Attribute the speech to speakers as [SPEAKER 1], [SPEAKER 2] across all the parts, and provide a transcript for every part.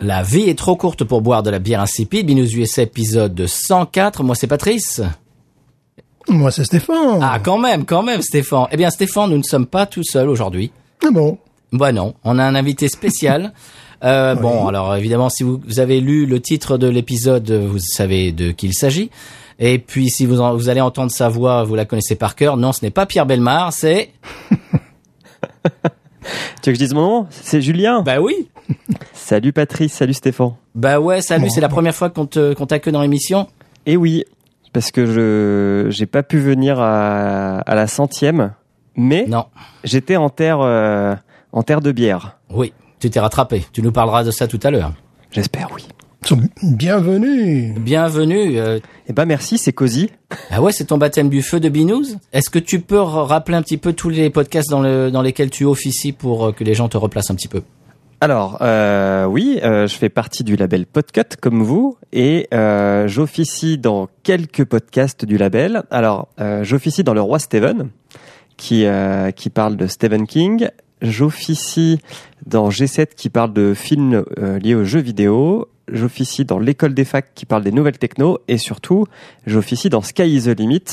[SPEAKER 1] La vie est trop courte pour boire de la bière insipide. Binous USA épisode 104. Moi, c'est Patrice.
[SPEAKER 2] Moi, c'est Stéphane.
[SPEAKER 1] Ah, quand même, quand même, Stéphane. Eh bien, Stéphane, nous ne sommes pas tout seuls aujourd'hui.
[SPEAKER 2] Ah bon?
[SPEAKER 1] Bah non, on a un invité spécial. Euh, Bon, alors évidemment, si vous, vous avez lu le titre de l'épisode, vous savez de qui il s'agit. Et puis, si vous, en- vous allez entendre sa voix, vous la connaissez par cœur. Non, ce n'est pas Pierre Belmar, c'est...
[SPEAKER 3] Tu veux que je dise mon nom? C'est Julien.
[SPEAKER 1] Bah oui
[SPEAKER 3] Salut Patrice, salut Stéphane.
[SPEAKER 1] Bah ouais, salut, c'est la première fois qu'on te qu'on t'accueille dans l'émission.
[SPEAKER 3] Et oui, parce que je j'ai pas pu venir à, à la centième, mais
[SPEAKER 1] Non,
[SPEAKER 3] j'étais en terre euh, en terre de bière.
[SPEAKER 1] oui, tu t'es rattrapé. Tu nous parleras de ça tout à l'heure.
[SPEAKER 3] J'espère, oui.
[SPEAKER 2] Bienvenue.
[SPEAKER 1] Bienvenue. euh,
[SPEAKER 3] Eh ben merci, c'est cosy.
[SPEAKER 1] Ah ouais, c'est ton baptême du feu de Binous. Est-ce que tu peux rappeler un petit peu tous les podcasts dans, le, dans lesquels tu officies pour euh, que les gens te replacent un petit peu?
[SPEAKER 3] Alors euh, oui, euh, je fais partie du label Podcut comme vous et euh, j'officie dans quelques podcasts du label. Alors euh, j'officie dans le Roi Steven qui euh, qui parle de Stephen King. J'officie dans G7 qui parle de films euh, liés aux jeux vidéo. J'officie dans l'école des facs qui parle des nouvelles techno et surtout j'officie dans Sky is the Limit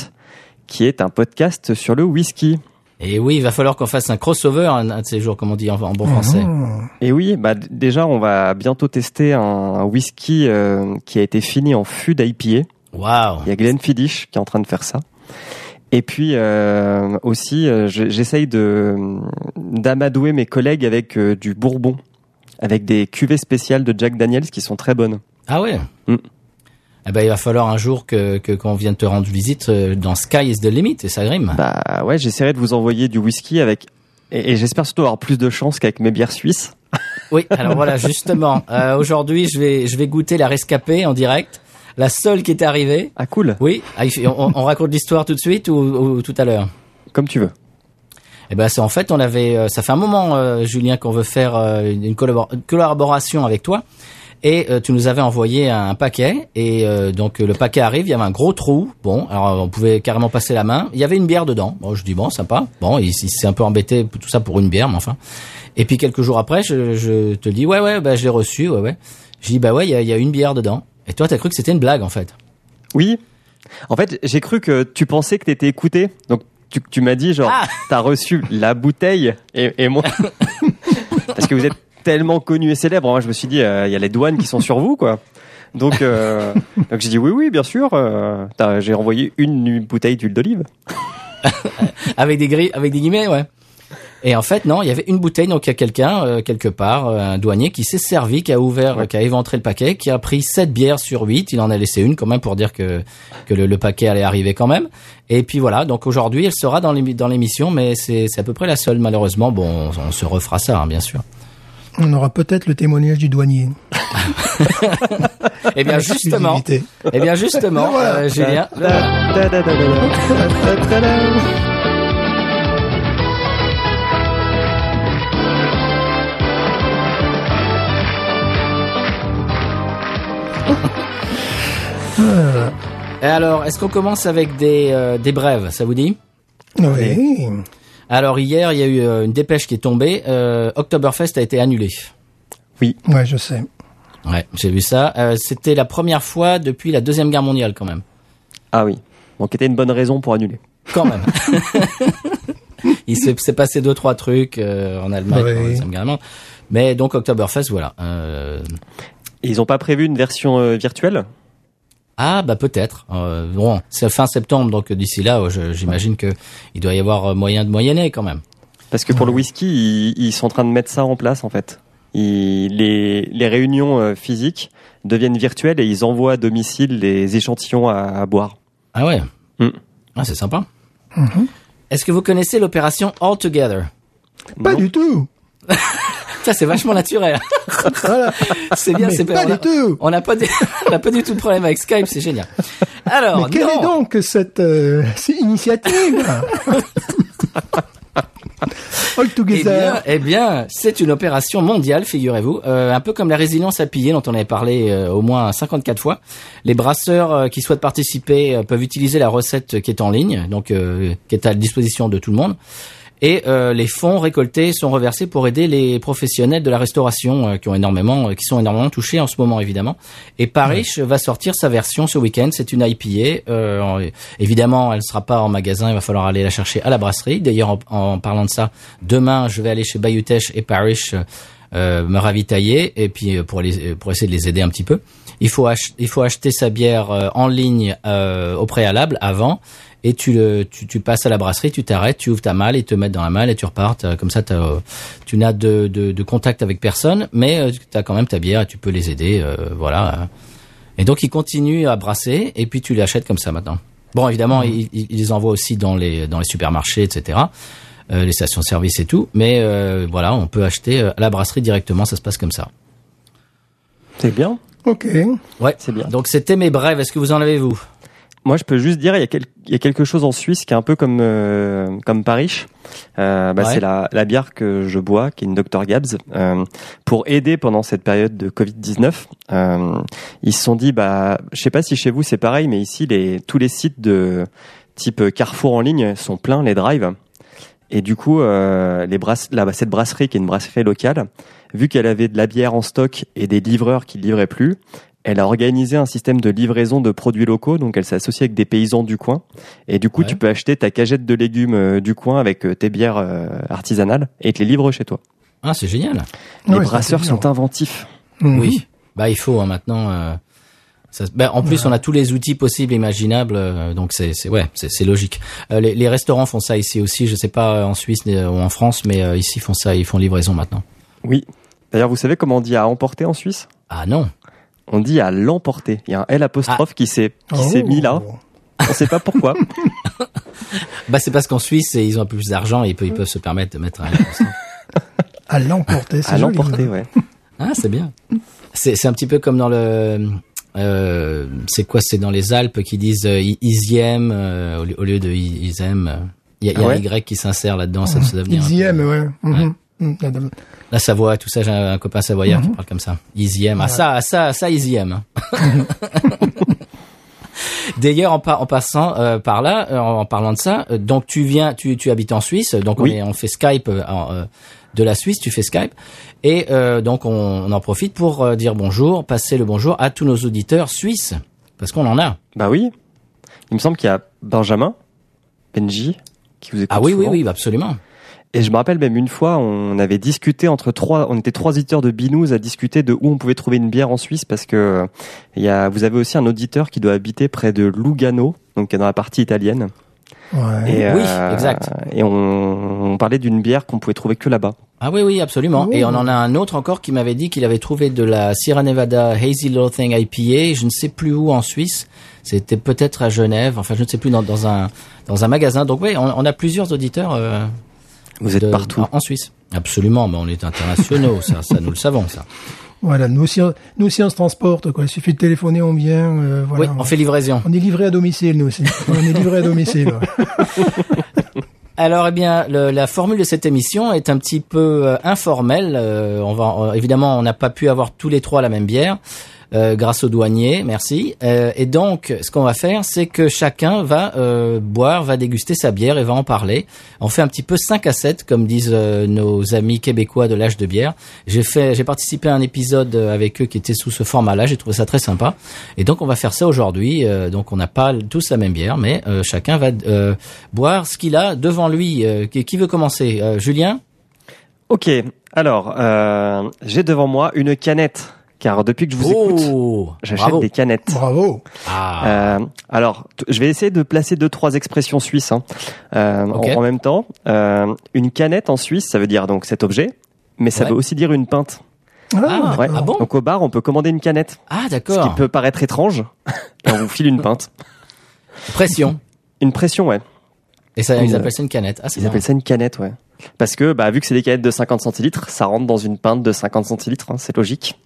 [SPEAKER 3] qui est un podcast sur le whisky.
[SPEAKER 1] Et oui, il va falloir qu'on fasse un crossover un, de ces jours, comme on dit en, en bon français.
[SPEAKER 3] Et oui, bah déjà on va bientôt tester un, un whisky euh, qui a été fini en fût d'IPA.
[SPEAKER 1] Waouh
[SPEAKER 3] Il y a Glenn Fiddich qui est en train de faire ça. Et puis euh, aussi, euh, je- j'essaye de d'amadouer mes collègues avec du bourbon, avec des cuvées spéciales de Jack Daniels qui sont très bonnes.
[SPEAKER 1] Ah ouais
[SPEAKER 3] Mm.
[SPEAKER 1] Eh ben, il va falloir un jour que qu'on vienne te rendre visite euh, dans Sky is the Limit et ça grime.
[SPEAKER 3] Bah ouais, j'essaierai de vous envoyer du whisky avec et, et j'espère surtout avoir plus de chance qu'avec mes bières suisses.
[SPEAKER 1] Oui, alors voilà, justement, euh, aujourd'hui, je vais je vais goûter la rescapée en direct, la seule qui est arrivée.
[SPEAKER 3] Ah cool,
[SPEAKER 1] Oui, Ah, on, on raconte l'histoire tout de suite ou, ou tout à l'heure?
[SPEAKER 3] Comme tu veux.
[SPEAKER 1] Eh ben, c'est en fait, on avait, euh, ça fait un moment, euh, Julien, qu'on veut faire euh, une, collabor- une collaboration avec toi. Et euh, tu nous avais envoyé un paquet et euh, donc le paquet arrive, il y avait un gros trou. Bon, alors on pouvait carrément passer la main. Il y avait une bière dedans. Bon, je dis bon, sympa. Bon, il, s'est un peu embêté tout ça pour une bière, mais enfin. Et puis quelques jours après, je, je te dis ouais ouais, bah je l'ai reçu, ouais ouais. Je dis bah ouais, il y a, y a une bière dedans. Et toi, t'as cru que c'était une blague en fait?
[SPEAKER 3] Oui. En fait, j'ai cru que tu pensais que t'étais écouté. Donc, tu, tu m'as dit, genre,
[SPEAKER 1] Ah
[SPEAKER 3] t'as reçu la bouteille et, et moi. Parce que vous êtes tellement connu et célèbre. Moi, je me suis dit, euh, il y a les douanes qui sont sur vous, quoi. Donc, euh, donc j'ai dit, oui, oui, bien sûr. euh, t'as- j'ai envoyé une bouteille d'huile d'olive.
[SPEAKER 1] avec des grilles, avec des guillemets, ouais. Et en fait, non, il y avait une bouteille, donc il y a quelqu'un, euh, quelque part, euh, un douanier, qui s'est servi, qui a ouvert,
[SPEAKER 3] Ouais.
[SPEAKER 1] qui a éventré le paquet, qui a pris sept bières sur huit. Il en a laissé une quand même pour dire que que le, le paquet allait arriver quand même. Et puis voilà, donc aujourd'hui, elle sera dans l'émi- dans l'émission, mais c'est c'est à peu près la seule, malheureusement. Bon, on, on se refera ça, hein, bien sûr.
[SPEAKER 2] On aura peut-être le témoignage du douanier.
[SPEAKER 1] Eh bien justement, eh bien justement,
[SPEAKER 2] Voilà.
[SPEAKER 1] euh, Julien, Et alors, est-ce qu'on commence avec des euh, des brèves Ça vous dit?
[SPEAKER 2] Oui.
[SPEAKER 1] Alors hier, il y a eu euh, une dépêche qui est tombée. Euh, Oktoberfest a été annulé.
[SPEAKER 2] Ouais, je sais.
[SPEAKER 1] Ouais, j'ai vu ça. Euh, C'était la première fois depuis la deuxième guerre mondiale, quand même.
[SPEAKER 3] Ah oui. Donc, était une bonne raison pour annuler.
[SPEAKER 1] Quand même. Il s'est s'est passé deux trois trucs euh, en Allemagne
[SPEAKER 2] Oui.
[SPEAKER 1] pendant la deuxième guerre mondiale. Mais donc Oktoberfest, voilà. Euh,
[SPEAKER 3] Et ils ont pas prévu une version euh, virtuelle?
[SPEAKER 1] Ah bah peut-être. Euh, bon, c'est fin septembre, donc d'ici là, je- j'imagine que il doit y avoir euh, moyen de moyenner quand même.
[SPEAKER 3] Parce que pour le whisky, ils, ils sont en train de mettre ça en place en fait. Ils- les, les réunions physiques deviennent virtuelles et ils envoient à domicile les échantillons à, à boire.
[SPEAKER 1] Ah ouais?
[SPEAKER 3] Mm.
[SPEAKER 1] Ah c'est sympa. Est-ce que vous connaissez l'opération All Together
[SPEAKER 2] Pas
[SPEAKER 3] Non.
[SPEAKER 2] du tout.
[SPEAKER 1] Ça, c'est vachement naturel.
[SPEAKER 2] Voilà.
[SPEAKER 1] C'est bien, c'est
[SPEAKER 2] pas
[SPEAKER 1] a-
[SPEAKER 2] du tout.
[SPEAKER 1] On n'a pas, du- on pas du tout de problème avec Skype, c'est génial. Alors,
[SPEAKER 2] Mais quelle
[SPEAKER 1] non.
[SPEAKER 2] est donc cette, euh, initiative All
[SPEAKER 1] Eh
[SPEAKER 2] together.
[SPEAKER 1] bien, eh bien, c'est une opération mondiale, figurez-vous, Euh, un peu comme la résilience à piller dont on avait parlé euh, au moins 54 fois. Les brasseurs euh, qui souhaitent participer peuvent utiliser la recette qui est en ligne, donc qui est à la disposition de tout le monde. Et euh, les fonds récoltés sont reversés pour aider les professionnels de la restauration euh, qui ont énormément, euh, qui sont énormément touchés en ce moment évidemment. Et Parrish va sortir sa version ce week-end. C'est une IPA. Euh, en- évidemment, elle ne sera pas en magasin. Il va falloir aller la chercher à la brasserie. D'ailleurs, en, en parlant de ça, demain, je vais aller chez Bayutech et Parrish euh, me ravitailler et puis euh, pour aller, pour essayer de les aider un petit peu. Il faut ach- il faut acheter sa bière euh, en ligne euh, au préalable avant et tu le tu, tu passes à la brasserie, tu t'arrêtes, tu ouvres ta malle et te mettent dans la malle et tu repars. T'as- Comme ça, euh, tu n'as de, de, de contact avec personne, mais tu as quand même ta bière et tu peux les aider. euh, voilà. Et donc ils continuent à brasser et puis tu les achètes comme ça maintenant. Bon, évidemment, ils, ils ils les envoient aussi dans les dans les supermarchés, etc. euh, les stations-service et tout. Mais euh, voilà, on peut acheter euh, à la brasserie directement. Ça se passe comme ça.
[SPEAKER 3] C'est bien.
[SPEAKER 2] Ok.
[SPEAKER 1] Ouais,
[SPEAKER 3] C'est bien.
[SPEAKER 1] Donc c'était mes brèves. Est-ce que vous en avez vous?
[SPEAKER 3] Moi, je peux juste dire, il y a, quel- il y a quelque chose en Suisse qui est un peu comme euh, comme Paris. Euh, bah,
[SPEAKER 1] Ouais.
[SPEAKER 3] C'est la, la bière que je bois, qui est une Dr Gabs, euh, pour aider pendant cette période de Covid 19. Euh, ils se sont dit, bah, je sais pas si chez vous c'est pareil, mais ici les tous les sites de type Carrefour en ligne sont pleins, les drives. Et du coup, euh, les brass là, cette brasserie qui est une brasserie locale, vu qu'elle avait de la bière en stock et des livreurs qui livraient plus, elle a organisé un système de livraison de produits locaux, donc elle s'est associée avec des paysans du coin. Et du coup,
[SPEAKER 1] Ouais.
[SPEAKER 3] tu peux acheter ta cagette de légumes euh, du coin avec euh, tes bières euh, artisanales et te les livrent chez toi.
[SPEAKER 1] Ah, c'est génial.
[SPEAKER 3] Les
[SPEAKER 2] Ouais,
[SPEAKER 3] brasseurs sont inventifs.
[SPEAKER 2] Mhm.
[SPEAKER 1] Oui. Bah il faut hein, maintenant. euh, ça, bah, en plus, on a tous les outils possibles, imaginables, euh, donc c'est c'est ouais, c'est logique. Euh, les, les restaurants font ça ici aussi. Je sais pas en Suisse ou en France, mais euh, ici ils font ça, ils font livraison maintenant.
[SPEAKER 3] Oui. D'ailleurs, vous savez comment on dit à emporter en Suisse?
[SPEAKER 1] Ah non.
[SPEAKER 3] On dit à l'emporter. Il y a un L apostrophe qui s'est qui s'est
[SPEAKER 2] Oh.
[SPEAKER 3] mis là. On sait pas pourquoi.
[SPEAKER 1] Bah c'est parce qu'en Suisse ils ont un peu plus d'argent et ils peuvent, ils peuvent se permettre de mettre un.
[SPEAKER 2] À l'emporter, c'est
[SPEAKER 3] à l'emporter, ouais.
[SPEAKER 1] ah c'est bien. C'est c'est un petit peu comme dans le. Euh, c'est quoi C'est dans les Alpes qui disent euh, Isième euh, au, lieu- de Isem. Il y a, il y a
[SPEAKER 3] Ah ouais
[SPEAKER 1] un Y qui s'insère là-dedans. Ça, ça doit venir un
[SPEAKER 2] Ils y
[SPEAKER 1] peu-
[SPEAKER 2] aiment, ouais. Mhm. Mhm.
[SPEAKER 1] La Savoie, tout ça, j'ai un copain savoyard qui parle comme ça. Easy M. Ah ça, ça, ça, Easy M. D'ailleurs, en, par- en passant euh, par là, euh, en parlant de ça, euh, donc tu viens, tu, tu habites en Suisse, donc on,
[SPEAKER 3] Oui.
[SPEAKER 1] est, on fait Skype en, de la Suisse, tu fais Skype, et euh, donc on, on en profite pour euh, dire bonjour, passer le bonjour à tous nos auditeurs suisses, parce qu'on en a.
[SPEAKER 3] Bah oui. Il me semble qu'il y a Benjamin, Benji, qui vous écoute.
[SPEAKER 1] Ah oui, oui, oui, absolument.
[SPEAKER 3] Et je me rappelle même une fois, on avait discuté entre trois, on était trois auditeurs de Binous à discuter de où on pouvait trouver une bière en Suisse parce que euh, il y a, vous avez aussi un auditeur qui doit habiter près de Lugano, donc qui est dans la partie italienne.
[SPEAKER 2] Ouais.
[SPEAKER 3] Et,
[SPEAKER 1] Oui,
[SPEAKER 3] euh,
[SPEAKER 1] exact.
[SPEAKER 3] Et on, on parlait d'une bière qu'on pouvait trouver que là-bas.
[SPEAKER 1] Ah oui, oui, absolument.
[SPEAKER 2] Oh.
[SPEAKER 1] Et on en a un autre encore qui m'avait dit qu'il avait trouvé de la Sierra Nevada Hazy Little Thing IPA, je ne sais plus où en Suisse. C'était peut-être à Genève, enfin je ne sais plus dans, dans un dans un magasin. Donc oui, on, on a plusieurs auditeurs euh,
[SPEAKER 3] Vous êtes
[SPEAKER 1] de-
[SPEAKER 3] partout.
[SPEAKER 1] en, en Suisse. Absolument, mais on est internationaux, ça, ça nous le savons ça.
[SPEAKER 2] Voilà, nous aussi, nous aussi on se transporte, quoi. Il suffit de téléphoner, on vient, euh, voilà.
[SPEAKER 1] oui, on fait livraison.
[SPEAKER 2] On est livré à domicile, nous aussi. on est livré à domicile. ouais.
[SPEAKER 1] Alors, eh bien, le- la formule de cette émission est un petit peu euh, informelle. Euh, on va euh, évidemment, on n'a pas pu avoir tous les trois la même bière. Euh, grâce au douanier, merci. Euh, et donc, ce qu'on va faire, c'est que chacun va euh, boire, va déguster sa bière et va en parler. On fait un petit peu 5 à 7, comme disent euh, nos amis québécois de l'âge de bière. J'ai fait, j'ai participé à un épisode avec eux qui était sous ce format-là. J'ai trouvé ça très sympa. Et donc, on va faire ça aujourd'hui. Euh, donc, on n'a pas tous la même bière, mais euh, chacun va euh, boire ce qu'il a devant lui. Euh, qui, veut commencer? Euh, Julien?
[SPEAKER 3] Ok. Alors, euh, j'ai devant moi une canette, car depuis que je vous écoute, j'achète
[SPEAKER 1] bravo.
[SPEAKER 3] des canettes.
[SPEAKER 2] Bravo.
[SPEAKER 1] Ah,
[SPEAKER 3] Euh, alors, je vais essayer de placer deux trois expressions suisses hein, euh, en- même temps. Euh, une canette en Suisse, ça veut dire donc cet objet, mais ça
[SPEAKER 1] Ouais.
[SPEAKER 3] veut aussi dire une pinte.
[SPEAKER 1] Ah,
[SPEAKER 3] Ouais.
[SPEAKER 1] ah bon
[SPEAKER 3] Donc au bar, on peut commander une canette,
[SPEAKER 1] ah
[SPEAKER 3] ce qui
[SPEAKER 1] d'accord.
[SPEAKER 3] peut paraître étrange, et on vous file une pinte.
[SPEAKER 1] Pression.
[SPEAKER 3] Une pression, ouais.
[SPEAKER 1] Et ça, ils appellent ça une canette. Ah,
[SPEAKER 3] Ils
[SPEAKER 1] marrant.
[SPEAKER 3] appellent ça une canette, ouais. Parce que bah, vu que c'est des canettes de 50 centilitres, ça rentre dans une pinte de 50 centilitres, hein, c'est logique.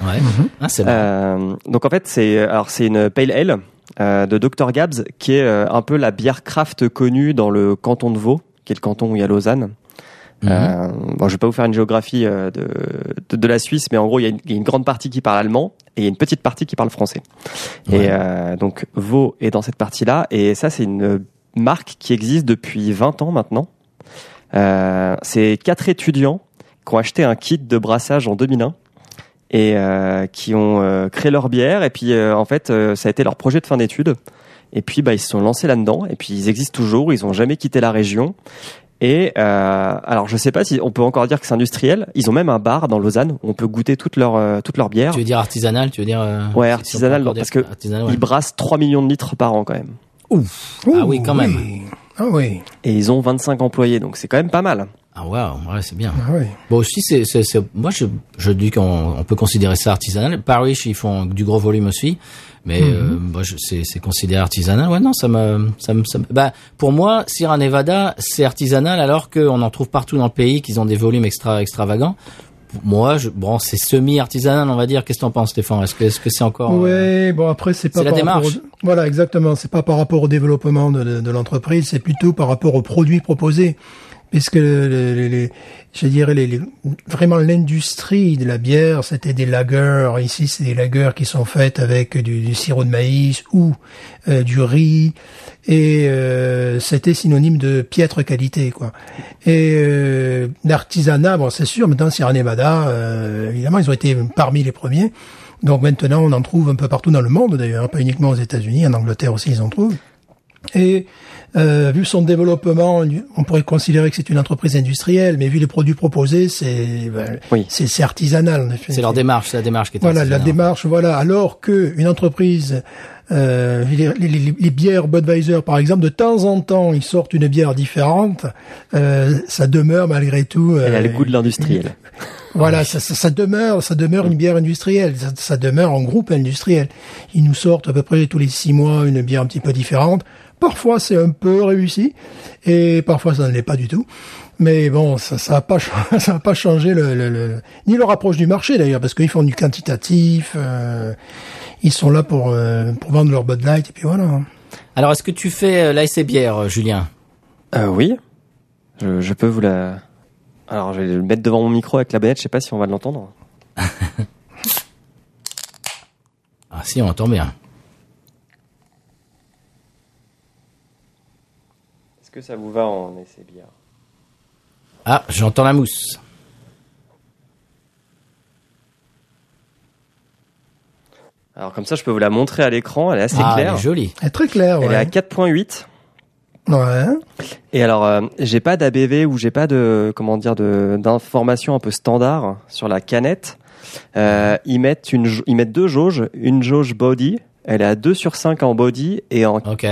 [SPEAKER 1] Ouais. Ah, c'est bon.
[SPEAKER 3] Euh, donc en fait, c'est alors c'est une pale ale euh, de Dr Gabs qui est euh, un peu la bière craft connue dans le canton de Vaud, qui est le canton où il y a Lausanne.
[SPEAKER 1] Mhm.
[SPEAKER 3] Euh, bon, je vais pas vous faire une géographie euh, de, de, de la Suisse, mais en gros, il y, a une, il y a une grande partie qui parle allemand et il y a une petite partie qui parle français.
[SPEAKER 1] Ouais.
[SPEAKER 3] Et euh, donc, Vaud est dans cette partie-là. Et ça, c'est une marque qui existe depuis 20 ans maintenant. Euh, c'est quatre étudiants qui ont acheté un kit de brassage en 2001 et euh, qui ont euh, créé leur bière. Et puis, euh, en fait, euh, ça a été leur projet de fin d'études. Et puis, bah, ils se sont lancés là-dedans. Et puis, ils existent toujours. Ils ont jamais quitté la région. Et euh, alors, je sais pas si on peut encore dire que c'est industriel. Ils ont même un bar dans Lausanne où on peut goûter toute leur euh, toute leur bière.
[SPEAKER 1] Tu veux dire artisanal, tu veux dire euh,
[SPEAKER 3] Ouais, artisanal, non, parce que
[SPEAKER 1] artisanal, ouais.
[SPEAKER 3] Ils brassent 3 millions de litres par an quand même.
[SPEAKER 1] Ah oui, quand même.
[SPEAKER 2] oui. Ah oui.
[SPEAKER 3] Et ils ont 25 employés, donc c'est quand même pas mal.
[SPEAKER 1] Ah waouh, ouais, c'est bien.
[SPEAKER 2] Ah oui.
[SPEAKER 1] Bon aussi, c'est, c'est, c'est- moi je, je dis qu'on on peut considérer ça artisanal. Parrish, ils font du gros volume aussi, mais euh, moi, je- c'est, c'est considéré artisanal. Ouais, non, ça me, ça me, ça me- bah pour moi, Sierra Nevada, c'est artisanal alors qu'on en trouve partout dans le pays, qu'ils ont des volumes extra extravagants. Moi, je, bon, c'est semi-artisanal, on va dire. Qu'est-ce que t'en penses, Stéphane? Est-ce que, est-ce que c'est encore euh,
[SPEAKER 2] Ouais, bon après c'est pas
[SPEAKER 1] c'est la démarche.
[SPEAKER 2] au- voilà exactement, c'est pas par rapport au développement de, de, de l'entreprise, c'est plutôt par rapport aux produits proposés, puisque les, les- les- je dirais les, vraiment l'industrie de la bière, c'était des lagers. Ici, c'est des lagers qui sont faites avec du, du sirop de maïs ou euh, du riz, et euh, c'était synonyme de piètre qualité, quoi. Et euh, l'artisanat, bon, c'est sûr. Maintenant, Sierra Nevada, euh, évidemment, ils ont été parmi les premiers. Donc maintenant, on en trouve un peu partout dans le monde, d'ailleurs, pas uniquement aux États-Unis, en Angleterre aussi, ils en trouvent. Et euh, vu son développement, on pourrait considérer que c'est une entreprise industrielle, mais vu les produits proposés, c'est ben,
[SPEAKER 3] Oui.
[SPEAKER 2] c'est artisanal. en.
[SPEAKER 1] C'est leur démarche, c'est la démarche qui est
[SPEAKER 2] Voilà, la démarche, voilà. Alors que une entreprise, euh, les, les- les- les bières Budweiser, par exemple, de temps en temps, ils sortent une bière différente. euh, ça demeure malgré tout.
[SPEAKER 3] Elle a
[SPEAKER 2] euh,
[SPEAKER 3] le goût de l'industriel.
[SPEAKER 2] voilà, ça, ça, ça demeure, ça demeure une bière industrielle, ça, ça demeure un groupe industriel. Ils nous sortent à peu près tous les six mois une bière un petit peu différente. Parfois c'est un peu réussi et parfois ça ne l'est pas du tout. Mais bon, ça, ça a pas, ça a pas changé le, le- le- ni leur approche du marché d'ailleurs, parce qu'ils font du quantitatif. euh, ils sont là pour euh, pour vendre leur Bud Light et puis voilà.
[SPEAKER 1] Alors, est-ce que tu fais euh, l'ASC bière, euh, Julien?
[SPEAKER 3] Euh, oui, je, je peux vous la. Alors, je vais le mettre devant mon micro avec la bonnette. Je sais pas si on va l'entendre.
[SPEAKER 1] Ah si, on entend bien.
[SPEAKER 3] Est-ce que ça vous va en essai bière
[SPEAKER 1] Ah, j'entends la mousse.
[SPEAKER 3] Alors comme ça, je peux vous la montrer à l'écran. Elle est assez
[SPEAKER 1] ah, elle
[SPEAKER 3] claire.
[SPEAKER 1] est jolie.
[SPEAKER 2] Elle est très claire.
[SPEAKER 3] Elle
[SPEAKER 2] Ouais.
[SPEAKER 3] est à 4.8.
[SPEAKER 2] ouais.
[SPEAKER 3] Et alors, euh, j'ai pas d'ABV ou j'ai pas de comment dire de d'informations un peu standard sur la canette. Euh, ils mettent une, ils mettent deux jauges, une jauge body. Elle est à 2 sur 5 en body et en
[SPEAKER 1] Ok.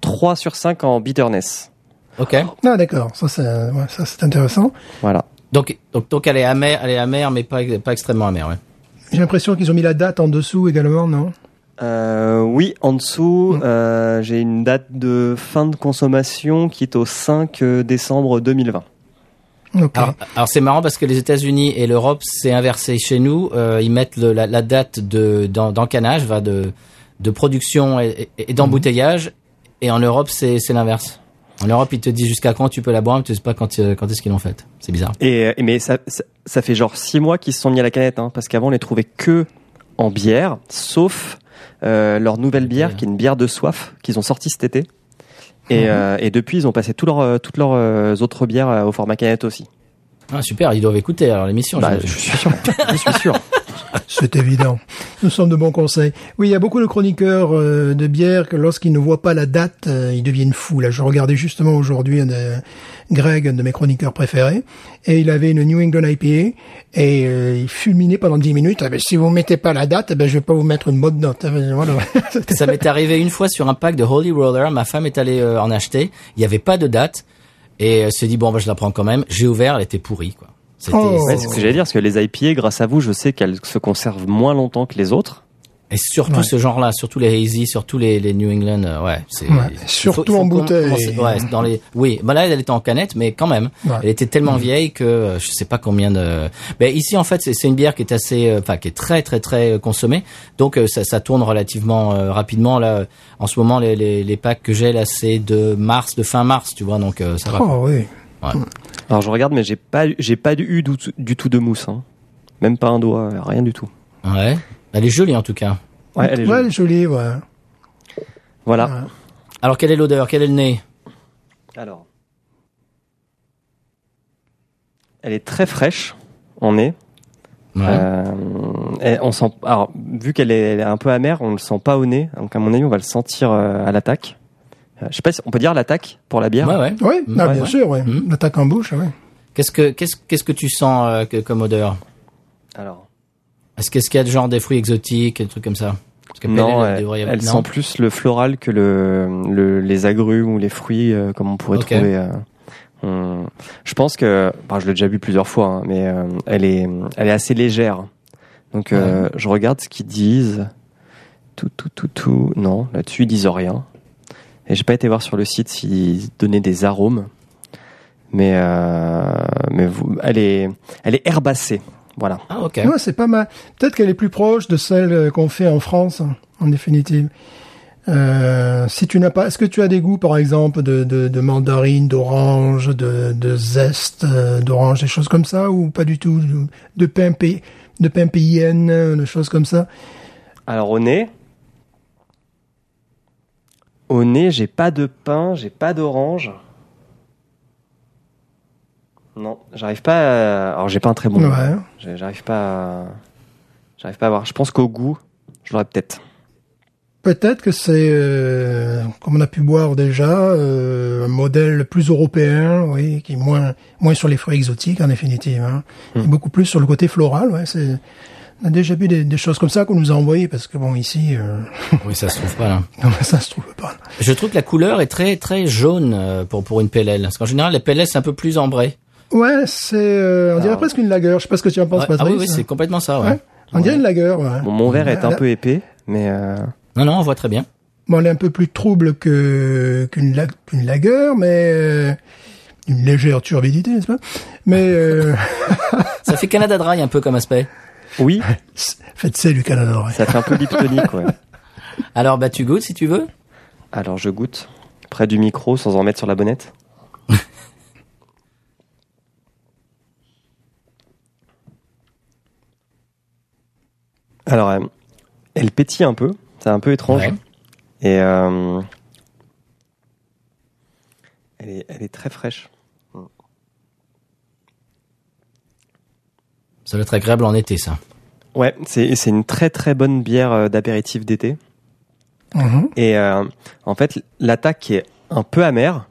[SPEAKER 3] 3 sur 5 en bitterness.
[SPEAKER 1] Ok.
[SPEAKER 2] Ah d'accord, ça c'est ouais, ça c'est intéressant.
[SPEAKER 3] Voilà.
[SPEAKER 1] Donc, donc, donc elle est amère, elle est amère, mais pas, pas extrêmement amère, ouais.
[SPEAKER 2] J'ai l'impression qu'ils ont mis la date en dessous également, non?
[SPEAKER 3] Euh, oui, en dessous, euh, j'ai une date de fin de consommation qui est au 5 décembre 2020.
[SPEAKER 2] Ok.
[SPEAKER 1] Alors, alors c'est marrant parce que les États-Unis et l'Europe, c'est inversé. Chez nous, euh, ils mettent le- la, la date de d'en- d'encanage, va de de production et, et- et d'embouteillage, et en Europe, c'est c'est l'inverse. En Europe, ils te disent jusqu'à quand tu peux la boire, mais tu sais pas quand euh, quand est-ce qu'ils l'ont faite. C'est bizarre.
[SPEAKER 3] Et, et mais ça, ça, ça fait genre 6 mois qu'ils se sont mis à la canette, hein, parce qu'avant on les trouvait que en bière, sauf euh, leur nouvelle bière, qui est une bière de soif qu'ils ont sortie cet été. Et, euh, et depuis, ils ont passé tout leur, euh, toutes leurs euh, autres bières euh, au format canette aussi.
[SPEAKER 1] Ah, super, ils doivent écouter alors l'émission.
[SPEAKER 3] Bah,
[SPEAKER 1] je-
[SPEAKER 3] je suis sûr. je suis sûr.
[SPEAKER 2] C'est évident. Nous sommes de bons conseils. Oui, il y a beaucoup de chroniqueurs euh, de bière que lorsqu'ils ne voient pas la date, euh, ils deviennent fous. Là, je regardais justement aujourd'hui un de Greg, un de mes chroniqueurs préférés, et il avait une New England IPA et euh, il fulminait pendant 10 minutes. Ah ben, si vous mettez pas la date, eh ben, je vais pas vous mettre une bonne note. Ah ben, Voilà.
[SPEAKER 1] Ça m'est arrivé une fois sur un pack de Holy Roller. Ma femme est allée euh, en acheter. Il y avait pas de date. Et elle s'est dit, bon, bah, je la prends quand même. J'ai ouvert, elle était pourrie, quoi. C'était,
[SPEAKER 2] Oh.
[SPEAKER 3] Ouais, c'est ce que j'allais dire, parce que les IPA, grâce à vous, je sais qu'elles se conservent moins longtemps que les autres.
[SPEAKER 1] Et surtout
[SPEAKER 2] Ouais.
[SPEAKER 1] ce genre-là, surtout les hazy, surtout les, les New England, euh, ouais. c'est-
[SPEAKER 2] Ouais,
[SPEAKER 1] il
[SPEAKER 2] surtout en bouteille.
[SPEAKER 1] Ouais, dans les, oui, bah là elle était en canette, mais quand même,
[SPEAKER 2] Ouais.
[SPEAKER 1] elle était tellement vieille que euh, je sais pas combien de. Ben ici en fait c'est c'est une bière qui est assez, euh, enfin qui est très très très euh, consommée, donc euh, ça, ça tourne relativement euh, rapidement là. En ce moment les les, les packs que j'ai là c'est de mars, de fin mars, tu vois, donc euh, ça va.
[SPEAKER 2] Oh oui.
[SPEAKER 3] Alors je regarde, mais j'ai pas, j'ai pas eu du, du tout de mousse. hein. Même pas un doigt, rien du tout.
[SPEAKER 1] Ouais, elle est jolie en tout cas.
[SPEAKER 3] Ouais, elle est
[SPEAKER 2] Ouais,
[SPEAKER 3] jolie.
[SPEAKER 2] elle est jolie, ouais.
[SPEAKER 3] Voilà.
[SPEAKER 2] Ouais.
[SPEAKER 1] Alors quelle est l'odeur, quel est le nez?
[SPEAKER 3] Alors. Elle est très fraîche en nez.
[SPEAKER 1] Ouais.
[SPEAKER 3] Euh, on sent, alors, vu qu'elle est, un peu amère, on le sent pas au nez. Donc, à mon avis, on va le sentir euh, à l'attaque. Euh, je sais pas si on peut dire l'attaque pour la bière.
[SPEAKER 1] ouais, ouais.
[SPEAKER 2] Oui,
[SPEAKER 1] Mm.
[SPEAKER 2] ah,
[SPEAKER 3] Ouais,
[SPEAKER 2] bien
[SPEAKER 3] ouais.
[SPEAKER 2] sûr, oui.
[SPEAKER 1] Mm.
[SPEAKER 2] L'attaque en bouche, oui.
[SPEAKER 1] Qu'est-ce que qu'est-ce qu'est-ce que tu sens euh, que- comme odeur?
[SPEAKER 3] Alors.
[SPEAKER 1] Est-ce qu'est-ce qu'il y a de genre des fruits exotiques, des trucs comme ça? Parce que
[SPEAKER 3] Non, elle, elle sent plus le floral que le, le- les agrumes ou les fruits euh, comme on pourrait trouver. euh, on- je pense que, bah, je l'ai déjà bu plusieurs fois, hein, mais euh, elle est, elle est assez légère. Donc je regarde ce qu'ils disent. Tout, tout, tout, tout. Non, là-dessus ils disent rien. Et j'ai pas été voir sur le site s'ils donnaient des arômes. Mais, mais vous, elle est, elle est herbacée. Voilà.
[SPEAKER 1] Ah ok.
[SPEAKER 2] Ouais, c'est pas mal. Peut-être qu'elle est plus proche de celle euh, qu'on fait en France, hein, en définitive. Euh, si tu n'as pas, est-ce que tu as des goûts, par exemple, de, de, de mandarine, d'orange, de, de zeste, euh, d'orange, des choses comme ça, ou pas du tout, de, de pain, pays- de pain payenne, euh, des choses comme ça?
[SPEAKER 3] Alors au nez, au nez, j'ai pas de pain, j'ai pas d'orange. Non, j'arrive pas. À... Alors j'ai pas un très bon. goût.
[SPEAKER 2] Ouais.
[SPEAKER 3] J'arrive pas. À... J'arrive pas à voir. Je pense qu'au goût, je l'aurais peut-être.
[SPEAKER 2] Peut-être que c'est, euh, comme on a pu boire déjà, euh, un modèle plus européen, oui, qui est moins, moins sur les fruits exotiques en définitive, hein,
[SPEAKER 3] Hmm.
[SPEAKER 2] et beaucoup plus sur le côté floral. Ouais, c'est, on a déjà vu des, des choses comme ça qu'on nous a envoyées parce que bon ici, euh,
[SPEAKER 1] Oui, ça se trouve pas là.
[SPEAKER 2] ça se trouve pas.
[SPEAKER 1] Je trouve que la couleur est très très jaune euh, pour pour une PLL. Parce qu'en général, les PLL c'est un peu plus ambré.
[SPEAKER 2] Ouais, c'est, euh, on dirait presque une lagueur. Je sais pas ce que tu en penses,
[SPEAKER 1] Ouais. Ah
[SPEAKER 2] Patrick.
[SPEAKER 1] oui, oui, c'est complètement ça. Ouais.
[SPEAKER 2] Ouais. On dirait une lagueur. Ouais.
[SPEAKER 3] Bon, mon verre est un peu épais, mais euh,
[SPEAKER 1] Non, non, on voit très bien.
[SPEAKER 2] Bon, elle est un peu plus trouble que qu'une la- lagueur, mais euh, une légère turbidité, n'est-ce pas? Mais euh,
[SPEAKER 1] Ça fait Canada Dry un peu comme aspect.
[SPEAKER 3] oui,
[SPEAKER 2] faites ça du Canada. ouais.
[SPEAKER 3] ça fait un peu liptonique. Ouais.
[SPEAKER 1] Alors bah tu goûtes si tu veux?
[SPEAKER 3] Alors je goûte près du micro sans en mettre sur la bonnette. Alors, euh, elle pétille un peu, c'est un peu étrange.
[SPEAKER 1] Ouais.
[SPEAKER 3] Et euh, elle, est, elle est très fraîche.
[SPEAKER 1] Ça va être agréable en été ça.
[SPEAKER 3] Ouais, c'est c'est une très très bonne bière euh, d'apéritif d'été.
[SPEAKER 2] Mhm.
[SPEAKER 3] Et euh, en fait, l'attaque est un peu amère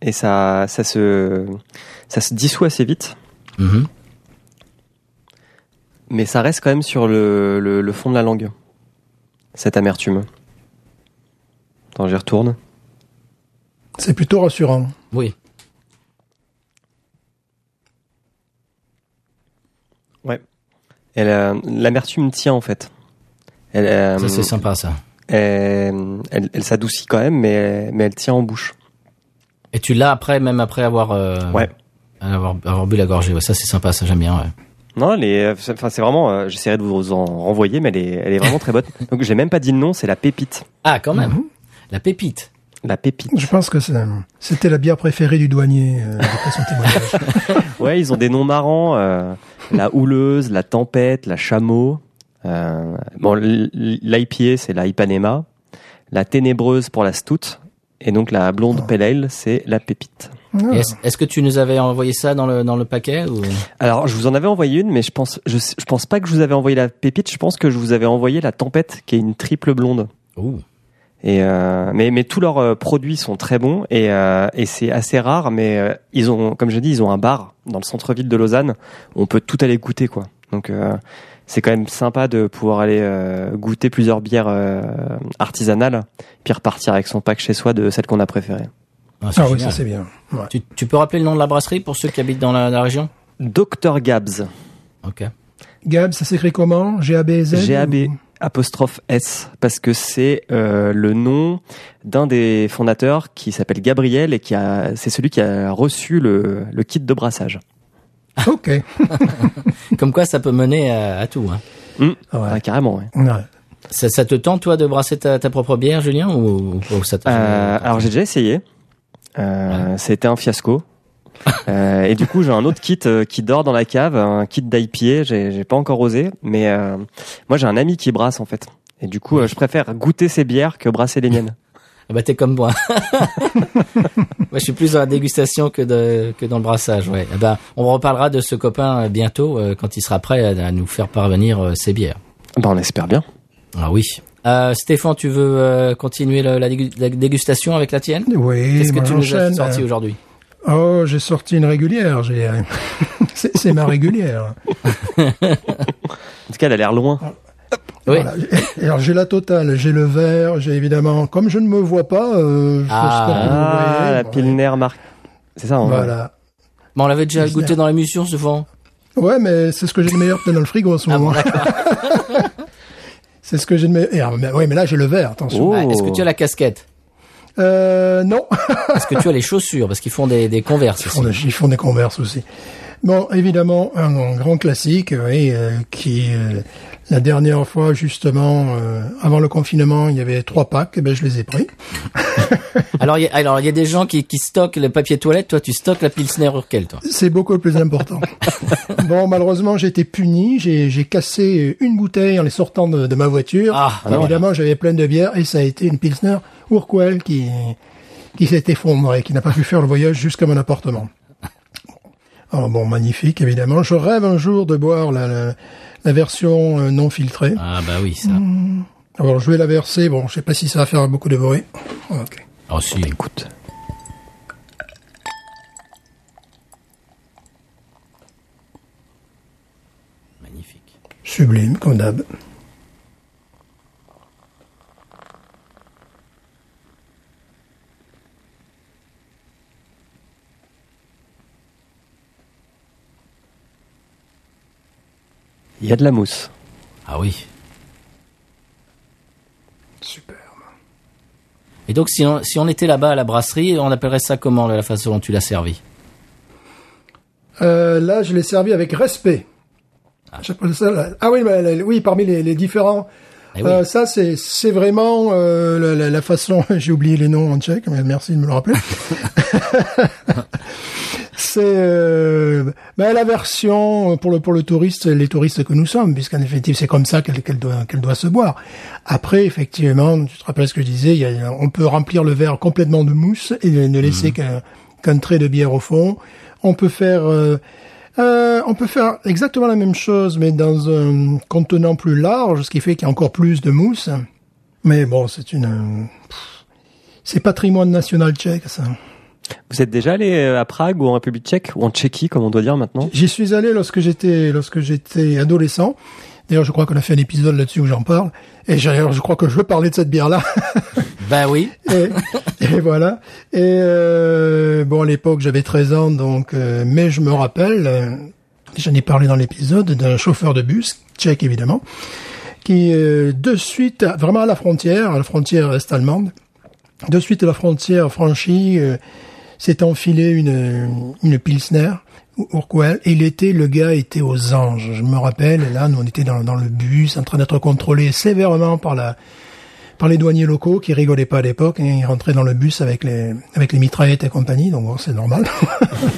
[SPEAKER 3] et ça, ça se, ça se dissout assez vite,
[SPEAKER 1] Mhm.
[SPEAKER 3] Mais ça reste quand même sur le, le, le fond de la langue, cette amertume. Attends, j'y retourne.
[SPEAKER 2] C'est plutôt rassurant.
[SPEAKER 1] Oui.
[SPEAKER 3] Ouais. Elle, euh, l'amertume tient en fait. Elle, euh,
[SPEAKER 1] Ça c'est sympa ça.
[SPEAKER 3] elle, elle, elle s'adoucit quand même, mais, mais elle tient en bouche.
[SPEAKER 1] Et tu l'as après, même après avoir euh,
[SPEAKER 3] Ouais.
[SPEAKER 1] avoir, avoir bu la gorgée. Ouais, ça c'est sympa, ça j'aime bien. Ouais.
[SPEAKER 3] Non, elle est, c'est- enfin, c'est vraiment, euh, j'essaierai de vous en renvoyer, mais elle est, elle est vraiment très bonne. Donc, j'ai même pas dit le nom, c'est la pépite.
[SPEAKER 1] Ah quand même.
[SPEAKER 2] Mhm.
[SPEAKER 1] La pépite.
[SPEAKER 3] La pépite.
[SPEAKER 2] Je pense que c'est- c'était la bière préférée du douanier euh, d'après son témoignage.
[SPEAKER 3] Ouais, ils ont des noms marrants. euh, la houleuse, la tempête, la chameau. Euh, bon, l'IPA, c'est la Ipanema. La ténébreuse pour la stout. Et donc, la blonde pale ale, c'est la pépite.
[SPEAKER 2] Ah.
[SPEAKER 1] Est-ce que tu nous avais envoyé ça dans le dans le paquet ou?
[SPEAKER 3] Alors, je vous en avais envoyé une, mais je pense, je, je pense pas que je vous avais envoyé la pépite. Je pense que je vous avais envoyé la tempête, qui est une triple blonde.
[SPEAKER 1] Ouh.
[SPEAKER 3] Et euh, mais mais tous leurs euh, produits sont très bons et euh, et c'est assez rare mais euh, ils ont comme je dis ils ont un bar dans le centre-ville de Lausanne où on peut tout aller goûter quoi. Donc euh, c'est quand même sympa de pouvoir aller euh, goûter plusieurs bières euh, artisanales puis repartir avec son pack chez soi de celles qu'on a préférées.
[SPEAKER 1] Ah,
[SPEAKER 2] Ah oui, ça c'est bien. Ouais.
[SPEAKER 1] tu, tu peux rappeler le nom de la brasserie pour ceux qui habitent dans la, la région?
[SPEAKER 3] Dr Gabs.
[SPEAKER 1] Ok.
[SPEAKER 2] Gab, ça s'écrit comment? G-A-B-Z
[SPEAKER 3] G A B
[SPEAKER 2] ou-
[SPEAKER 3] apostrophe S parce que c'est euh, le nom d'un des fondateurs qui s'appelle Gabriel et qui a c'est celui qui a reçu le, le kit de brassage.
[SPEAKER 2] Ok.
[SPEAKER 1] Comme quoi, ça peut mener à, à tout. Hein.
[SPEAKER 3] Hum,
[SPEAKER 2] Ouais.
[SPEAKER 3] ah, carrément. Ouais.
[SPEAKER 2] Ouais.
[SPEAKER 1] Ça, ça te tente, toi, de brasser ta, ta propre bière, Julien, ou, ou ça
[SPEAKER 3] Euh, alors j'ai déjà essayé. Euh, C'était un fiasco. Euh, et du coup, j'ai un autre kit euh, qui dort dans la cave, un kit d'IPA. J'ai j'ai pas encore osé, mais euh, moi j'ai un ami qui brasse en fait. Et du coup, euh, je préfère goûter ses bières que brasser les miennes.
[SPEAKER 1] Ah Bah t'es comme moi. moi je suis plus dans la dégustation que de que dans le brassage. Ouais. Ben on reparlera de ce copain euh, bientôt euh, quand il sera prêt à, à nous faire parvenir euh, ses bières.
[SPEAKER 3] Ben, on espère bien.
[SPEAKER 1] Ah oui. Euh, Stéphane, tu veux euh, continuer la, dégu- la dégustation avec la tienne?
[SPEAKER 2] Oui,
[SPEAKER 1] Qu'est-ce que tu nous as sorti aujourd'hui?
[SPEAKER 2] Oh, j'ai sorti une régulière. J'ai, c'est c'est ma régulière.
[SPEAKER 3] En tout cas, elle a l'air loin.
[SPEAKER 1] Oui.
[SPEAKER 2] Voilà. Alors j'ai la totale, j'ai le vert, j'ai évidemment, comme je ne me vois pas, euh, je
[SPEAKER 1] Ah.
[SPEAKER 3] Ah, la
[SPEAKER 2] Bon,
[SPEAKER 3] Pilner marque. C'est ça. hein,
[SPEAKER 2] Voilà.
[SPEAKER 1] Bon, on l'avait déjà goûté dans l'émission souvent.
[SPEAKER 2] Ouais, mais c'est ce que j'ai de meilleur peut-être dans le frigo en ce
[SPEAKER 1] Ah bon,
[SPEAKER 2] moment. c'est ce que j'ai de. Et alors, mais, ouais, mais là j'ai le vert, attention.
[SPEAKER 3] Oh.
[SPEAKER 1] Ah, Est-ce que tu as la casquette
[SPEAKER 2] Euh, non.
[SPEAKER 1] Est-ce que tu as les chaussures Parce qu'ils font des, des converses
[SPEAKER 2] Ils
[SPEAKER 1] aussi.
[SPEAKER 2] font des, ils font des converses aussi. Bon, évidemment, un, un grand classique, oui, euh, qui euh, la dernière fois justement, euh, avant le confinement, il y avait trois packs, et ben je les ai pris.
[SPEAKER 1] Alors, il y a, alors, il y a des gens qui, qui stockent le papier toilette. Toi, tu stockes la Pilsner Urquell, toi.
[SPEAKER 2] C'est beaucoup plus important. bon, malheureusement, j'ai été puni. J'ai cassé une bouteille en les sortant de, de ma voiture.
[SPEAKER 1] Ah,
[SPEAKER 2] Et évidemment, j'avais plein de bière et ça a été une Pilsner Urquell qui qui s'est effondrée, qui n'a pas pu faire le voyage jusqu'à mon appartement. Alors bon, magnifique, évidemment. Je rêve un jour de boire la, la, la version euh, non filtrée.
[SPEAKER 1] Ah bah oui, ça.
[SPEAKER 2] Alors, je vais la verser. Bon, je sais pas si ça va faire beaucoup de bruit. Ok.
[SPEAKER 1] Oh si.
[SPEAKER 3] Écoute.
[SPEAKER 1] Magnifique.
[SPEAKER 2] Sublime, comme d'hab.
[SPEAKER 3] Il y a de la mousse.
[SPEAKER 1] Ah oui.
[SPEAKER 2] Super.
[SPEAKER 1] Et donc, si on, si on était là-bas à la brasserie, on appellerait ça comment, la façon dont tu l'as servi?
[SPEAKER 2] Euh, là, je l'ai servi avec respect. Ça. là- Ah oui, bah, oui, parmi les, les différents.
[SPEAKER 1] Eh oui.
[SPEAKER 2] Euh, ça, c'est c'est vraiment euh, la, la- la façon. J'ai oublié les noms en tchèque, mais merci de me le rappeler. c'est euh, bah, la version pour le pour le touriste, les touristes que nous sommes, puisqu'en effectif, c'est comme ça qu'elle qu'elle doit qu'elle doit se boire. Après, effectivement, tu te rappelles ce que je disais, y a, on peut remplir le verre complètement de mousse et ne laisser qu'un qu'un trait de bière au fond. On peut faire euh, euh, on peut faire exactement la même chose, mais dans un contenant plus large, ce qui fait qu'il y a encore plus de mousse. Mais bon, c'est une, euh, c'est patrimoine national tchèque, ça.
[SPEAKER 3] Vous êtes déjà allé euh, à Prague ou en République tchèque ou en Tchéquie, comme on doit dire maintenant?
[SPEAKER 2] J'y suis allé lorsque j'étais, lorsque j'étais adolescent. D'ailleurs, je crois qu'on a fait un épisode là-dessus où j'en parle. Et j'ai- je crois que je veux parler de cette bière-là.
[SPEAKER 1] Ben oui.
[SPEAKER 2] et, et voilà. Et euh, bon, à l'époque, j'avais 13 ans, donc. euh, mais je me rappelle, euh, j'en ai parlé dans l'épisode d'un chauffeur de bus tchèque évidemment, qui euh, de suite, vraiment à la frontière, à la frontière est-allemande, de suite à la frontière franchie, euh, s'est enfilé une une pilsner. Urquell, et il était, le gars était aux anges. Je me rappelle, et là, nous, on était dans, dans le bus, en train d'être contrôlé sévèrement par la, par les douaniers locaux qui rigolaient pas à l'époque. Hein, ils rentraient dans le bus avec les avec les mitraillettes et compagnie, donc bon, c'est normal.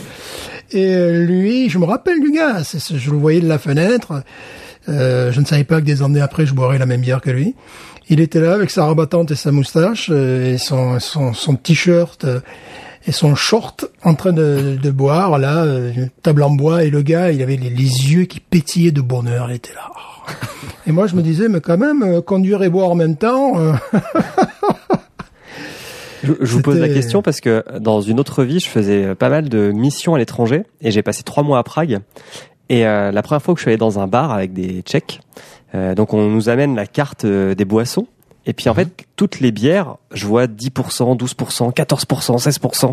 [SPEAKER 2] et euh, lui, je me rappelle du gars, je le voyais de la fenêtre. Euh, je ne savais pas que des années après, je boirais la même bière que lui. Il était là avec sa rabattante et sa moustache euh, et son son, son t-shirt euh, et son short en train de, de boire là, euh, une table en bois et le gars, il avait les, les yeux qui pétillaient de bonheur. Il était là. Et moi, je me disais, mais quand même, euh, conduire et boire en même temps. euh,
[SPEAKER 3] Je, je vous pose la question parce que dans une autre vie, je faisais pas mal de missions à l'étranger et j'ai passé trois mois à Prague. Et euh, la première fois que je suis allé dans un bar avec des Tchèques, euh, donc on nous amène la carte des boissons. Et puis en fait, toutes les bières, je vois 10%, 12%, 14%, 16%.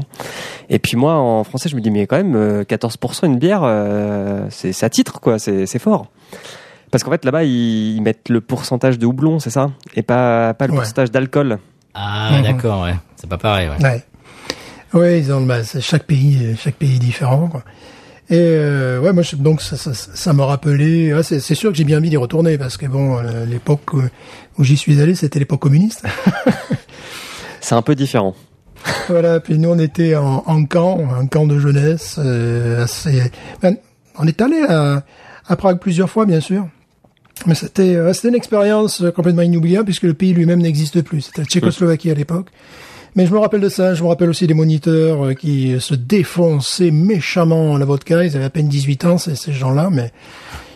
[SPEAKER 3] Et puis moi, en français, je me dis, mais quand même, euh, 14% une bière, euh, c'est à titre, quoi, c'est fort. Parce qu'en fait, là-bas, ils, ils mettent le pourcentage de houblon, c'est ça? Et pas, pas le
[SPEAKER 2] Ouais.
[SPEAKER 3] pourcentage d'alcool.
[SPEAKER 1] Ah,
[SPEAKER 2] Mhm.
[SPEAKER 1] d'accord, ouais. C'est pas pareil, ouais.
[SPEAKER 2] Ouais. Ouais, ils ont, bah, chaque pays, euh, chaque pays est différent, quoi. Et euh, ouais, moi, je- donc ça, ça, ça m'a rappelé. ouais, c'est sûr que j'ai bien envie d'y retourner parce que bon, euh, l'époque où, où j'y suis allé, c'était l'époque communiste.
[SPEAKER 3] C'est un peu différent.
[SPEAKER 2] voilà. Puis nous, on était en, en camp, un camp de jeunesse. euh, assez. ben, on est allé à, à Prague plusieurs fois, bien sûr. Mais c'était euh, c'était une expérience complètement inoubliable puisque le pays lui-même n'existe plus. C'était la Tchécoslovaquie à l'époque. Mais je me rappelle de ça. Je me rappelle aussi des moniteurs euh, qui se défonçaient méchamment la vodka. Ils avaient à peine 18 ans, ces, ces gens-là, mais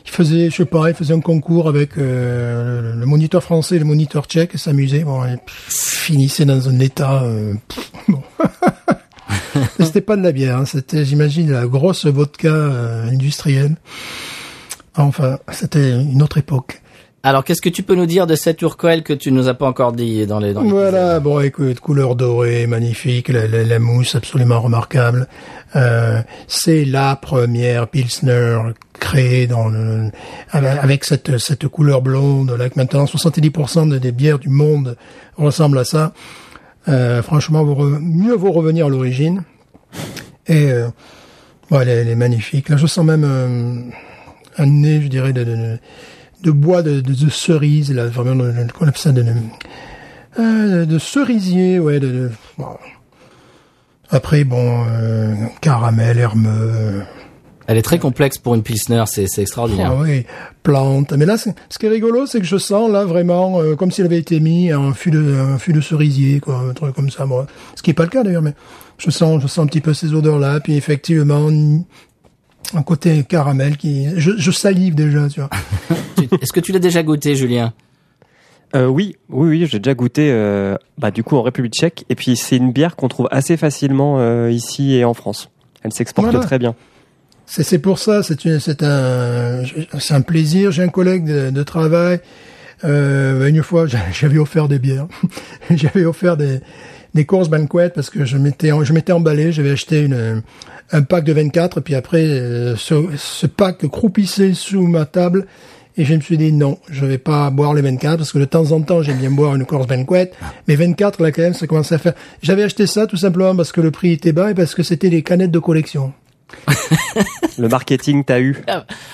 [SPEAKER 2] ils faisaient, je sais pas, ils faisaient un concours avec euh, le, moniteur français et le moniteur tchèque et s'amusaient. Bon, et pff, finissaient dans un état. euh, pff, bon. C'était pas de la bière. hein. C'était, j'imagine, la grosse vodka euh, industrielle. Enfin, c'était une autre époque.
[SPEAKER 1] Alors, qu'est-ce que tu peux nous dire de cette Urquell que tu nous as pas encore dit dans les, dans les
[SPEAKER 2] Voilà, bon, écoute, couleur dorée, magnifique, la, la- la mousse absolument remarquable. Euh, c'est la première Pilsner créée dans le, avec cette, cette couleur blonde, là, maintenant 70% de- des bières du monde ressemblent à ça. Euh, franchement, vous re- mieux vaut revenir à l'origine. Et, euh, ouais, elle, est- elle est magnifique. Là, je sens même euh, un nez, je dirais, de, de, de bois de, de, de cerise, là, vraiment, de- de- qu'on appelle ça de, de- euh, de cerisier, ouais. De, de- bon. Après, bon, euh, caramel, hermeux,
[SPEAKER 1] Elle est très complexe pour une Pilsner, c'est extraordinaire.
[SPEAKER 2] ah oui, plante. Mais là, ce qui est rigolo, c'est que je sens là vraiment euh, comme s'il avait été mis un fût de un fût de cerisier, quoi, un truc comme ça. Bon, ce qui est pas le cas d'ailleurs, mais je sens, je sens un petit peu ces odeurs-là, puis effectivement un côté caramel qui, je, je salive déjà, tu vois.
[SPEAKER 1] Est-ce que tu l'as déjà goûté, Julien?
[SPEAKER 3] Euh, oui, oui, oui, j'ai déjà goûté. Euh, bah, du coup, en République Tchèque. Et puis, c'est une bière qu'on trouve assez facilement euh, ici et en France. Elle s'exporte
[SPEAKER 2] Voilà.
[SPEAKER 3] très bien.
[SPEAKER 2] C'est c'est pour ça, c'est une- c'est un c'est un plaisir. J'ai un collègue de, de travail. Euh, une fois, j'a- j'avais offert des bières. j'avais offert des des courses banquet parce que je m'étais je m'étais emballé. J'avais acheté une un pack de 24 puis après euh, ce, ce pack croupissait sous ma table et je me suis dit non, je vais pas boire les 24 parce que de temps en temps j'aime bien boire une course banquet, mais 24 là quand même ça commençait à faire. J'avais acheté ça tout simplement parce que le prix était bas et parce que c'était des canettes de collection.
[SPEAKER 3] Le marketing, t'as eu.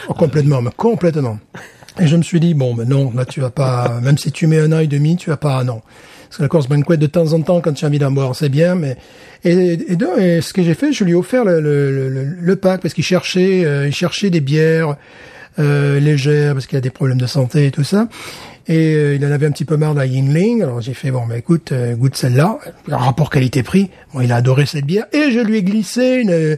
[SPEAKER 2] Oh, complètement, mais complètement. Et je me suis dit, bon, mais non, là, tu vas pas, même si tu mets un an et demi, tu vas pas, non. Parce que la course banquet, de temps en temps, quand tu as envie d'en boire, c'est bien, mais, et, et, donc, et ce que j'ai fait, je lui ai offert le, le, le, le pack, parce qu'il cherchait, euh, il cherchait des bières, euh, légères, parce qu'il a des problèmes de santé et tout ça. Et euh, il en avait un petit peu marre de la Yingling. Alors j'ai fait bon, bah écoute, euh, goûte celle-là. Le rapport qualité-prix. Bon, il a adoré cette bière. Et je lui ai glissé une,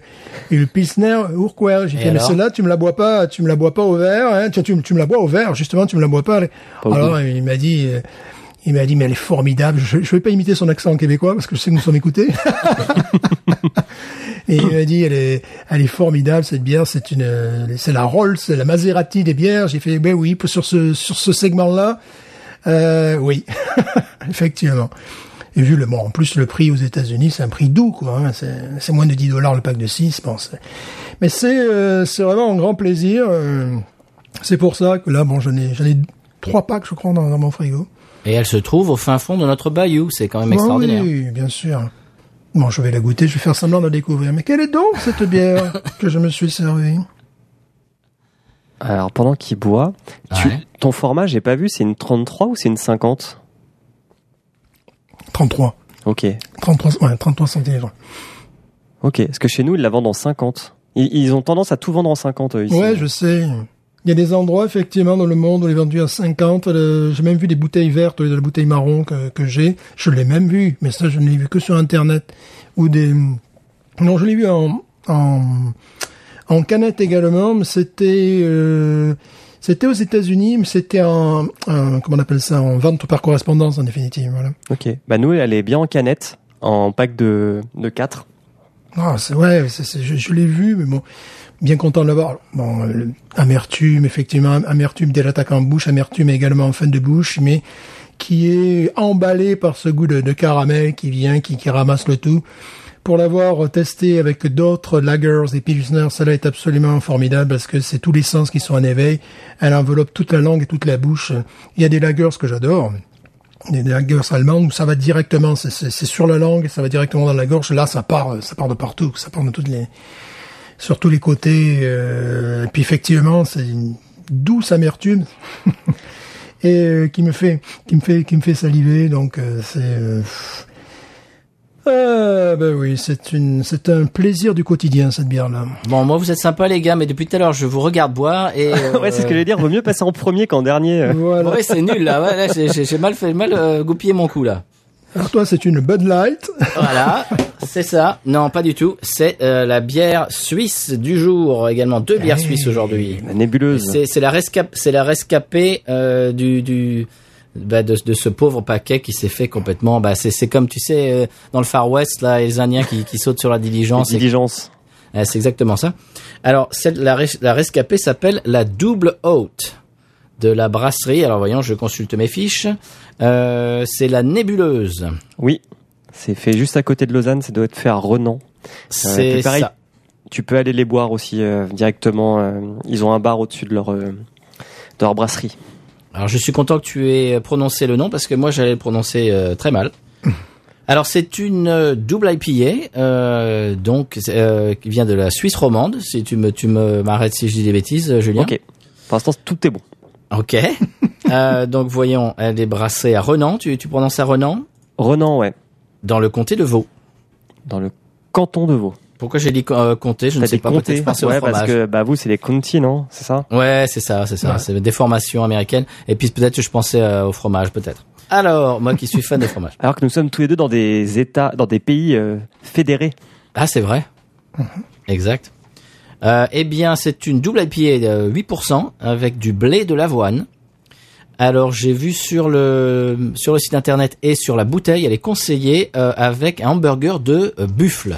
[SPEAKER 2] une Pilsner Urquell. J'ai fait mais celle-là, tu me la bois pas, tu me la bois pas au verre. Hein, tu, tu, tu me la bois au verre. Justement, tu me la bois pas. Alors il m'a dit. euh, il m'a dit, mais elle est formidable. Je, je vais pas imiter son accent québécois parce que je sais que nous sommes écoutés. Et il m'a dit, elle est, elle est formidable, cette bière. C'est une, c'est la Rolls, c'est la Maserati des bières. J'ai fait, ben oui, sur ce, sur ce segment-là, euh, oui, effectivement. Et vu le, bon, en plus, le prix aux États-Unis, c'est un prix doux, quoi. Hein, c'est, moins de 10 dollars le pack de 6, bon, c'est- Mais c'est, euh, c'est vraiment un grand plaisir. euh, c'est pour ça que là, bon, j'en ai, j'en ai trois packs, je crois, dans, dans mon frigo.
[SPEAKER 1] Et elle se trouve au fin fond de notre bayou, c'est quand même
[SPEAKER 2] Ah
[SPEAKER 1] extraordinaire.
[SPEAKER 2] oui, bien sûr. Bon, je vais la goûter, je vais faire semblant de la découvrir. Mais quelle est donc cette bière que je me suis servi?
[SPEAKER 3] Alors, pendant qu'il boit, tu-
[SPEAKER 1] Ouais.
[SPEAKER 3] ton format, j'ai pas vu, c'est une 33 ou c'est une 50
[SPEAKER 2] 33.
[SPEAKER 3] Ok.
[SPEAKER 2] 33, ouais, 33 centilitres.
[SPEAKER 3] Ok. Parce que chez nous, ils la vendent en 50. Ils, ils ont tendance à tout vendre en 50 eux, ici.
[SPEAKER 2] Ouais, je sais. Il y a des endroits, effectivement, dans le monde où il est vendu à 50. Euh, J'ai même vu des bouteilles vertes, de la bouteille marron que, que j'ai. Je l'ai même vu, mais ça, je ne l'ai vu que sur Internet. Ou des... Non, je l'ai vu en, en, en canette également, mais c'était... Euh, c'était aux États-Unis, mais c'était en, en- comment on appelle ça, en vente par correspondance en définitive. Voilà.
[SPEAKER 3] Ok. Bah, nous, elle est bien en canette, en pack de, de 4.
[SPEAKER 2] Ah, c'est ouais, je, je l'ai vu, mais bon, bien content de l'avoir. Bon, le- amertume, effectivement, amertume dès l'attaque en bouche, amertume également en fin de bouche, mais qui est emballé par ce goût de, de caramel qui vient, qui, qui ramasse le tout. pour l'avoir testé avec d'autres lagers et pilsners, celle-là est absolument formidable parce que c'est tous les sens qui sont en éveil. Elle enveloppe toute la langue et toute la bouche. Il y a des lagers que j'adore. Des lagers allemandes où ça va directement, c'est- sur la langue, ça va directement dans la gorge. Là, ça part, ça part de partout, ça part de toutes les, sur tous les côtés. euh, et puis effectivement, c'est une douce amertume et euh, qui me fait, qui me fait, qui me fait saliver. Donc euh, c'est. euh, ah, ben oui, c'est une, c'est un plaisir du quotidien cette bière-là.
[SPEAKER 1] Bon, moi vous êtes sympa les gars, mais depuis tout à l'heure je vous regarde boire et. euh,
[SPEAKER 3] ouais, c'est ce que j'allais dire. Vaut mieux passer en premier qu'en dernier.
[SPEAKER 2] Voilà.
[SPEAKER 1] Ouais, c'est nul là. Ouais, là, j'ai- j'ai j'ai mal fait, mal euh, goupillé mon coup là.
[SPEAKER 2] Alors toi, c'est une Bud Light.
[SPEAKER 1] Voilà, c'est ça. Non, pas du tout. C'est euh, la bière suisse du jour. Également deux bières suisses aujourd'hui.
[SPEAKER 3] La nébuleuse.
[SPEAKER 1] C'est la rescap, c'est la rescapée euh, du du bah, de, de ce pauvre paquet qui s'est fait complètement. Bah c'est c'est comme tu sais euh, dans le Far West là les Indiens qui qui sautent sur la diligence.
[SPEAKER 3] Diligence.
[SPEAKER 1] Ouais, c'est exactement ça. Alors celle, la res- la rescapée s'appelle la double haute de la brasserie. Alors voyons, je consulte mes fiches. Euh, c'est la nébuleuse.
[SPEAKER 3] Oui. C'est fait juste à côté de Lausanne. Ça doit être fait à Renan.
[SPEAKER 1] C'est
[SPEAKER 3] puis pareil,
[SPEAKER 1] ça.
[SPEAKER 3] Tu peux aller les boire aussi euh, directement. euh, ils ont un bar au-dessus de leur, euh, de leur brasserie.
[SPEAKER 1] Alors je suis content que tu aies prononcé le nom parce que moi j'allais le prononcer euh, très mal. Alors c'est une euh, double IPA, euh, donc euh, qui vient de la Suisse romande. Si tu me tu me m'arrêtes si je dis des bêtises, euh, Julien.
[SPEAKER 3] Ok. Pour l'instant, tout est bon.
[SPEAKER 1] Ok. Euh, donc voyons, elle est brassée à Renan. Tu tu prononces à Renan?
[SPEAKER 3] Renan, ouais.
[SPEAKER 1] dans le comté de Vaud.
[SPEAKER 3] Dans le canton de Vaud.
[SPEAKER 1] Pourquoi j'ai dit euh, comté? Je ne sais pas.
[SPEAKER 3] comté
[SPEAKER 1] Peut-être au fromage.
[SPEAKER 3] parce que bah vous, c'est les contis, non? C'est ça?
[SPEAKER 1] Ouais, c'est ça, c'est ça.
[SPEAKER 2] Ouais.
[SPEAKER 1] C'est des formations américaines. Et puis peut-être que je pensais euh, au fromage, peut-être. Alors, moi qui suis fan de fromage.
[SPEAKER 3] Alors que nous sommes tous les deux dans des États, dans des pays euh, fédérés.
[SPEAKER 1] Ah, c'est vrai. Exact. Euh, eh bien, c'est une double IPA de 8% avec du blé de l'avoine. Alors, j'ai vu sur le sur le site internet et sur la bouteille, elle est conseillée euh, avec un hamburger de euh, buffle.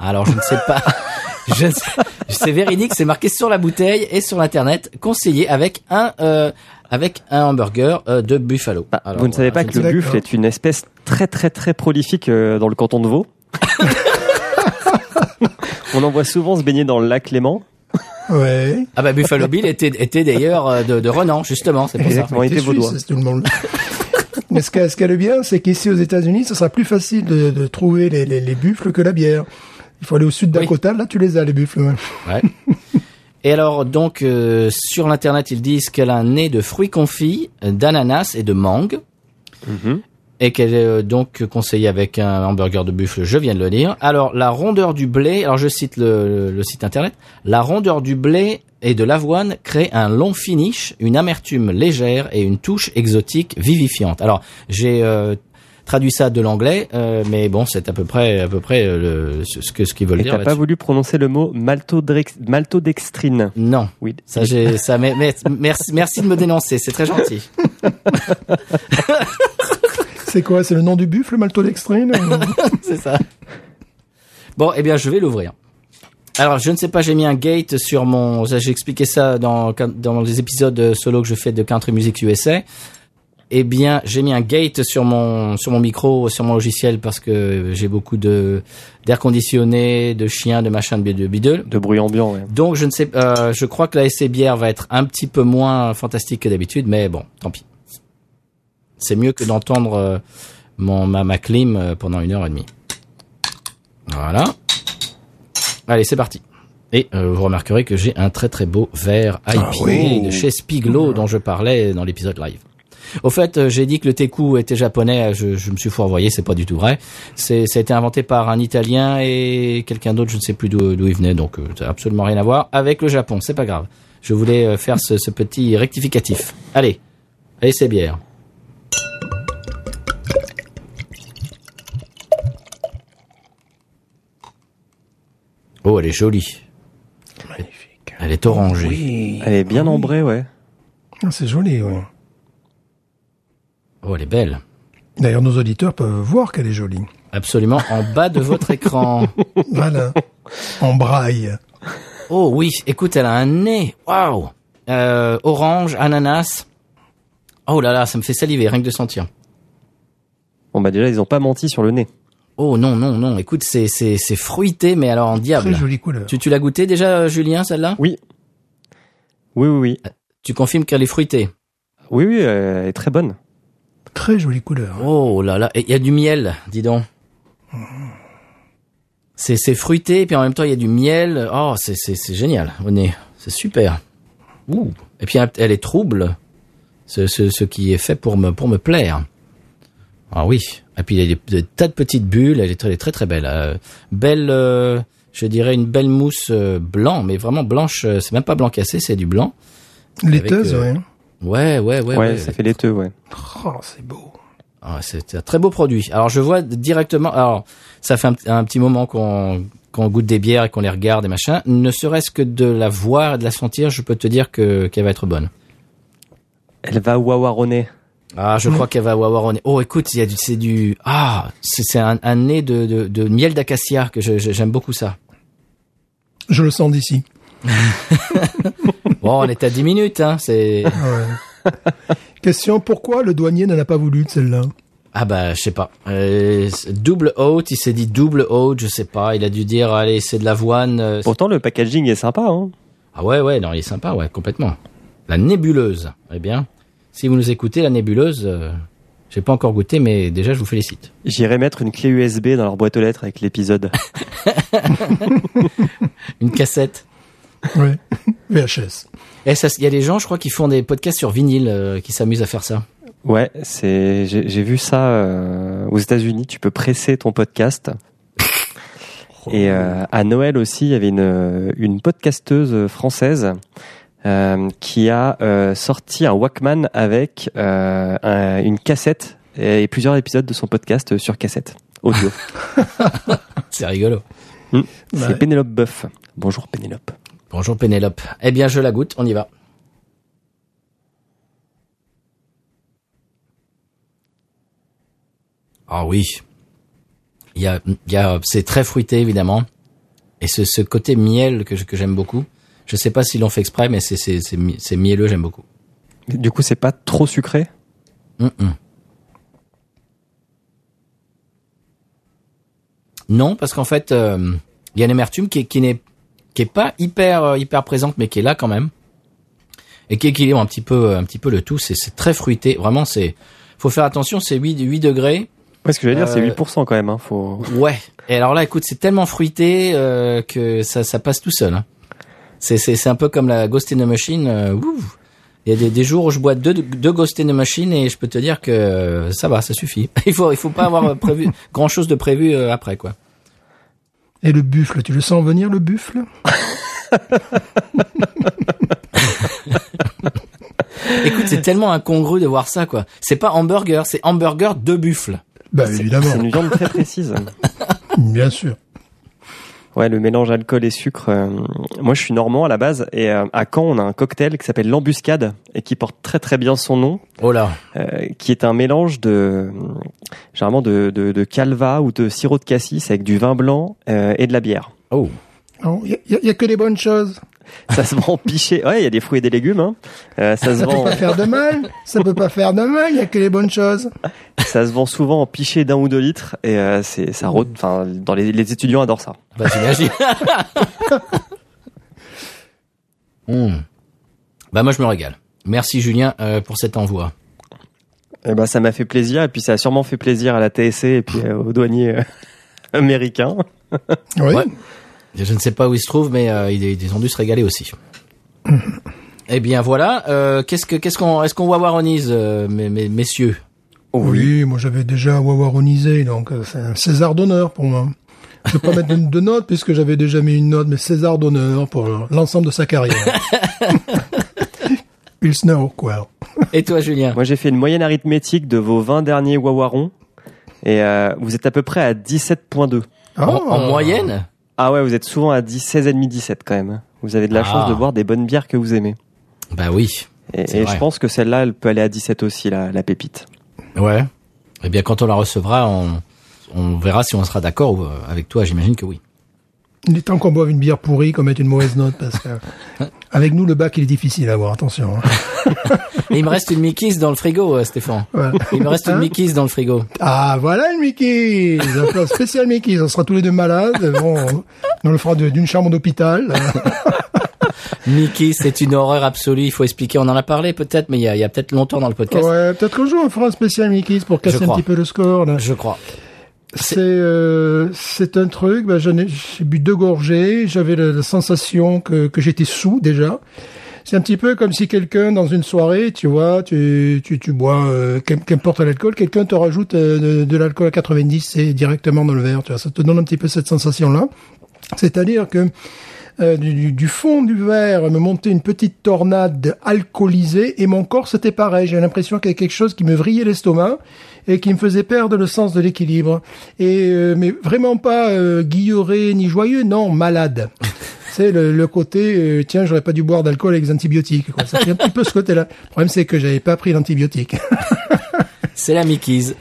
[SPEAKER 1] Alors, je ne sais pas. je ne sais- c'est véridique, c'est marqué sur la bouteille et sur l'internet, conseillé avec un euh, avec un hamburger euh, de buffalo.
[SPEAKER 3] Bah,
[SPEAKER 1] Alors,
[SPEAKER 3] vous ne savez pas que le buffle est une espèce très très très prolifique euh, dans le canton de Vaud. On en voit souvent se baigner dans le lac Léman.
[SPEAKER 2] Ouais.
[SPEAKER 1] Ah bah Buffalo Bill était était d'ailleurs euh, de, de Renan justement, c'est pour ça.
[SPEAKER 3] Exactement. On était
[SPEAKER 2] T'es suisse,
[SPEAKER 3] vaudois.
[SPEAKER 2] c'est tout le monde. Mais ce qu'elle ce qu'elle est bien, c'est qu'ici aux États-Unis, ça sera plus facile de, de trouver les, les, les buffles que la bière. Il faut aller au sud Dakota, là tu les as les buffles. ouais.
[SPEAKER 1] Ouais. Et alors donc euh, sur l'internet ils disent qu'elle a un nez de fruits confits, d'ananas et de mangue
[SPEAKER 3] Mhm.
[SPEAKER 1] Et qu'elle est euh, donc conseillée avec un hamburger de buffle, je viens de le dire. Alors la rondeur du blé, alors je cite le, le site internet, la rondeur du blé et de l'avoine crée un long finish, une amertume légère et une touche exotique vivifiante. Alors j'ai euh, traduit ça de l'anglais, euh, mais bon c'est à peu près à peu près euh, le, ce que ce qu'ils veulent
[SPEAKER 3] Et
[SPEAKER 1] dire.
[SPEAKER 3] t'as pas voulu prononcer le mot maltodextrine.
[SPEAKER 1] Non.
[SPEAKER 3] Oui.
[SPEAKER 1] Ça, j'ai, ça, mais, mais- merci, merci de me dénoncer, c'est très gentil.
[SPEAKER 2] C'est quoi C'est le nom du buffle, maltodextrine
[SPEAKER 1] c'est ça. Bon, eh bien, je vais l'ouvrir. Alors, je ne sais pas, j'ai mis un gate sur mon, j'ai expliqué ça dans, dans les épisodes solo que je fais de Country Music USA. Eh bien, j'ai mis un gate sur mon, sur mon micro, sur mon logiciel parce que j'ai beaucoup de, d'air conditionné, de chiens, de machin, de bidule.
[SPEAKER 3] De bruit ambiant, ouais.
[SPEAKER 1] Donc je ne sais, euh, je crois que la SC bière va être un petit peu moins fantastique que d'habitude, mais bon, tant pis. C'est mieux que d'entendre euh, mon ma, ma clim euh, pendant une heure et demie. Voilà. Allez, c'est parti. Et euh, vous remarquerez que j'ai un très très beau verre IPA
[SPEAKER 2] oui.
[SPEAKER 1] de chez Spiglo dont je parlais dans l'épisode live. Au fait, j'ai dit que le teku était japonais, je, je me suis fourvoyé, c'est pas du tout vrai. C'est, ça a été inventé par un Italien et quelqu'un d'autre, je ne sais plus d'où, d'où il venait, donc euh, ça n'a absolument rien à voir avec le Japon, c'est pas grave. Je voulais faire ce, ce petit rectificatif. Allez, allez c'est bière. Oh, elle est jolie.
[SPEAKER 2] Magnifique.
[SPEAKER 1] Elle est orangée.
[SPEAKER 2] Oui.
[SPEAKER 3] Elle est bien ambrée, ouais.
[SPEAKER 2] Ah, C'est joli, oui.
[SPEAKER 1] Oh, elle est belle.
[SPEAKER 2] D'ailleurs, nos auditeurs peuvent voir qu'elle est jolie.
[SPEAKER 1] Absolument en bas de votre écran.
[SPEAKER 2] Voilà. en braille.
[SPEAKER 1] Oh oui, écoute, elle a un nez. Waouh. Euh, orange, ananas. Oh là là, ça me fait saliver, rien que de sentir.
[SPEAKER 3] Bon bah déjà, ils ont pas menti sur le nez.
[SPEAKER 1] Oh non, non, non. Écoute, c'est c'est c'est fruité, mais alors en diable.
[SPEAKER 2] Très jolie couleur.
[SPEAKER 1] Tu tu l'as goûté déjà, euh, Julien, celle-là?
[SPEAKER 3] Oui. Oui, oui, oui.
[SPEAKER 1] Tu confirmes qu'elle est fruitée?
[SPEAKER 3] Oui, oui, euh, elle est très bonne.
[SPEAKER 2] Très jolie couleur.
[SPEAKER 1] Oh là là, et il y a du miel, dis donc. C'est c'est fruité, puis en même temps il y a du miel. Oh, c'est c'est c'est génial au nez. C'est super. Ouh. Et puis elle- elle est trouble. Ce, ce, ce qui est fait pour me pour me plaire. Ah oui. Et puis il y a des, des tas de petites bulles. Elle est très très très belle. Euh, belle, euh, je dirais une belle mousse euh, blanc, mais vraiment blanche. euh, C'est même pas blanc cassé, c'est du blanc.
[SPEAKER 2] Laiteuse,
[SPEAKER 1] euh,
[SPEAKER 2] ouais.
[SPEAKER 1] Ouais, ouais, ouais.
[SPEAKER 3] Ouais,
[SPEAKER 1] ouais,
[SPEAKER 3] ça fait laiteux, ouais.
[SPEAKER 2] Oh, c'est beau.
[SPEAKER 1] Ah, c'est un très beau produit. Alors je vois directement. Alors ça fait un, un petit moment qu'on qu'on goûte des bières et qu'on les regarde et machin. Ne serait-ce que de la voir et de la sentir, je peux te dire que qu'elle va être bonne.
[SPEAKER 3] Elle va wawaronner.
[SPEAKER 1] Ah, je crois qu'elle va avoir au nez. Oh, écoute, il y a du, c'est du, ah, c'est c'est un, un nez de, de, de miel d'acacia que je- je- j'aime beaucoup ça.
[SPEAKER 2] Je le sens d'ici.
[SPEAKER 1] Bon, on est à 10 minutes, hein. C'est,
[SPEAKER 2] Ouais. Question, pourquoi le douanier n'en a pas voulu de celle-là?
[SPEAKER 1] Ah bah, je sais pas. Euh, c'est double haute, il s'est dit double haute, je sais pas. Il a dû dire, allez, c'est de l'avoine. euh,
[SPEAKER 3] Pourtant, le packaging est sympa, hein.
[SPEAKER 1] Ah ouais, ouais, non, il est sympa, ouais, complètement. La nébuleuse. Eh bien, si vous nous écoutez, la nébuleuse, euh, j'ai pas encore goûté, mais déjà, je vous félicite.
[SPEAKER 3] J'irai mettre une clé USB dans leur boîte aux lettres avec l'épisode.
[SPEAKER 1] Une cassette.
[SPEAKER 2] Ouais. VHS.
[SPEAKER 1] Et ça, il y a des gens, je crois, qui font des podcasts sur vinyle, euh, qui s'amusent à faire ça.
[SPEAKER 3] Ouais, c'est j'ai j'ai vu ça euh, aux États-Unis. Tu peux presser ton podcast. Et euh, à Noël aussi, il y avait une une podcasteuse française euh, qui a euh, sorti un Walkman avec euh, un- une cassette et plusieurs épisodes de son podcast sur cassette audio.
[SPEAKER 1] C'est rigolo.
[SPEAKER 2] Ouais.
[SPEAKER 3] C'est Pénélope Boeuf. Bonjour Pénélope.
[SPEAKER 1] Bonjour Pénélope. Eh bien, je la goûte, on y va. Ah oui. Il y a, il y a, c'est très fruité évidemment. Et ce, ce côté miel que, que j'aime beaucoup. Je sais pas s'ils l'ont fait exprès, mais c'est, c'est, c'est, mi- c'est mielleux, j'aime beaucoup.
[SPEAKER 3] Du coup, c'est pas trop sucré?
[SPEAKER 1] Non, parce qu'en fait, euh, il y a une amertume qui qui n'est, qui est pas hyper, euh, hyper présente, mais qui est là quand même, et qui équilibre un petit peu, un petit peu le tout. C'est, c'est très fruité. Vraiment, c'est, faut faire attention. C'est 8, 8 degrés.
[SPEAKER 3] Ouais, ce que j'allais dire, c'est
[SPEAKER 1] Euh,
[SPEAKER 3] 8% quand même. Hein. Faut...
[SPEAKER 1] Ouais. Et alors là, écoute, c'est tellement fruité euh, que ça, ça passe tout seul. hein. C'est, c'est, c'est un peu comme la Ghost in the Machine. euh, ouf. Il y a des, des jours où je bois deux, deux Ghost in the Machine et je peux te dire que euh, ça va, ça suffit. Il faut, il faut pas avoir prévu grand chose de prévu euh, après quoi.
[SPEAKER 2] Et le buffle, tu le sens venir, le buffle?
[SPEAKER 1] Écoute, c'est tellement incongru de voir ça quoi. C'est pas hamburger, c'est hamburger de buffle.
[SPEAKER 2] Bah
[SPEAKER 3] C'est
[SPEAKER 2] évidemment,
[SPEAKER 3] une viande très précise.
[SPEAKER 2] bien sûr.
[SPEAKER 3] Ouais, le mélange alcool et sucre. euh, moi, je suis normand à la base et euh, à Caen, on a un cocktail qui s'appelle l'embuscade et qui porte très très bien son nom,
[SPEAKER 1] Oh là.
[SPEAKER 3] euh, qui est un mélange de généralement de, de, de calva ou de sirop de cassis avec du vin blanc et de la bière.
[SPEAKER 1] Oh.
[SPEAKER 2] Il y, a- y a que des bonnes choses.
[SPEAKER 3] Ça se vend piché. Ouais, il y a des fruits et des légumes. Hein. Euh, ça se
[SPEAKER 2] Ça peut pas faire de mal. Ça peut pas faire de mal. Il y a que les bonnes choses.
[SPEAKER 3] ça se vend souvent en piché d'un ou deux litres et euh, c'est ça. rôde- Enfin, dans les, les étudiants adorent ça.
[SPEAKER 1] Bah j'imagine. Hmm. Bah moi je me régale. Merci Julien euh, pour cet envoi.
[SPEAKER 3] Eh ben, ça m'a fait plaisir et puis ça a sûrement fait plaisir à la TSC et puis euh, aux douaniers euh, américains.
[SPEAKER 2] Oui.
[SPEAKER 1] Ouais. Je ne sais pas où il se trouve, mais euh, ils, ils ont dû se régaler aussi. eh bien voilà. Euh, qu'est-ce que qu'est-ce qu'on est-ce qu'on wawaronise, euh, mes, mes- messieurs?
[SPEAKER 2] Oui, moi j'avais déjà wawaronisé, donc c'est un César d'honneur pour moi. Je vais pas mettre de, de note puisque j'avais déjà mis une note, mais César d'honneur pour l'ensemble de sa carrière. Pilsner Urquell.
[SPEAKER 1] Et toi Julien?
[SPEAKER 3] Moi, j'ai fait une moyenne arithmétique de vos 20 derniers Wawarons. Et euh, vous êtes à peu près à 17.2.
[SPEAKER 1] en, en moyenne?
[SPEAKER 3] Ah ouais, vous êtes souvent à 10, 16,5, 17 quand même. Vous avez de la
[SPEAKER 1] Ah.
[SPEAKER 3] chance de boire des bonnes bières que vous aimez.
[SPEAKER 1] Bah oui.
[SPEAKER 3] Et, je pense que celle-là, elle peut aller à 17 aussi, la, la pépite.
[SPEAKER 1] Ouais. Eh bien quand on la recevra, on on verra si on sera d'accord euh, avec toi. J'imagine que oui.
[SPEAKER 2] Il est temps qu'on boive une bière pourrie, qu'on mette une mauvaise note, parce que Avec nous, le bac, il est difficile à avoir, attention. hein.
[SPEAKER 1] Il me reste une Mickey's dans le frigo, euh, Stéphane. Il me reste une
[SPEAKER 2] Hein
[SPEAKER 1] Mickey's dans le frigo.
[SPEAKER 2] Ah, voilà le Mickey Un spécial Mickey, on sera tous les deux malades. Bon, on le fera d'une chambre d'hôpital.
[SPEAKER 1] Mickey, c'est une horreur absolue. Il faut expliquer. On en a parlé peut-être, mais il y a, peut-être longtemps dans le podcast.
[SPEAKER 2] Ouais, peut-être qu'un jour on fera un spécial Mickey pour casser un petit peu le score. Là.
[SPEAKER 1] Je crois.
[SPEAKER 2] C'est euh, c'est un truc. Ben, j'ai bu deux gorgées. J'avais la, la sensation que, que j'étais sous déjà. C'est un petit peu comme si quelqu'un dans une soirée, tu vois, tu tu, tu bois euh, qu'im- qu'importe l'alcool, quelqu'un te rajoute euh, de, de l'alcool à 90 c'est directement dans le verre. Tu vois, ça te donne un petit peu cette sensation là. C'est-à-dire que euh, du, du- du fond du verre me montait une petite tornade alcoolisée et mon corps c'était pareil. J'ai l'impression qu'il y avait quelque chose qui me vrillait l'estomac et qui me faisait perdre le sens de l'équilibre. Et euh, mais vraiment pas euh, guilleré ni joyeux, non, malade. C'est le, le côté euh, tiens j'aurais pas dû boire d'alcool avec des antibiotiques. Quoi. Ça fait un petit peu ce côté-là. Le problème c'est que j'avais pas pris l'antibiotique.
[SPEAKER 1] C'est la Mickey's.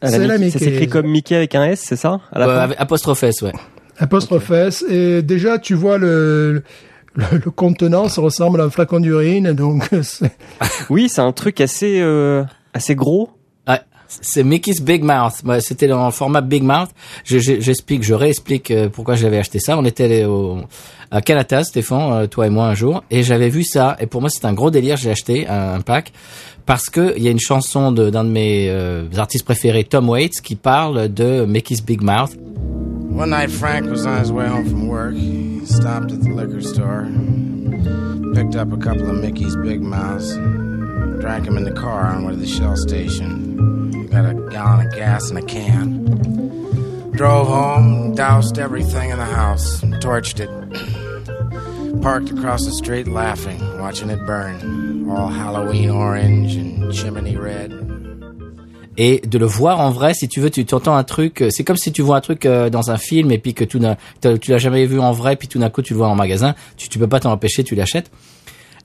[SPEAKER 3] Ah,
[SPEAKER 2] C'est la
[SPEAKER 3] Mickey- Ça s'écrit comme Mickey avec un S, c'est ça à la fin
[SPEAKER 1] avec apostrophe S, ouais.
[SPEAKER 2] Apostrophe S. Et déjà tu vois le le, le contenant, ça ressemble à un flacon d'urine, donc c'est-
[SPEAKER 3] Oui, c'est un truc assez euh, assez gros.
[SPEAKER 1] C'est Mickey's Big Mouth. C'était dans le format Big Mouth. Je- je- J'explique, je réexplique euh, pourquoi j'avais acheté ça. On était allé au, à Canada, Stéphane, euh, toi et moi un jour, et j'avais vu ça. Et pour moi, c'était un gros délire. J'ai acheté un, pack parce que il y a une chanson de- d'un de, mes euh, artistes préférés, Tom Waits, qui parle de Mickey's Big Mouth.
[SPEAKER 4] One night, Frank was on his way home from work. He stopped at the liquor store, picked up a couple of Mickey's Big Mouths, drank them in the car on way to the Shell station. Got a gallon of gas in a can. Drove home, doused everything in the house, and torched it. Parked across the street laughing, watching it burn. All Halloween orange and chimney red.
[SPEAKER 1] et de le voir en vrai si tu veux tu t'entends un truc euh, c'est comme si tu vois un truc euh, dans un film et puis que tout tu l'as jamais vu en vrai puis tout d'un coup tu le vois en magasin tu tu peux pas t'en empêcher tu l'achètes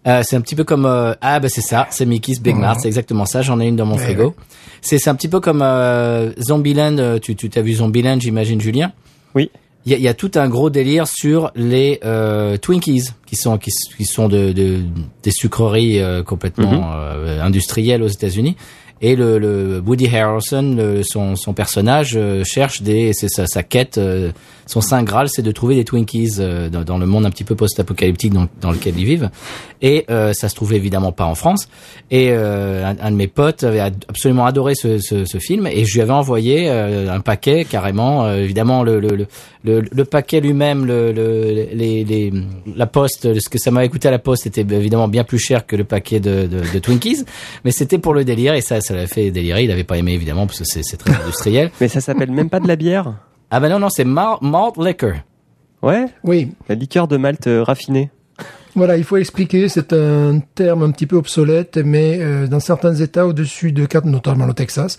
[SPEAKER 1] euh, c'est un petit peu comme euh, ah ben c'est ça c'est Mickey's Big Mouth c'est exactement ça j'en ai une dans mon frigo. c'est c'est un petit peu comme euh, Zombieland euh, tu tu t'as vu Zombieland j'imagine Julien?
[SPEAKER 3] Oui.
[SPEAKER 1] il y a, y a tout un gros délire sur les euh, Twinkies qui sont qui, qui sont de, de des sucreries euh, complètement euh, industrielles aux États-Unis et le, le Woody Harrelson le- son son personnage euh, cherche des c'est sa, sa quête euh, son saint graal c'est de trouver des Twinkies euh, dans, dans le monde un petit peu post-apocalyptique dans, dans lequel ils vivent. Et ça se trouve évidemment pas en France. Et un, un de mes potes avait absolument adoré ce, ce, ce film. Et je lui avais envoyé un paquet carrément évidemment le le, le, le, le paquet lui-même le, le les, les la poste ce que ça m'avait coûté à la poste était évidemment bien plus cher que le paquet de, de, de Twinkies mais c'était pour le délire et ça ça l'a fait délirer il avait pas aimé évidemment parce que c'est c'est très industriel
[SPEAKER 3] Mais ça s'appelle même pas de la bière?
[SPEAKER 1] ah ben non non c'est mal- malt liquor
[SPEAKER 3] Ouais,
[SPEAKER 2] oui.
[SPEAKER 3] la liqueur de malt euh, raffinée.
[SPEAKER 2] Voilà, il faut expliquer, c'est un terme un petit peu obsolète, mais euh, dans certains États au-dessus de 4, notamment le Texas,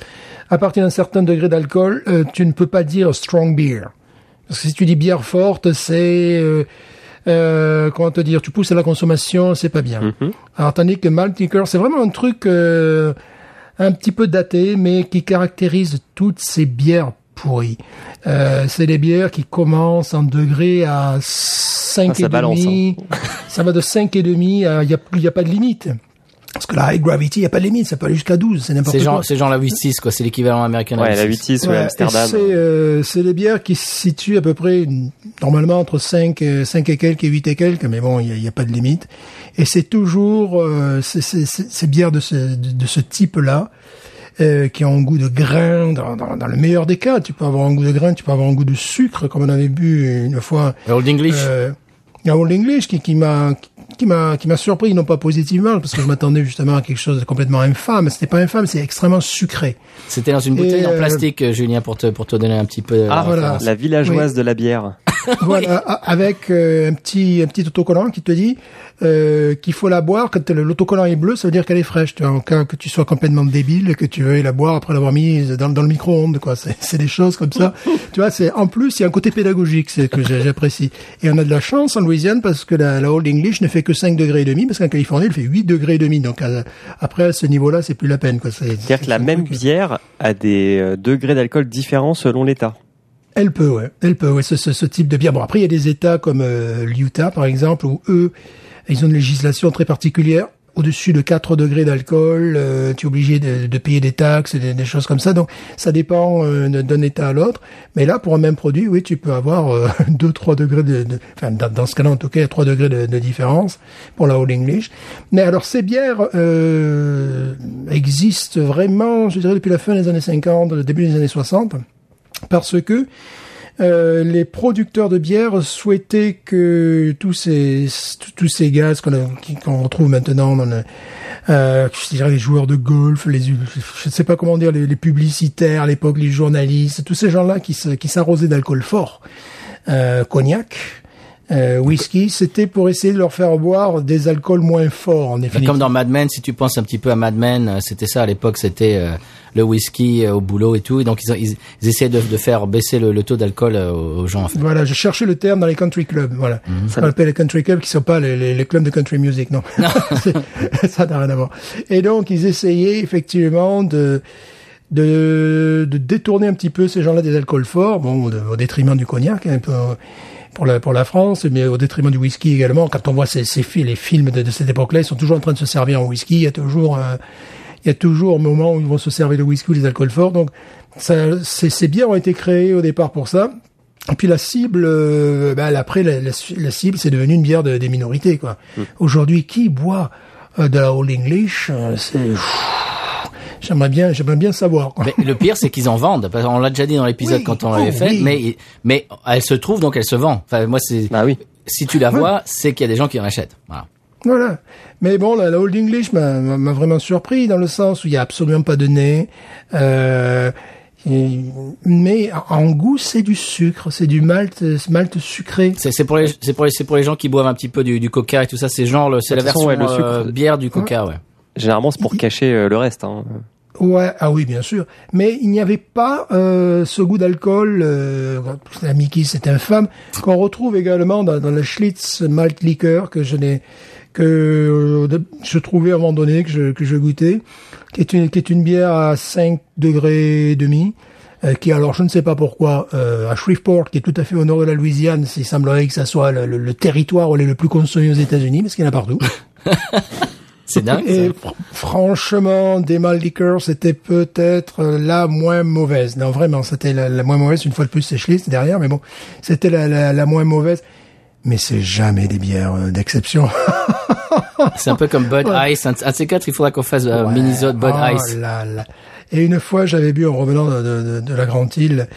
[SPEAKER 2] à partir d'un certain degré d'alcool, euh, tu ne peux pas dire strong beer. Parce que si tu dis bière forte, c'est... Euh, euh, comment te dire Tu pousses à la consommation, c'est pas bien. Alors tandis que malt liquor, c'est vraiment un truc euh, un petit peu daté, mais qui caractérise toutes ces bières pourries. Euh, c'est des bières qui commencent en degré à 5
[SPEAKER 3] Ah, ça
[SPEAKER 2] et
[SPEAKER 3] balance,
[SPEAKER 2] demi. Ça va de 5 et demi à il y a il y a pas de limite. Parce que la high gravity, il y a pas de limite, ça peut aller jusqu'à 12, c'est n'importe
[SPEAKER 1] c'est
[SPEAKER 2] quoi.
[SPEAKER 1] genre c'est genre la 8-6 quoi c'est l'équivalent américain de
[SPEAKER 3] Ouais, la
[SPEAKER 1] 8-6.
[SPEAKER 3] 8-6 ouais, Amsterdam.
[SPEAKER 2] C'est euh, c'est des bières qui se situent à peu près normalement entre 5, euh, 5 et quelques et 8 et quelques, mais bon, il y a, a pas de limite. Et c'est toujours euh, c'est- c'est- c'est- ces bières de ce, de, de ce type-là euh, qui ont un goût de grain dans, dans, dans le meilleur des cas. Tu peux avoir un goût de grain, tu peux avoir un goût de sucre, comme on avait bu une fois.
[SPEAKER 1] Old English
[SPEAKER 2] Euh, Old English qui, qui m'a qui m'a qui m'a surpris non pas positivement parce que je m'attendais justement à quelque chose de complètement infâme c'était pas infâme c'est extrêmement sucré
[SPEAKER 1] C'était dans une bouteille
[SPEAKER 2] Et,
[SPEAKER 1] en
[SPEAKER 2] euh,
[SPEAKER 1] plastique, euh, Julien, pour te pour te donner un petit peu.
[SPEAKER 2] Ah,
[SPEAKER 1] la
[SPEAKER 2] voilà.
[SPEAKER 1] référence.
[SPEAKER 3] La villageoise de la bière.
[SPEAKER 2] voilà avec euh, un petit un petit autocollant qui te dit euh, qu'il faut la boire quand l'autocollant est bleu ça veut dire qu'elle est fraîche tu vois, en cas que tu sois complètement débile et que tu veuilles la boire après l'avoir mise dans, dans le micro-ondes quoi. C'est des choses comme ça. Tu vois c'est en plus il y a un côté pédagogique c'est que j'apprécie. Et on a de la chance en Louisiane parce que la, la Old English ne fait que 5 degrés et demi parce qu'en Californie elle fait 8 degrés et demi. Donc à- après à ce niveau là c'est plus la peine
[SPEAKER 3] C'est-à-dire que la même bière a des euh, degrés d'alcool différents selon l'État.
[SPEAKER 2] Elle peut, ouais. Elle peut, ouais. Ce, ce, ce type de bière. Bon, après, il y a des États comme euh, l'Utah, par exemple, où eux, Ils ont une législation très particulière. Au-dessus de 4 degrés d'alcool, euh, tu es obligé de, de payer des taxes, des, des choses comme ça. Donc, ça dépend euh, d'un état à l'autre. Mais là, pour un même produit, oui, tu peux avoir euh, 2-3 degrés de... de- enfin, dans, ce cas-là, en tout cas, 3 degrés de, de différence pour la Old English. Mais alors, ces bières euh, existent vraiment, je dirais, depuis la fin des années 50, le début des années 60 parce que euh, les producteurs de bière souhaitaient que tous ces tous- ces gaz qu'on qu'on retrouve maintenant dans le, euh, je les joueurs de golf, les je sais pas comment dire les, les publicitaires à l'époque, les journalistes, tous ces gens-là qui qui s'arrosaient d'alcool fort, euh, cognac. Euh, whisky, c'était pour essayer de leur faire boire des alcools moins forts, en
[SPEAKER 1] Mais
[SPEAKER 2] définitive.
[SPEAKER 1] Comme dans Mad Men, si tu penses un petit peu à Mad Men, euh, c'était ça à l'époque, c'était euh, le whisky euh, au boulot et tout. Et donc ils, ils, ils essayaient de, de faire baisser le, le taux d'alcool euh, aux gens. En fait.
[SPEAKER 2] Voilà, je cherchais le terme dans les country clubs. Voilà,
[SPEAKER 1] Mhm.
[SPEAKER 2] on appelle les country clubs qui sont pas les, les, les clubs de country music, non. C'est- ça n'a rien à voir. Et donc ils essayaient effectivement de de, de détourner un petit peu ces gens-là des alcools forts, bon, de- au détriment du cognac, un peu pour la pour la France, mais au détriment du whisky également. Quand on voit ces, ces films, les films de, de cette époque-là, ils sont toujours en train de se servir en whisky. Il y a toujours euh, il y a toujours un moment où ils vont se servir de whisky ou des alcools forts. Donc, ça, ces, ces bières ont été créées au départ pour ça. Et puis la cible, euh, bah, après la, la, la cible, c'est devenu une bière de- des minorités. quoi. Aujourd'hui, qui boit euh, de la Old English Euh, C'est j'aimerais bien, j'aimerais bien savoir. Quoi.
[SPEAKER 1] Mais le pire, c'est qu'ils en vendent. Parce qu'on l'a déjà dit dans l'épisode
[SPEAKER 2] Oui,
[SPEAKER 1] quand on
[SPEAKER 2] oh,
[SPEAKER 1] l'avait fait.
[SPEAKER 2] oui.
[SPEAKER 1] Mais mais elle se trouve donc elle se vend. Enfin moi c'est
[SPEAKER 3] Bah oui.
[SPEAKER 1] si tu la vois, c'est qu'il y a des gens qui en achètent. Voilà.
[SPEAKER 2] Voilà. Mais bon, la, la Old English m'a vraiment surpris dans le sens où il y a absolument pas de nez. Euh, et- mais en goût, c'est du sucre, c'est du malt, malt sucré.
[SPEAKER 1] C'est c'est pour les c'est pour les c'est pour les gens qui boivent un petit peu du, du coca et tout ça. C'est genre le c'est
[SPEAKER 3] De
[SPEAKER 1] la
[SPEAKER 3] façon,
[SPEAKER 1] version
[SPEAKER 3] ouais, le
[SPEAKER 1] euh,
[SPEAKER 3] sucre.
[SPEAKER 1] bière du coca ouais.
[SPEAKER 3] Généralement, c'est pour cacher euh, le reste. Hein.
[SPEAKER 2] Ouais, ah oui, bien sûr. Mais il n'y avait pas euh, ce goût d'alcool. Euh, la Mickey, c'est infâme qu'on retrouve également dans, dans la Schlitz Malt Liqueur que je n'ai que euh, je trouvais à un moment donné que je que je goûtais, qui est une qui est une bière à 5 degrés et demi. euh, qui alors je ne sais pas pourquoi euh, à Shreveport qui est tout à fait au nord de la Louisiane il semblerait que ça soit le, le- le territoire où elle est le plus consommé aux États-Unis parce qu'il y en a partout
[SPEAKER 1] C'est dingue.
[SPEAKER 2] et fr- franchement, liquors, c'était peut-être euh, la moins mauvaise. Non, vraiment, c'était la, la moins mauvaise. Une fois de plus, c'est Schlitz derrière, mais bon, c'était la, la, la moins mauvaise. Mais c'est jamais des bières euh, d'exception.
[SPEAKER 1] C'est un peu comme Bud Ice. Un, de ces quatre, il faudra qu'on fasse un mini-zone Bud
[SPEAKER 2] Oh
[SPEAKER 1] Ice.
[SPEAKER 2] là là. Et une fois, j'avais bu en revenant de- de la Grande Île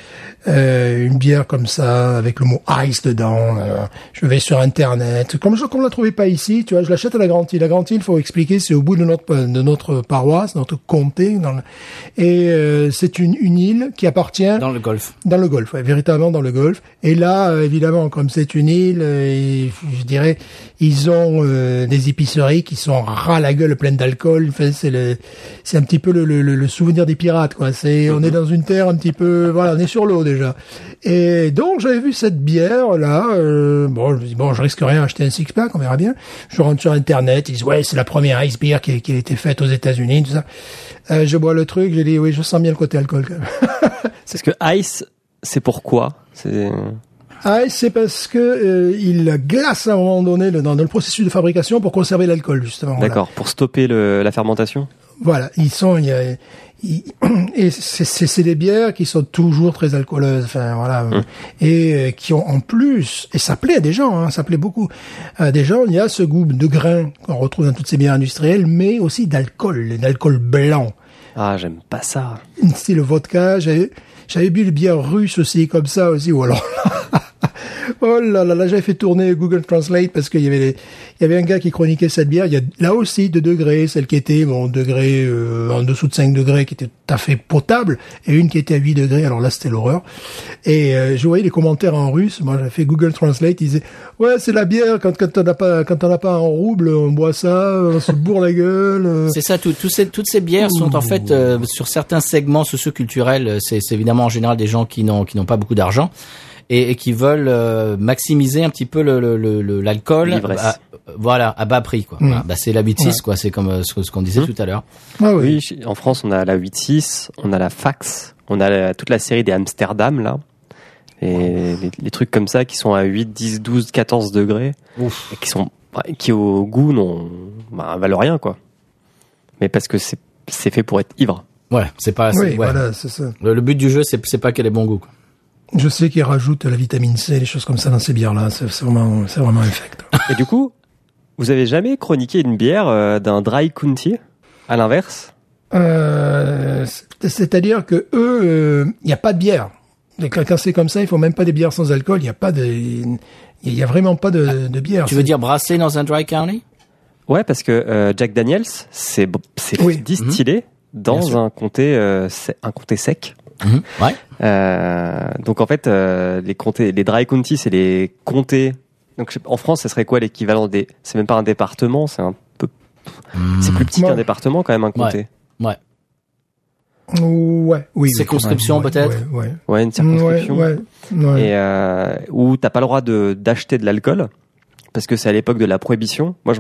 [SPEAKER 2] euh, une bière comme ça avec le mot ice dedans. euh, je vais sur internet, comme je comme on la trouvait pas ici, tu vois, je l'achète à la Grande Île. La Grande Île, faut expliquer, c'est au bout de notre de notre paroisse, notre comté, dans le- et euh, c'est une une île qui appartient
[SPEAKER 1] Dans le golf.
[SPEAKER 2] dans le golfe, ouais, véritablement dans le golfe. Et là, euh, évidemment, comme c'est une île, euh, et, je dirais, ils ont euh, des épiceries qui sont ras la gueule pleines d'alcool. Enfin, c'est le, c'est un petit peu le, le, le souvenir des pirates, quoi. C'est, on est dans une terre un petit peu, voilà, on est sur l'eau déjà. Et donc, j'avais vu cette bière là. euh, bon, je me dis bon, je risque rien à acheter un six pack, on verra bien. Je rentre sur internet, ils disent ouais, c'est la première ice beer qui, qui a été faite aux États-Unis, tout ça. Euh, je bois le truc, j'ai dit oui, je sens bien le côté alcool quand même.
[SPEAKER 3] Parce que Ice, c'est pourquoi? C'est
[SPEAKER 2] Ah, c'est parce que euh, il glace à un moment donné le- dans, dans le processus de fabrication pour conserver l'alcool justement. voilà.
[SPEAKER 3] d'accord pour stopper le, la fermentation?
[SPEAKER 2] Voilà, ils sont, il y a, et c'est- c'est c'est des bières qui sont toujours très alcooleuses, enfin voilà, et euh, qui ont en plus, et ça plaît à des gens, hein, ça plaît beaucoup à des gens. Il y a ce goût de grain qu'on retrouve dans toutes ces bières industrielles, mais aussi d'alcool, d'alcool blanc,
[SPEAKER 3] Ah, j'aime pas ça.
[SPEAKER 2] style vodka. J'avais, j'avais bu le bière russe aussi comme ça aussi, ou alors. Oh là là là, j'avais fait tourner Google Translate parce qu'il y avait les- il y avait un gars qui chroniquait cette bière. Il y a là aussi deux degrés, celle qui était bon degré euh, en dessous de 5 degrés qui était tout à fait potable et une qui était à 8 degrés. Alors là c'était l'horreur. Et euh, je voyais les commentaires en russe. Moi j'avais fait Google Translate. Ils disaient ouais c'est la bière quand quand on n'a pas quand on n'a pas un rouble on boit ça, on se bourre la gueule.
[SPEAKER 1] C'est ça, tout, tout ces- toutes ces bières sont en fait euh, sur certains segments socioculturels. euh, C'est c'est évidemment en général des gens qui n'ont qui n'ont pas beaucoup d'argent et, et qui veulent euh, maximiser un petit peu le le- le- le- l'alcool.
[SPEAKER 3] L'ivresse.
[SPEAKER 1] à- voilà, à bas prix quoi. Voilà. Bah, c'est la 8-6 quoi. C'est comme euh, ce, ce qu'on disait tout à l'heure.
[SPEAKER 2] Ah oui.
[SPEAKER 3] Oui, en France, on a la 8.6, on a la Fax, on a la- toute la série des Amsterdam, là. Et les, les trucs comme ça qui sont à 8, 10, 12, 14 degrés. Et qui sont ouais, qui au goût n'ont bah, valent rien quoi. Mais parce que c'est c'est fait pour être ivre.
[SPEAKER 1] Ouais, c'est pas.
[SPEAKER 2] Oui,
[SPEAKER 1] ouais.
[SPEAKER 2] voilà, c'est ça.
[SPEAKER 1] Le, le but du jeu, c'est c'est pas qu'elle ait bon goût. quoi.
[SPEAKER 2] Je sais qu'ils rajoutent la vitamine C, les choses comme ça dans ces bières-là. C'est c'est vraiment, c'est vraiment infect.
[SPEAKER 3] Et du coup, vous avez jamais chroniqué une bière euh, d'un dry county? À l'inverse?
[SPEAKER 2] Euh, c'est- C'est-à-dire que eux, il n'y a pas de bière. Et Quand, c'est comme ça, il faut même pas des bières sans alcool. Il n'y a pas de, il y a vraiment pas de, de bière.
[SPEAKER 1] Tu veux dire brasser dans un dry county?
[SPEAKER 3] Ouais, parce que euh, Jack Daniels, c'est c'est
[SPEAKER 2] Oui.
[SPEAKER 3] distillé
[SPEAKER 1] Bien
[SPEAKER 3] dans un comté euh, un comté sec.
[SPEAKER 1] Mhm. Ouais.
[SPEAKER 3] Euh, donc en fait, euh, les comtés, les dry counties, c'est les comtés. Donc en France, ce serait quoi l'équivalent des C'est même pas un département, c'est un peu. C'est plus petit
[SPEAKER 2] Ouais.
[SPEAKER 3] qu'un département quand même un comté.
[SPEAKER 1] Ouais.
[SPEAKER 2] Ouais, oui.
[SPEAKER 1] Circonscription,
[SPEAKER 2] ouais,
[SPEAKER 1] peut-être
[SPEAKER 2] Ouais, ouais.
[SPEAKER 3] Ouais, une circonscription.
[SPEAKER 2] Ouais, ouais, ouais.
[SPEAKER 3] et euh, où t'as pas le droit de d'acheter de l'alcool parce que c'est à l'époque de la prohibition. Moi,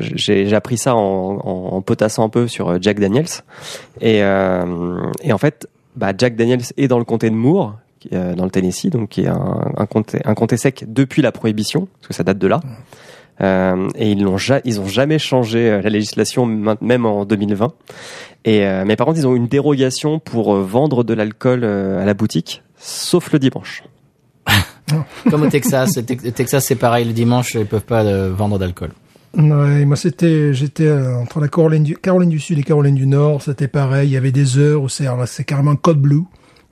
[SPEAKER 3] j'ai appris ça en, potassant un peu sur euh, Jack Daniels et euh, en fait, bah, Jack Daniels est dans le comté de Moore. euh, dans le Tennessee, donc qui est un, comté sec depuis la prohibition, parce que ça date de là. Et ils n'ont jamais changé la législation même en 2020. Et euh, mais par contre, ils ont une dérogation pour vendre de l'alcool à la boutique, sauf le dimanche.
[SPEAKER 1] Comme au Texas. Au Texas, c'est pareil. Le dimanche, ils peuvent pas euh, vendre d'alcool.
[SPEAKER 2] Ouais, moi c'était, j'étais euh, entre la Caroline du, Caroline du Sud et Caroline du Nord, c'était pareil. Il y avait des heures où c'est, alors là, c'est carrément code blue.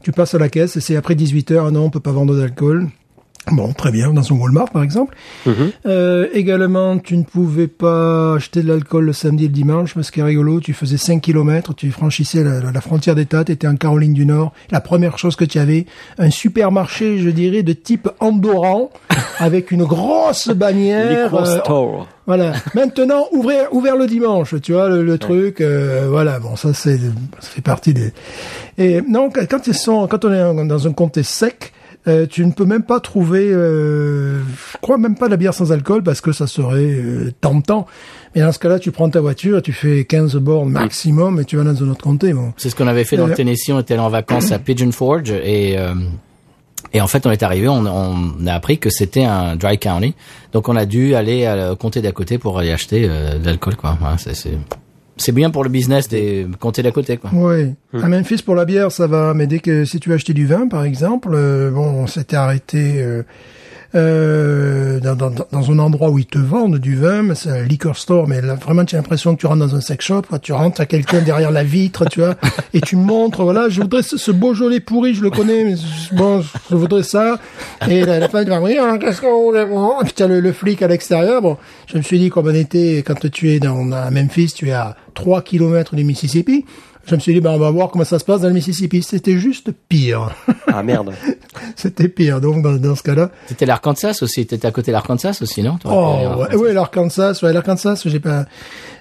[SPEAKER 2] Tu passes à la caisse et c'est après 18 heures. Ah non, on peut pas vendre d'alcool. Bon, très bien, dans un Walmart par exemple. Euh, également, tu ne pouvais pas acheter de l'alcool le samedi et le dimanche parce est rigolo, tu faisais 5 kilomètres, tu franchissais la, la- la frontière d'État, tu étais en Caroline du Nord. La première chose que tu avais, un supermarché, je dirais, de type Andoran, avec une grosse bannière. Euh, voilà. Maintenant, ouvrir, ouvert le dimanche, tu vois, le, le truc, euh, voilà. Bon, ça, c'est, ça fait partie des. Et non, quand ils sont, quand on est dans un comté sec, euh, tu ne peux même pas trouver, euh, je crois même pas de la bière sans alcool parce que ça serait euh, tentant. Mais dans ce cas-là, tu prends ta voiture, tu fais 15 bornes maximum et tu vas dans un autre comté. Bon.
[SPEAKER 1] C'est ce qu'on avait fait dans le
[SPEAKER 2] Euh,
[SPEAKER 1] Tennessee. On était allé en vacances à Pigeon Forge et euh, et en fait on est arrivé, on, on a appris que c'était un dry county. Donc on a dû aller à- au comté d'à côté pour aller acheter euh, de l'alcool quoi. Voilà, c'est c'est bien pour le business des comtés d'à côté quoi.
[SPEAKER 2] Oui. À Memphis pour la bière, ça va. Mais dès que si tu veux acheter du vin, par exemple, euh, bon, on s'était arrêté euh, euh, dans, dans, dans un endroit où ils te vendent du vin, mais c'est un liquor store. Mais là, vraiment, tu as l'impression que tu rentres dans un sex shop. Quoi. Tu rentres, à quelqu'un derrière la vitre, tu vois, et tu montres. Voilà, je voudrais ce, ce Beaujolais pourri, je le connais, mais bon, je voudrais ça. Et la, la femme va oui, alors, qu'est-ce qu'on voulait bon. Et puis t'as le, le flic à l'extérieur. Bon, je me suis dit, comme on était, quand tu es dans à Memphis, tu es à 3 kilomètres du Mississippi. Je me suis dit, ben, on va voir comment ça se passe dans le Mississippi. C'était juste pire.
[SPEAKER 3] Ah merde.
[SPEAKER 2] C'était pire. Donc, dans, dans ce cas-là.
[SPEAKER 1] C'était l'Arkansas aussi. T'étais à côté de l'Arkansas aussi, non?
[SPEAKER 2] Oh, ouais,
[SPEAKER 1] Arkansas.
[SPEAKER 2] ouais, l'Arkansas, ouais, l'Arkansas, j'ai pas,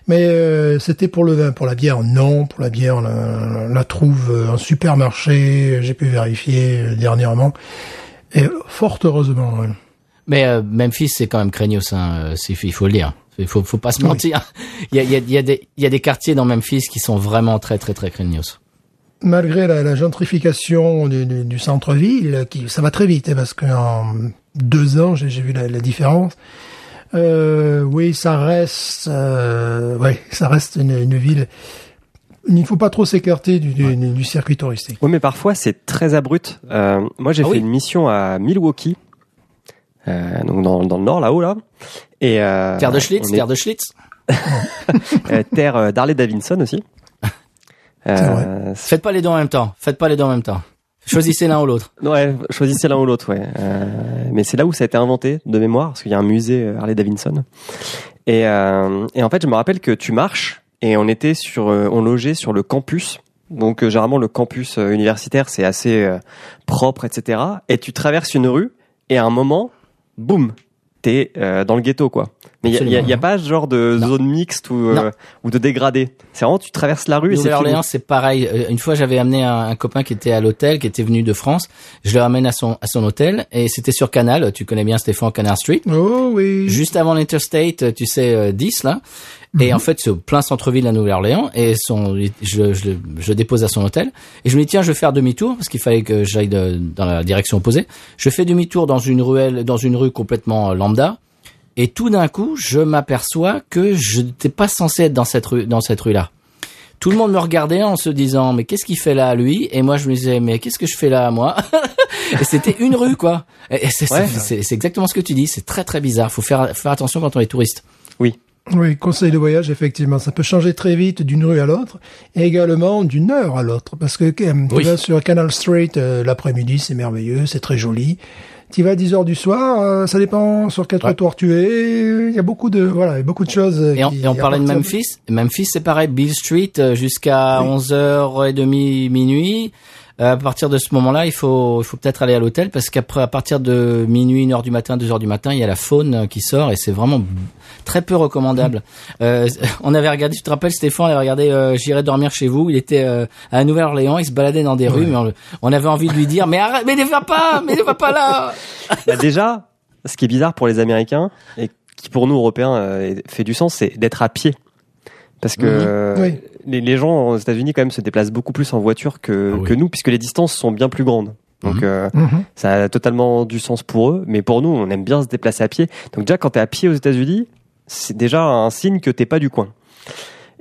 [SPEAKER 2] mais, euh, c'était pour le vin, pour la bière, non, pour la bière, on la, on la trouve euh, en supermarché, j'ai pu vérifier euh, dernièrement. Et fort heureusement.
[SPEAKER 1] Mais euh, Memphis, c'est quand même craignos, hein, euh, il faut le dire. Il faut, faut pas se mentir. Il y a, il y, a, il y, a des, il y a des quartiers dans Memphis qui sont vraiment très, très, très craignos.
[SPEAKER 2] malgré la, la gentrification du, du, du centre-ville, qui ça va très vite, hein, parce qu'en deux ans, j'ai j'ai vu la, la différence. Euh, oui, ça reste, euh, ouais, ça reste une, une ville. Il ne faut pas trop s'écarter du, du, du circuit touristique.
[SPEAKER 3] Oui, mais parfois c'est très abrupt. Euh, moi, j'ai
[SPEAKER 1] Ah
[SPEAKER 3] fait
[SPEAKER 1] oui.
[SPEAKER 3] une mission à Milwaukee, euh, donc dans, dans le nord là-haut là, et euh,
[SPEAKER 1] Terre de Schlitz,
[SPEAKER 3] est-
[SPEAKER 1] terre de Schlitz.
[SPEAKER 3] euh, terre euh, d'Harley Davidson aussi. Euh,
[SPEAKER 1] Faites pas les deux en même temps. Faites pas les deux en même temps. Choisissez l'un ou l'autre.
[SPEAKER 3] ouais, choisissez l'un ou l'autre, ouais. Euh, mais c'est là où ça a été inventé de mémoire, parce qu'il y a un musée Harley Davidson. Et, euh, et en fait, je me rappelle que tu marches et on était sur, euh, on logeait sur le campus. Donc euh, généralement le campus euh, universitaire c'est assez euh, propre, etc. Et tu traverses une rue et à un moment, boum, t'es dans le ghetto quoi. Mais il y a, a- a pas ce genre de
[SPEAKER 1] Non.
[SPEAKER 3] zone mixte ou, euh, ou de dégradé. C'est vraiment tu traverses la rue et c'est.
[SPEAKER 1] Nouvelle-Orléans, c'est pareil. Euh, Une fois, j'avais amené un, un copain qui était à l'hôtel, qui était venu de France. Je le ramène à son à son hôtel et c'était sur Canal. Tu connais bien Stéphane Canal Street.
[SPEAKER 2] Oh oui.
[SPEAKER 1] Juste avant l'Interstate, tu sais, euh, 10 là. Et en fait, c'est au plein centre-ville à Nouvelle-Orléans. Et son, je, je, le- je le dépose à son hôtel. Et je me dis, tiens, je vais faire demi-tour parce qu'il fallait que j'aille dans la direction opposée. Je fais demi-tour dans une ruelle, dans une rue complètement euh, lambda. Et tout d'un coup, je m'aperçois que je n'étais pas censé être dans cette rue, dans cette rue-là. Tout le monde me regardait en se disant mais qu'est-ce qu'il fait là lui? Et moi je me disais mais qu'est-ce que je fais là moi? Et c'était une rue quoi. Et c'est
[SPEAKER 3] Ouais.
[SPEAKER 1] c'est- c'est- c'est exactement ce que tu dis. C'est très très bizarre. Faut faire faire attention quand on est touriste.
[SPEAKER 3] Oui.
[SPEAKER 2] Oui, conseil de voyage, effectivement, ça peut changer très vite d'une rue à l'autre, et également d'une heure à l'autre, parce que tu
[SPEAKER 1] Oui.
[SPEAKER 2] vas sur Canal Street euh, l'après-midi, c'est merveilleux, c'est très joli. Tu vas à 10 heures du soir, euh, ça dépend sur quel
[SPEAKER 1] Ouais.
[SPEAKER 2] trottoir tu es. Il y a beaucoup de voilà, il y a beaucoup de choses. euh,
[SPEAKER 1] Et on, et parlait de Memphis. Memphis, c'est pareil. Bill Street euh, jusqu'à 11h30 minuit. À partir de ce moment-là, il faut, il faut peut-être aller à l'hôtel parce qu'après, à partir de minuit, 1h du matin, 2h du matin, il y a la faune qui sort et c'est vraiment très peu recommandable. Euh, on avait regardé, tu te rappelles, Stéphane, on avait regardé euh, J'irai dormir chez vous. Il était euh, à Nouvelle-Orléans, il se baladait dans des rues, mais on, on avait envie de lui dire, mais arrête, mais ne va pas, mais ne va pas là.
[SPEAKER 3] Bah, déjà, ce qui est bizarre pour les Américains et qui pour nous Européens euh, fait du sens, c'est d'être à pied. Parce que
[SPEAKER 1] Mhm.
[SPEAKER 3] euh,
[SPEAKER 2] Oui.
[SPEAKER 3] les, les gens aux États-Unis quand même se déplacent beaucoup plus en voiture que,
[SPEAKER 1] Ah oui.
[SPEAKER 3] que nous, puisque les distances sont bien plus grandes. Donc
[SPEAKER 1] Mhm.
[SPEAKER 3] euh,
[SPEAKER 2] Mhm.
[SPEAKER 3] ça a totalement du sens pour eux, mais pour nous, on aime bien se déplacer à pied. Donc déjà, quand t'es à pied aux États-Unis, c'est déjà un signe que t'es pas du coin.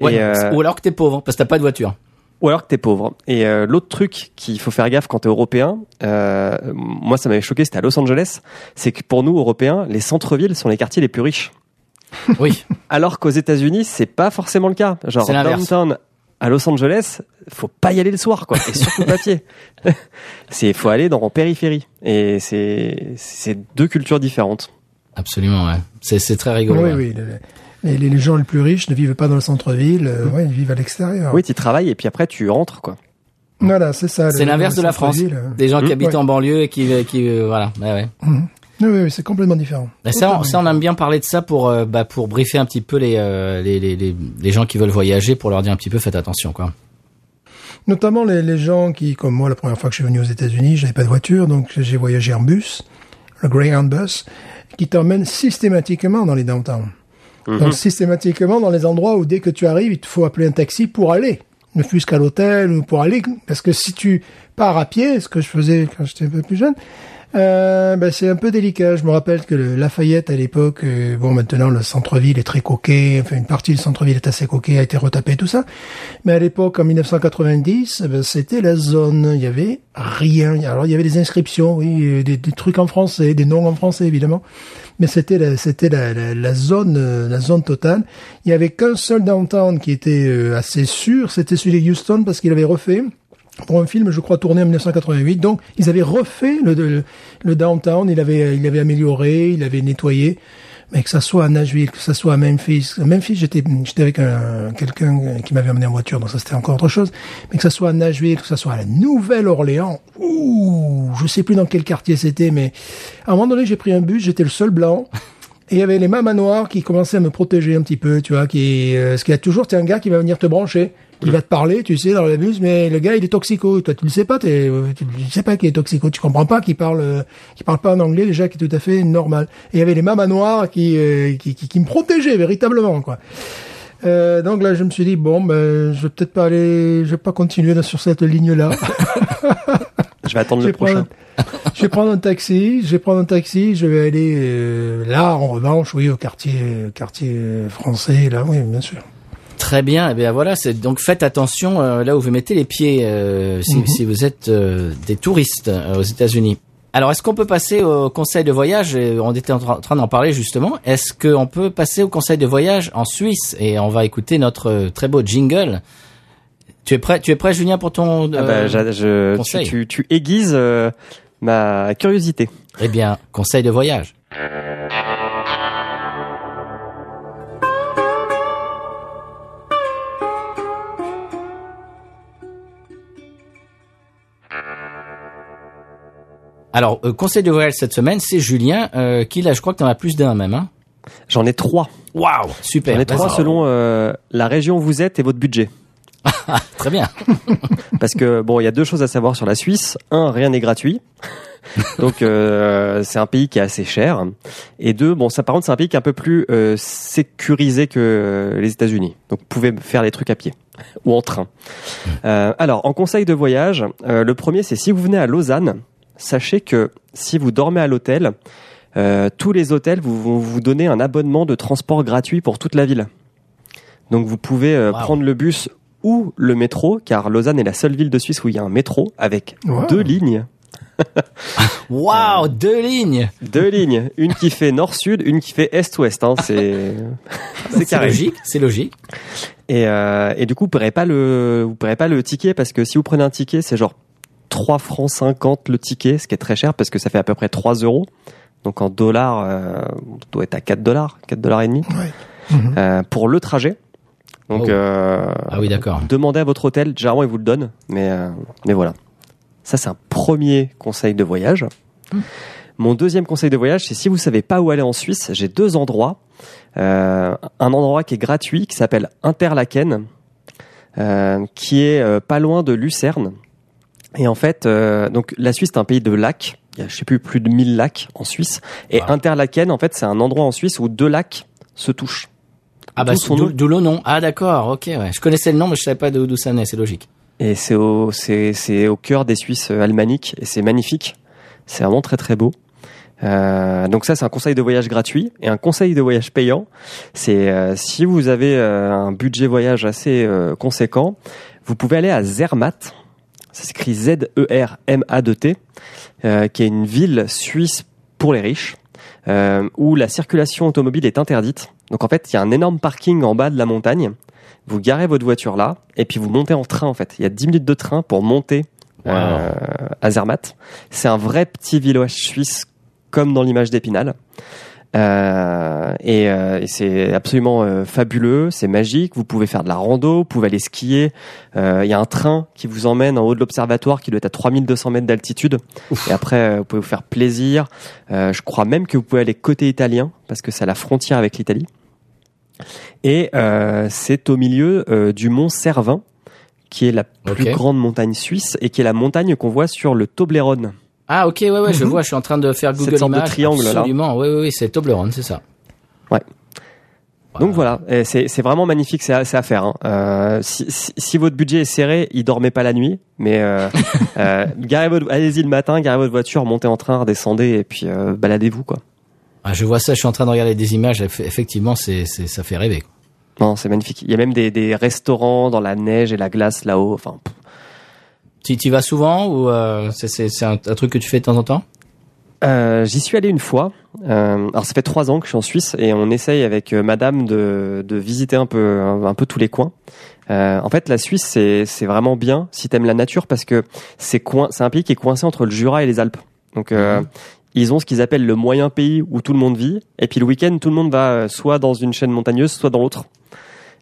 [SPEAKER 1] Ouais,
[SPEAKER 3] euh,
[SPEAKER 1] Ou alors que t'es pauvre parce que t'as pas de voiture.
[SPEAKER 3] ou alors que t'es pauvre. Et euh, l'autre truc qu'il faut faire gaffe quand t'es européen, euh, moi ça m'avait choqué, c'était à Los Angeles, c'est que pour nous Européens, les centres-villes sont les quartiers les plus riches.
[SPEAKER 1] Oui.
[SPEAKER 3] Alors qu'aux États-Unis, c'est pas forcément le cas. Genre downtown à Los Angeles, faut pas y aller le soir, quoi. Et surtout pas pied. C'est faut aller dans en périphérie. Et c'est c'est deux cultures différentes.
[SPEAKER 1] Absolument, ouais. C'est, c'est très rigolo.
[SPEAKER 2] Oui,
[SPEAKER 1] ouais.
[SPEAKER 2] oui. le- Les, les gens les plus riches ne vivent pas dans le centre-ville, euh, ouais, ils vivent à l'extérieur.
[SPEAKER 3] Oui, tu travailles et puis après tu rentres, quoi.
[SPEAKER 2] Voilà, c'est ça.
[SPEAKER 1] C'est
[SPEAKER 2] le-
[SPEAKER 1] l'inverse
[SPEAKER 2] le
[SPEAKER 1] de la France.
[SPEAKER 2] euh.
[SPEAKER 1] Des gens qui
[SPEAKER 3] Mmh.
[SPEAKER 1] habitent
[SPEAKER 2] Ouais.
[SPEAKER 1] en banlieue et qui, qui euh, voilà. Ouais, ouais.
[SPEAKER 2] Oui, oui, oui, c'est complètement différent.
[SPEAKER 1] Et ça, on,
[SPEAKER 2] Totalement
[SPEAKER 1] ça, on aime bien parler de ça pour, euh, bah, pour briefer un petit peu les, euh, les, les, les, les gens qui veulent voyager, pour leur dire un petit peu, faites attention, quoi.
[SPEAKER 2] Notamment les, les gens qui, comme moi, la première fois que je suis venu aux États-Unis, j'avais pas de voiture, donc j'ai voyagé en bus, le Greyhound bus, qui t'emmène systématiquement dans les downtowns. Donc systématiquement dans les endroits où dès que tu arrives, il te faut appeler un taxi pour aller, ne fût-ce qu'à l'hôtel ou pour aller, parce que si tu pars à pied, ce que je faisais quand j'étais un peu plus jeune, euh, ben, c'est un peu délicat. Je me rappelle que le Lafayette à l'époque, euh, bon maintenant le centre-ville est très coquet, enfin une partie du centre-ville est assez coquet, a été retapé tout ça. Mais à l'époque, en 1990, eh ben, c'était la zone. Il y avait rien. Alors il y avait des inscriptions, oui, euh, des, trucs en français, des noms en français évidemment. Mais c'était la, c'était la, la, zone, euh, la zone totale. Il y avait qu'un seul downtown qui était assez sûr, c'était celui de Houston parce qu'il avait refait pour un film, je crois, tourné en 1988. Donc, ils avaient refait le, le, le downtown, il avait, il avait amélioré, il avait nettoyé. Mais que ça soit à Nashville, que ça soit à Memphis. À Memphis, j'étais, j'étais avec un, quelqu'un qui m'avait amené en voiture, donc ça c'était encore autre chose. Mais que ça soit à Nashville, que ça soit à la Nouvelle-Orléans, ouh, je sais plus dans quel quartier c'était, mais à un moment donné, j'ai pris un bus, j'étais le seul blanc. Et il y avait les mamas noires qui commençaient à me protéger un petit peu, tu vois, qui, euh, ce qu'il y a toujours, c'est un gars qui va venir te brancher. Il va te parler, tu sais, dans le bus, mais le gars, il est toxico. Toi, tu le sais pas, t'es, tu ne sais pas qu'il est toxico. Tu comprends pas qu'il parle, euh, qu'il parle pas en anglais, déjà, qui est tout à fait normal. Et il y avait les mamas noires qui, euh, qui, qui, qui me protégeaient véritablement, quoi. Euh, donc là, je me suis dit, bon, ben, je vais peut-être pas aller, je vais pas continuer sur cette ligne-là.
[SPEAKER 3] Je vais attendre
[SPEAKER 2] Je
[SPEAKER 3] le
[SPEAKER 2] vais
[SPEAKER 3] prochain.
[SPEAKER 2] je vais prendre un taxi, je vais prendre un taxi, je vais aller euh, là en revanche, oui, au quartier quartier euh, français là, oui, bien sûr.
[SPEAKER 1] Très bien. Et bien voilà, c'est donc faites attention euh, là où vous mettez les pieds euh, si, si vous êtes euh, des touristes euh, aux États-Unis. Alors, est-ce qu'on peut passer au conseil de voyage? On était en tra- en train d'en parler justement. Est-ce qu'on peut passer au conseil de voyage en Suisse? Et on va écouter notre très beau jingle. Tu es prêt Tu es prêt, Julien, pour ton
[SPEAKER 3] Ah bah, je,
[SPEAKER 1] conseil?
[SPEAKER 3] tu, tu aiguises euh, ma curiosité.
[SPEAKER 1] Eh bien, conseil de voyage. Alors, euh, conseil de voyage cette semaine, c'est Julien, euh, qui là, je crois que tu en as plus d'un même. Hein
[SPEAKER 3] J'en ai trois.
[SPEAKER 1] Waouh, super.
[SPEAKER 3] J'en ai trois selon euh, la région où vous êtes et votre budget.
[SPEAKER 1] Très bien.
[SPEAKER 3] Parce que bon, il y a deux choses à savoir sur la Suisse. Un, rien n'est gratuit. Donc euh, c'est un pays qui est assez cher. Et deux, bon, ça par contre c'est un pays qui est un peu plus euh, sécurisé que euh, les États-Unis. Donc vous pouvez faire les trucs à pied ou en train. Euh, alors en conseil de voyage, euh, le premier c'est si vous venez à Lausanne, sachez que si vous dormez à l'hôtel, euh, tous les hôtels vous, vont vous donner un abonnement de transport gratuit pour toute la ville. Donc vous pouvez euh,
[SPEAKER 1] Wow.
[SPEAKER 3] prendre le bus ou le métro, car Lausanne est la seule ville de Suisse où il y a un métro avec
[SPEAKER 2] Wow.
[SPEAKER 3] deux lignes.
[SPEAKER 1] Waouh, deux lignes.
[SPEAKER 3] Deux lignes, une qui fait nord-sud, une qui fait est-ouest. Hein, c'est c'est
[SPEAKER 1] logique, c'est logique.
[SPEAKER 3] Et, euh, et du coup, vous paierez pas le, vous paierez pas le ticket parce que si vous prenez un ticket, c'est genre 3 francs 50 le ticket, ce qui est très cher parce que ça fait à peu près 3 euros. Donc en dollars, euh, on doit être à 4 dollars, 4 dollars et demi
[SPEAKER 2] Ouais. Mhm.
[SPEAKER 3] euh, pour le trajet. Donc
[SPEAKER 1] Oh.
[SPEAKER 3] euh,
[SPEAKER 1] Ah oui, d'accord.
[SPEAKER 3] demandez à votre hôtel, généralement ils vous le donnent, mais euh, mais voilà. Ça c'est un premier conseil de voyage. Mon deuxième conseil de voyage, c'est si vous savez pas où aller en Suisse, j'ai deux endroits. Euh, un endroit qui est gratuit, qui s'appelle Interlaken, euh, qui est euh, pas loin de Lucerne. Et en fait, euh, donc la Suisse est un pays de lacs. Il y a, je sais plus, plus de 1000 lacs en Suisse. Et. Interlaken, en fait, c'est un endroit en Suisse où deux lacs se touchent.
[SPEAKER 1] Ah bah
[SPEAKER 3] D'où
[SPEAKER 1] le nom. Ah d'accord, ok. Ouais. Je connaissais le nom, mais je savais pas d'où ça venait. C'est logique.
[SPEAKER 3] Et c'est au, c'est, c'est au cœur des Suisses euh, alémaniques et c'est magnifique. C'est vraiment très très beau. Euh, donc ça, c'est un conseil de voyage gratuit et un conseil de voyage payant. C'est euh, si vous avez euh, un budget voyage assez euh, conséquent, vous pouvez aller à Zermatt. Ça s'écrit Z-E-R-M-A-D-T, euh, qui est une ville suisse pour les riches, euh, où la circulation automobile est interdite. Donc en fait, il y a un énorme parking en bas de la montagne. Vous garez votre voiture là, et puis vous montez en train en fait. Il y a 10 minutes de train pour monter euh, à Zermatt. C'est un vrai petit village suisse, comme dans l'image d'Épinal. Euh, et, euh, et c'est absolument euh, fabuleux, c'est magique. Vous pouvez faire de la rando, vous pouvez aller skier. Euh, Il y a un train qui vous emmène en haut de l'observatoire qui doit être à 3200 mètres d'altitude. Et après, vous pouvez vous faire plaisir. Euh, je crois même que vous pouvez aller côté italien parce que c'est à la frontière avec l'Italie. Et euh, c'est au milieu du mont Cervin, qui est la plus grande montagne suisse et qui est la montagne qu'on voit sur le Toblerone.
[SPEAKER 1] Ah ok, ouais ouais, je
[SPEAKER 2] Mhm.
[SPEAKER 1] vois. Je suis en train de faire
[SPEAKER 3] Cette
[SPEAKER 1] Google
[SPEAKER 3] sorte de
[SPEAKER 1] Images.
[SPEAKER 3] triangle, là.
[SPEAKER 1] Absolument. Oui oui oui, c'est Toblerone, c'est ça.
[SPEAKER 3] Ouais. Donc voilà, c'est vraiment magnifique, c'est à, faire. hein. Euh, si, si, si votre budget est serré, il dormez pas la nuit, mais euh, euh, garez votre, allez-y le matin, garez votre voiture, montez en train, redescendez et puis euh, baladez-vous quoi.
[SPEAKER 1] Ah, je vois ça. Je suis en train de regarder des images. eff- Effectivement, c'est c'est ça fait rêver.
[SPEAKER 3] Non, c'est magnifique. Il y a même des, des restaurants dans la neige et la glace là-haut. Enfin, pff.
[SPEAKER 1] Tu y vas souvent ou euh, c'est un, un truc que tu fais de temps en temps?
[SPEAKER 3] Euh, J'y suis allé une fois. Euh, alors ça fait trois ans que je suis en Suisse et on essaye avec euh, Madame de, de visiter un peu un, un peu tous les coins. Euh, en fait, la Suisse c'est vraiment bien si t'aimes la nature parce que c'est un pays qui est coincé entre le Jura et les Alpes. Donc euh, ils ont ce qu'ils appellent le moyen pays où tout le monde vit et puis le week-end tout le monde va euh, soit dans une chaîne montagneuse soit dans l'autre.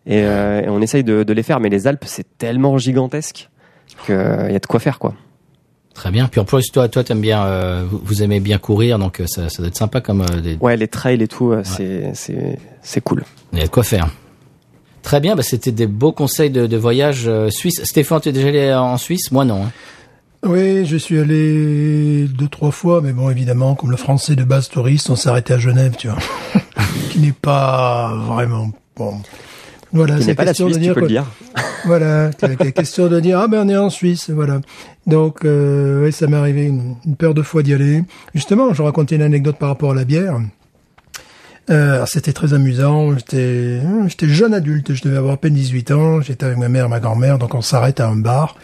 [SPEAKER 3] Et, euh, et on essaye de, de les faire, mais les Alpes c'est tellement gigantesque qu'il y a de quoi faire quoi.
[SPEAKER 1] Très bien. Puis en plus, toi, toi, t'aimes bien, euh, vous, aimez bien courir, donc euh, ça, ça doit être sympa comme euh, des,
[SPEAKER 3] Ouais, les trails et tout, euh, c'est c'est c'est cool.
[SPEAKER 1] il y a de quoi faire. Très bien. Bah, c'était des beaux conseils de, de voyage euh, suisse. Stéphane, tu es déjà allé en Suisse? Moi, non. hein.
[SPEAKER 2] Oui, je suis allé deux, trois fois, mais bon, évidemment, comme le français de base touriste, on s'est arrêté à Genève, tu vois. qui n'est pas vraiment bon. Voilà, c'est
[SPEAKER 3] pas la Suisse,
[SPEAKER 2] de
[SPEAKER 3] tu
[SPEAKER 2] dire
[SPEAKER 3] peux le dire.
[SPEAKER 2] Voilà, question de dire ah ben on est en Suisse, voilà. Donc euh, ouais, ça m'est arrivé une, une paire de fois d'y aller. Justement, je racontais une anecdote par rapport à la bière. Euh, c'était très amusant. J'étais, j'étais jeune adulte. Je devais avoir à peine 18 ans. J'étais avec ma mère, et ma grand-mère. Donc, on s'arrête à un bar.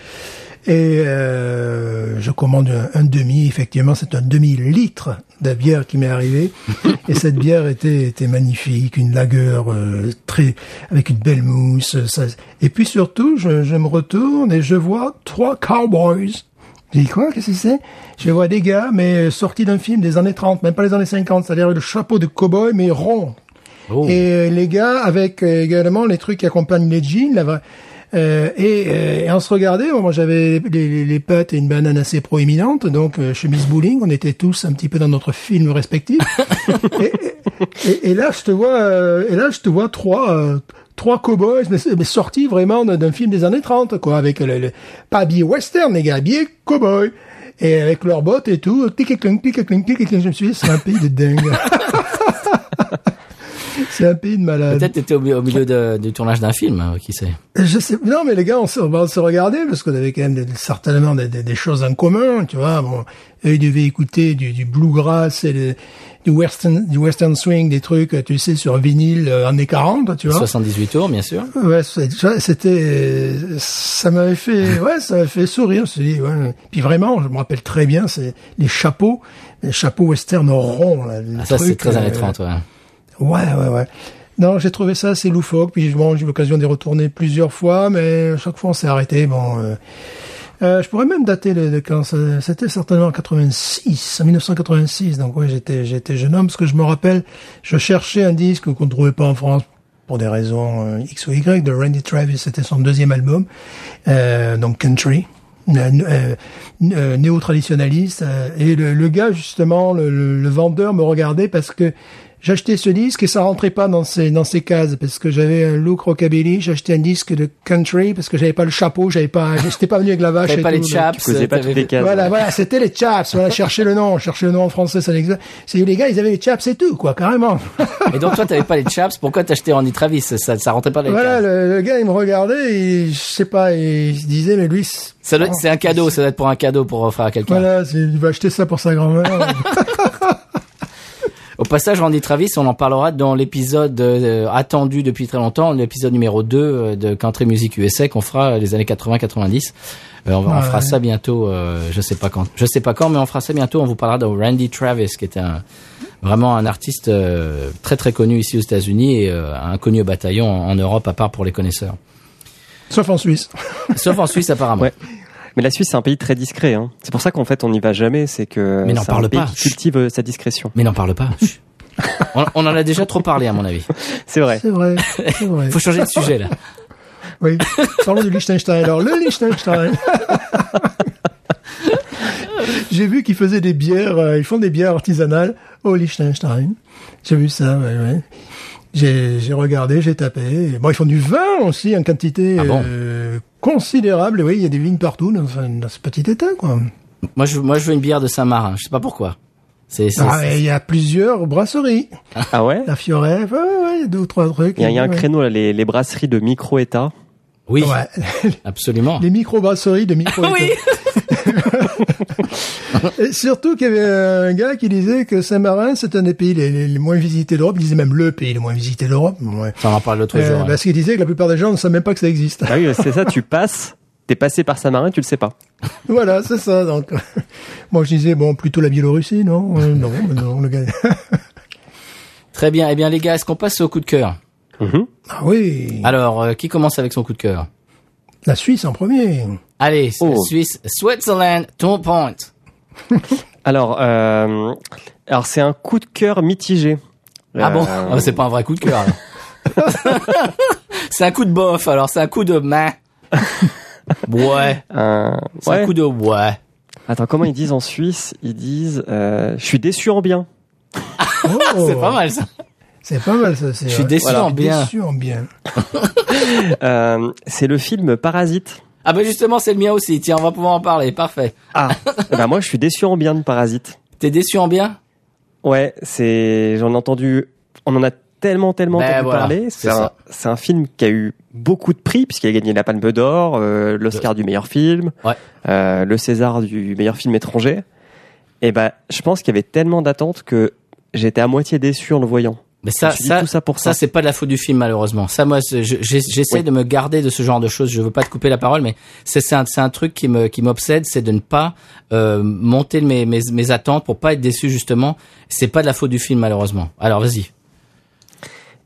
[SPEAKER 2] Et euh, je commande un, un demi. Effectivement, c'est un demi-litre de bière qui m'est arrivé. Et cette bière était, était magnifique. Une lagueur euh, très, avec une belle mousse. Ça- et puis surtout, je, je me retourne et je vois trois cowboys. J'ai dit quoi, qu'est-ce que c'est? Je vois des gars, mais sortis d'un film des années 30, même pas les années 50, c'est-à-dire le chapeau de cow-boy, mais rond.
[SPEAKER 1] Oh.
[SPEAKER 2] Et euh, les gars avec euh, également les trucs qui accompagnent les jeans, la vraie- euh, et, euh, et on se regardait, moi j'avais les, les, les pattes et une banane assez proéminente, donc euh, chemise bowling, on était tous un petit peu dans notre film respectif. et, et, et là je te vois, euh, et là je te vois trois euh, trois cowboys, mais, mais sortis vraiment d'un film des années 30, quoi, avec le, le- pas habillés western, les gars habillés cowboy. Et avec leurs bottes et tout, tic cling tic cling tic cling je me suis dit, c'est un pays de dingue. C'est un pays de malades.
[SPEAKER 1] Peut-être t'étais au, au milieu de- du tournage d'un film, euh, qui sait.
[SPEAKER 2] Je sais, non, mais les gars, on se, on se regardait parce qu'on avait quand même des- certainement des, des- des choses en commun, tu vois. Bon, eux, ils devaient écouter du, du bluegrass et le- du western, du western swing, des trucs, tu sais, sur vinyle euh, années 40, tu vois.
[SPEAKER 1] 78 tours, bien sûr.
[SPEAKER 2] Ouais, c'était, ça m'avait fait, ouais, ça m'avait fait sourire. Je me suis dit, ouais. Puis vraiment, je me rappelle très bien, c'est les chapeaux, les chapeaux western ronds, là.
[SPEAKER 1] Ah, ça, c'est très
[SPEAKER 2] euh,
[SPEAKER 1] années 30, ouais.
[SPEAKER 2] Ouais, ouais, ouais. Non, j'ai trouvé ça assez loufoque. Puis bon, j'ai eu l'occasion d'y retourner plusieurs fois, mais chaque fois on s'est arrêté. Bon, euh, euh, je pourrais même dater de, de quand c'était certainement en 86, en 1986. Donc ouais, j'étais j'étais jeune homme parce que je me rappelle, je cherchais un disque qu'on ne trouvait pas en France pour des raisons euh, X ou Y de Randy Travis. C'était son deuxième album, euh, donc Country. euh, néo-traditionnaliste euh, et le, le gars justement le, le- le vendeur me regardait parce que j'achetais ce disque et ça rentrait pas dans ces dans ces cases parce que j'avais un look rockabilly j'achetais un disque de country parce que j'avais pas le chapeau j'avais pas j'étais pas venu avec la vache
[SPEAKER 1] T'avais
[SPEAKER 2] et
[SPEAKER 1] pas les chaps.
[SPEAKER 3] Tu pas toutes les cases.
[SPEAKER 2] voilà, voilà, c'était les chaps. Voilà, chercher le nom, chercher le nom en français, ça n'existe. C'est les gars, ils avaient les chaps et tout, quoi, carrément.
[SPEAKER 1] Et donc toi, t'avais pas les chaps. Pourquoi t'achetais Randy Travis? Ça, ça rentrait pas dans les
[SPEAKER 2] voilà,
[SPEAKER 1] cases.
[SPEAKER 2] le, le gars, il me regardait, et je sais pas, il se disait, mais lui, c'est-
[SPEAKER 1] Ça doit être- C'est un cadeau. Ça doit être pour un cadeau pour offrir à quelqu'un.
[SPEAKER 2] voilà, c'est- il va acheter ça pour sa grand-mère.
[SPEAKER 1] Au passage, Randy Travis, on en parlera dans l'épisode euh, attendu depuis très longtemps, l'épisode numéro 2 euh, de Country Music USA qu'on fera euh, les années 80-90. Euh, on, va- on
[SPEAKER 2] Ouais.
[SPEAKER 1] fera ça bientôt, euh, je sais pas quand, je sais pas quand, mais on fera ça bientôt. On vous parlera de Randy Travis, qui était un, vraiment un artiste euh, très très connu ici aux États-Unis et euh, inconnu au bataillon en, en Europe, à part pour les connaisseurs.
[SPEAKER 2] Sauf en Suisse.
[SPEAKER 1] Sauf en Suisse apparemment.
[SPEAKER 3] Ouais. Mais la Suisse, c'est un pays très discret. Hein. C'est pour ça qu'en fait, on n'y va jamais. C'est que
[SPEAKER 1] Mais n'en
[SPEAKER 3] c'est un
[SPEAKER 1] parle
[SPEAKER 3] pays
[SPEAKER 1] pas.
[SPEAKER 3] qui cultive euh, sa discrétion.
[SPEAKER 1] Mais n'en parle pas. On, on en a déjà trop parlé à mon avis.
[SPEAKER 3] C'est vrai.
[SPEAKER 2] C'est vrai, vrai.
[SPEAKER 1] Faut changer de sujet là.
[SPEAKER 2] Oui. Parlons du Liechtenstein. Alors, le Liechtenstein. J'ai vu qu'ils faisaient des bières, euh, ils font des bières artisanales au Liechtenstein. J'ai vu ça, ouais, ouais. J'ai, regardé, j'ai tapé. Bon, ils font du vin aussi en quantité
[SPEAKER 1] Ah bon
[SPEAKER 2] euh, considérable. Oui, il y a des vignes partout dans, ce- dans ce petit état, quoi.
[SPEAKER 1] Moi je, moi je veux une bière de Saint-Marin. Je sais pas pourquoi. C'est, c'est-
[SPEAKER 2] Ah, il y a plusieurs brasseries.
[SPEAKER 3] Ah ouais?
[SPEAKER 2] La Fiorelle, ouais, ouais, ouais, il y a deux ou trois trucs.
[SPEAKER 3] Il y a, il y a un créneau, là, les, les brasseries de micro-État.
[SPEAKER 1] Oui,
[SPEAKER 2] Ouais.
[SPEAKER 1] absolument.
[SPEAKER 2] Les micro-brasseries de micro
[SPEAKER 1] Oui.
[SPEAKER 2] Et surtout qu'il y avait un gars qui disait que Saint-Marin, c'est un des pays les, les- les moins visités d'Europe. Il disait même le pays le moins visité d'Europe. Ouais.
[SPEAKER 1] Ça, on en parle l'autre
[SPEAKER 2] Euh,
[SPEAKER 1] jour.
[SPEAKER 2] Parce qu'il disait que la plupart des gens ne savent même pas que ça existe.
[SPEAKER 3] Ah oui, c'est ça, tu passes, t'es passé par Saint-Marin, tu le sais pas.
[SPEAKER 2] voilà, c'est ça. Donc, moi je disais bon, plutôt la Biélorussie, non? Euh, Non, non, le gars.
[SPEAKER 1] Très bien. Eh bien, les gars, est-ce qu'on passe au coup de cœur?
[SPEAKER 3] Mhm.
[SPEAKER 2] ah oui,
[SPEAKER 1] Alors, euh, qui commence avec son coup de cœur?
[SPEAKER 2] La Suisse en premier.
[SPEAKER 1] Allez,
[SPEAKER 3] Oh.
[SPEAKER 1] Suisse, Switzerland, ton point.
[SPEAKER 3] Alors, euh, alors c'est un coup de cœur mitigé.
[SPEAKER 1] Ah bon?
[SPEAKER 3] Euh,
[SPEAKER 1] Ah, C'est pas un vrai coup de cœur. c'est un coup de bof. Alors, c'est un coup de main. Ouais.
[SPEAKER 3] un-
[SPEAKER 1] C'est
[SPEAKER 3] ouais.
[SPEAKER 1] un coup de ouais.
[SPEAKER 3] Attends, comment ils disent en Suisse? Ils disent euh, Je suis déçu en bien.
[SPEAKER 2] Oh,
[SPEAKER 1] C'est pas mal ça.
[SPEAKER 2] C'est pas mal ça. c'est-
[SPEAKER 1] Je suis déçu
[SPEAKER 2] voilà,
[SPEAKER 1] en bien.
[SPEAKER 2] Déçu en bien.
[SPEAKER 3] Euh, c'est le film Parasite.
[SPEAKER 1] Ah bah justement, c'est le mien aussi. Tiens, on va pouvoir en parler. Parfait.
[SPEAKER 3] Ah Bah moi, je suis déçu en bien de Parasite.
[SPEAKER 1] T'es déçu en bien?
[SPEAKER 3] Ouais, c'est. J'en ai entendu. On en a tellement, tellement
[SPEAKER 1] Ben
[SPEAKER 3] entendu
[SPEAKER 1] voilà,
[SPEAKER 3] parler.
[SPEAKER 1] c'est
[SPEAKER 3] un, film qui a eu beaucoup de prix, puisqu'il a gagné la Palme d'Or, euh, l'Oscar du meilleur film,
[SPEAKER 1] Ouais.
[SPEAKER 3] euh, le César du meilleur film étranger. Et ben, je pense qu'il y avait tellement d'attentes que j'étais à moitié déçu en le voyant.
[SPEAKER 1] Mais ça, ça,
[SPEAKER 3] tout ça pour
[SPEAKER 1] ça,
[SPEAKER 3] ça.
[SPEAKER 1] c'est pas de la faute du film malheureusement. Ça, moi, je- j'essaie
[SPEAKER 3] Oui.
[SPEAKER 1] de me garder de ce genre de choses. Je veux pas te couper la parole, mais c'est un, c'est un truc qui me qui m'obsède, c'est de ne pas euh, monter mes, mes mes attentes pour pas être déçu justement. C'est pas de la faute du film malheureusement. Alors vas-y.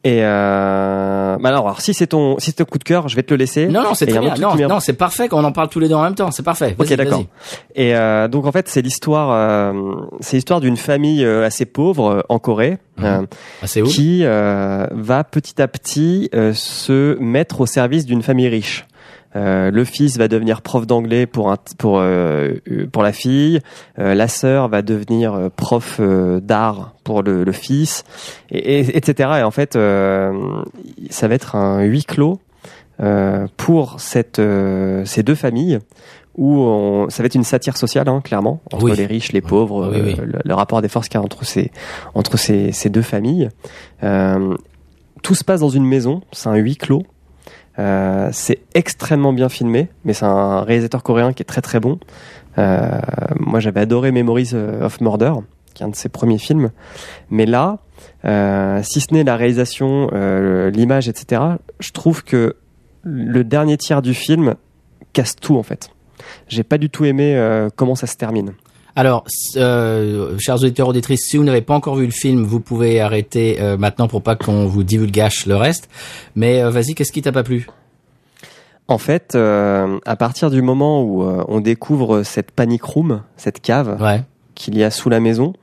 [SPEAKER 3] Et euh... bah alors, alors, si c'est ton, si c'est ton coup de cœur, je vais te le laisser.
[SPEAKER 1] Non, non, c'est très bien. Non, non, c'est parfait qu'on en parle tous les deux en même temps. C'est parfait.
[SPEAKER 3] Ok, d'accord. Et euh, donc en fait, c'est l'histoire, euh, c'est l'histoire d'une famille euh, assez pauvre euh, en Corée. euh,
[SPEAKER 1] Ah, c'est où?
[SPEAKER 3] qui euh, va petit à petit euh, se mettre au service d'une famille riche. Euh, le fils va devenir prof d'anglais pour un, pour euh, euh, pour la fille. Euh, la sœur va devenir euh, prof d'art pour le, le fils, et, et- etc. Et en fait, euh, ça va être un huis clos euh, pour cette euh, ces deux familles où on, ça va être une satire sociale, hein, clairement, entre
[SPEAKER 1] Oui.
[SPEAKER 3] les riches, les pauvres,
[SPEAKER 1] Oui, oui.
[SPEAKER 3] le, le rapport des forces qu'il y a entre ces entre ces, ces deux familles. Euh, tout se passe dans une maison, c'est un huis clos. Euh, c'est extrêmement bien filmé, mais c'est un réalisateur coréen qui est très très bon. Euh, moi, j'avais adoré Memories of Murder, qui est un de ses premiers films. Mais là, euh, si ce n'est la réalisation, euh, l'image, etc., je trouve que le dernier tiers du film casse tout en fait. J'ai pas du tout aimé euh, comment ça se termine.
[SPEAKER 1] Alors, euh, chers auditeurs auditrices, si vous n'avez pas encore vu le film, vous pouvez arrêter euh, maintenant pour pas qu'on vous divulgage le reste. Mais euh, vas-y, qu'est-ce qui t'a pas plu?
[SPEAKER 3] En fait, euh, à partir du moment où euh, on découvre cette panic room, cette cave
[SPEAKER 1] Ouais.
[SPEAKER 3] qu'il y a sous la maison,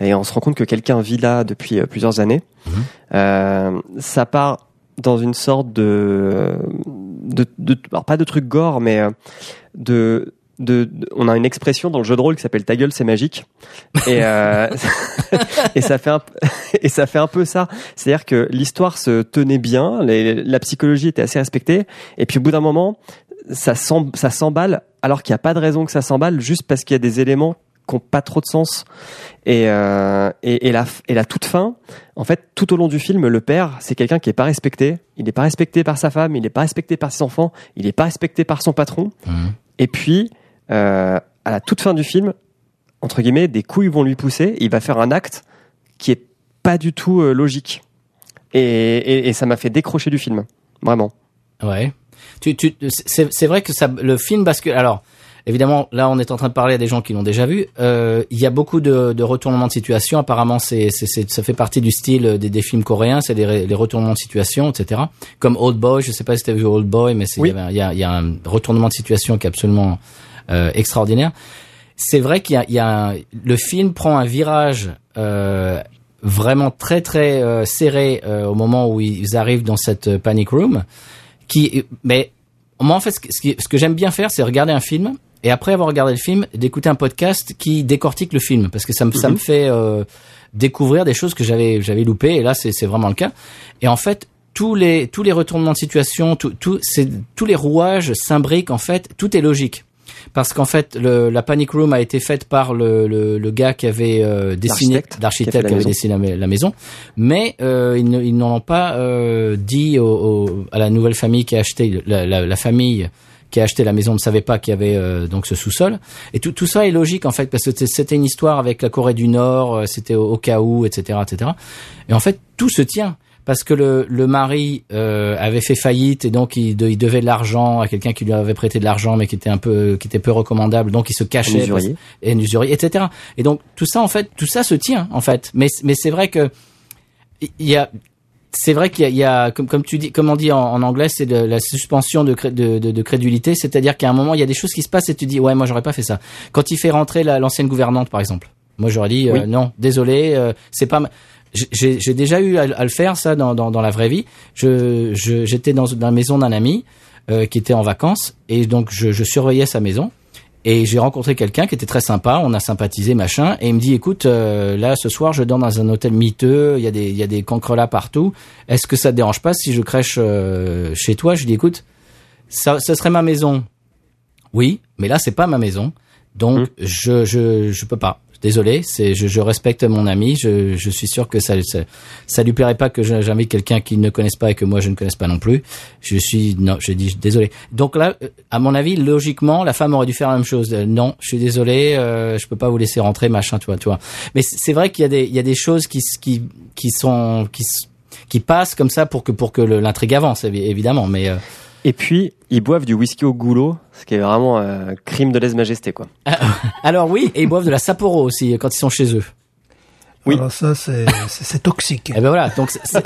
[SPEAKER 3] et on se rend compte que quelqu'un vit là depuis euh, plusieurs années, euh, ça part dans une sorte de, de, de alors pas de truc gore, mais de de, de- on a une expression dans le jeu de rôle qui s'appelle ta gueule c'est magique. Et euh, et ça fait un, et ça fait un peu ça. C'est à dire que l'histoire se tenait bien les- la psychologie était assez respectée et puis au bout d'un moment ça ça s'emballe alors qu'il n'y a pas de raison que ça s'emballe juste parce qu'il y a des éléments qui n'ont pas trop de sens. Et, euh, et, et la et la toute fin en fait tout au long du film le père c'est quelqu'un qui est pas respecté. Il n'est pas respecté par sa femme il n'est pas respecté par ses enfants il n'est pas respecté par son patron.
[SPEAKER 1] Mhm.
[SPEAKER 3] et puis, euh, à la toute fin du film, entre guillemets, des couilles vont lui pousser. Et il va faire un acte qui est pas du tout euh, logique. Et, et, et ça m'a fait décrocher du film, vraiment.
[SPEAKER 1] Ouais. Tu, tu, c'est, vrai que ça, le film bascule. Alors, évidemment, là, on est en train de parler à des gens qui l'ont déjà vu. Euh, Il y a beaucoup de, de retournements de situation. Apparemment, c'est, ça fait partie du style des, des films coréens. C'est les, retournements de situation, etc. Comme Old Boy. Je sais pas si tu as vu Old Boy, mais c'est,
[SPEAKER 3] Oui.
[SPEAKER 1] il, y y a, il y a un retournement de situation qui est absolument extraordinaire. C'est vrai qu'il y a, il y a un- le film prend un virage. Euh, vraiment très très euh, serré euh, au moment où ils arrivent dans cette euh, panic room qui mais moi en fait ce que, ce j'aime bien faire c'est regarder un film et après avoir regardé le film d'écouter un podcast qui décortique le film parce que ça me ça me fait euh, découvrir des choses que j'avais j'avais loupées et là c'est c'est vraiment le cas et en fait tous les tous les retournements de situation tout tout tous les rouages s'imbriquent en fait tout est logique parce qu'en fait le, la panic room a été faite par le, le, le gars qui avait euh, dessiné
[SPEAKER 3] L'architecte qui
[SPEAKER 1] avait dessiné la, ma- la maison. Mais euh, ils ils n'en ont pas euh, dit au, au- à la nouvelle famille qui a acheté la, la, la famille qui a acheté la maison ne savait pas qu'il y avait euh, donc ce sous-sol. Et tout, tout ça est logique en fait parce que c'était- c'était une histoire avec la Corée du Nord euh, c'était au, au cas où etc etc et en fait tout se tient parce que le, le mari euh, avait fait faillite et donc il, de- il devait de l'argent à quelqu'un qui lui avait prêté de l'argent mais qui était un peu qui était peu recommandable donc il se cachait parce- et usurier etc et donc tout ça en fait tout ça se tient en fait mais mais c'est vrai que il y a c'est vrai qu'il y a, il y a comme, comme tu dis, comme on dit en, en anglais, c'est de la suspension de, de, de, de crédulité. C'est-à-dire qu'à un moment, il y a des choses qui se passent et tu dis, ouais, moi, j'aurais pas fait ça. Quand il fait rentrer la- l'ancienne gouvernante, par exemple, moi, j'aurais dit, euh,
[SPEAKER 3] Oui.
[SPEAKER 1] non, désolé, euh, c'est pas. J'ai déjà eu à, à le faire ça dans, dans, dans la vraie vie. Je je- j'étais dans, dans la maison d'un ami euh, qui était en vacances et donc je, je surveillais sa maison. Et j'ai rencontré quelqu'un qui était très sympa, on a sympathisé, machin, et il me dit, écoute, euh, là, ce soir, je dors dans un hôtel miteux, il y a des, il y a des cancrelats partout, est-ce que ça te dérange pas si je crèche euh, chez toi? Je lui dis, écoute, ça, ça serait ma maison. Oui, mais là, c'est pas ma maison, donc
[SPEAKER 3] Mhm.
[SPEAKER 1] je, je, je peux pas. Désolé, c'est, je, je respecte mon ami, je, je suis sûr que ça, ça, ça lui plairait pas que je- j'invite quelqu'un qu'il ne connaisse pas et que moi je ne connaisse pas non plus. Je suis, non, j'ai dit désolé. Donc là, euh, à mon avis, logiquement, la femme aurait dû faire la même chose. Euh, non, je suis désolé, euh, je peux pas vous laisser rentrer, machin, tu vois, tu vois. Mais c'est vrai qu'il y a des, il y a des choses qui, qui, qui sont, qui, qui passent comme ça pour que, pour que l'intrigue avance, évi- évidemment. Mais euh,
[SPEAKER 3] Et puis, ils boivent du whisky au goulot, ce qui est vraiment un crime de lèse-majesté, quoi.
[SPEAKER 1] alors oui, et ils boivent de la Sapporo aussi quand ils sont chez eux.
[SPEAKER 3] Oui.
[SPEAKER 2] Alors ça, c'est c'est- c'est toxique.
[SPEAKER 1] Et ben voilà, donc c'est- c'est-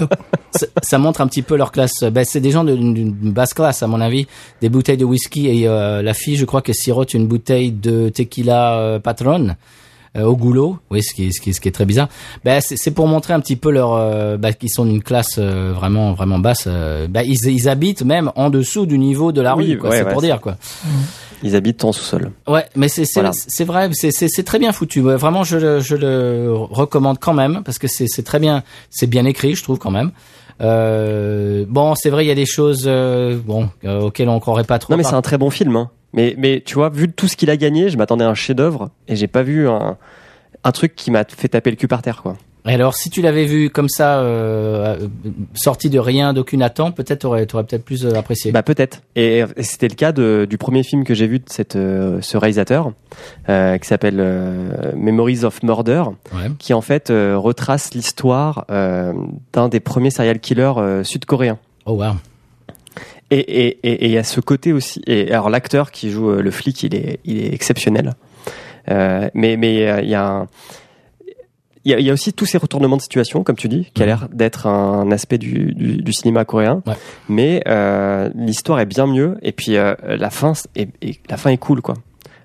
[SPEAKER 1] ça- ça montre un petit peu leur classe. Ben, c'est des gens d'une d'une basse classe, à mon avis. Des bouteilles de whisky et euh, la fille, je crois que sirote une bouteille de tequila euh, Patron euh, au goulot. Oui, ce qui, est- ce qui, est- ce qui est très bizarre. Ben, c'est pour montrer un petit peu leur, euh, ben, qu'ils sont d'une classe euh, vraiment, vraiment basse. euh, ben, ils, ils habitent même en dessous du niveau de la
[SPEAKER 3] Oui,
[SPEAKER 1] rue. quoi.
[SPEAKER 3] ouais,
[SPEAKER 1] c'est
[SPEAKER 3] ouais,
[SPEAKER 1] pour dire quoi.
[SPEAKER 3] Ils habitent en sous-sol.
[SPEAKER 1] Ouais, mais c'est
[SPEAKER 3] Voilà.
[SPEAKER 1] vrai, c'est très bien foutu. Vraiment, je le je le recommande quand même parce que c'est très bien, c'est bien écrit, je trouve quand même. Euh, bon, c'est vrai, il y a des choses euh, bon euh, auxquelles on croirait pas trop.
[SPEAKER 3] Non, mais c'est un très bon film. Hein. Mais, mais tu vois, vu tout ce qu'il a gagné, je m'attendais à un chef-d'œuvre et j'ai pas vu un, un truc qui m'a fait taper le cul par terre, quoi.
[SPEAKER 1] Et alors, si tu l'avais vu comme ça, euh, euh, sorti de rien, d'aucune attente, peut-être t'aurais, t'aurais peut-être plus euh, apprécié.
[SPEAKER 3] Bah peut-être. Et, et c'était le cas de, du premier film que j'ai vu de cette, euh, ce réalisateur, euh, qui s'appelle Memories of Murder,
[SPEAKER 1] Ouais.
[SPEAKER 3] qui en fait retrace l'histoire d'un des premiers serial killers sud-coréens.
[SPEAKER 1] Oh wow.
[SPEAKER 3] Et et et et il y a ce côté aussi. Et alors l'acteur qui joue euh, le flic, il est il est exceptionnel. Euh, mais mais euh, il y a un il y, a, il y a aussi tous ces retournements de situation, comme tu dis, qui a l'air d'être un aspect du, du, du cinéma coréen.
[SPEAKER 1] Ouais.
[SPEAKER 3] Mais euh, l'histoire est bien mieux. Et puis euh, la fin est, est- la fin est cool, quoi.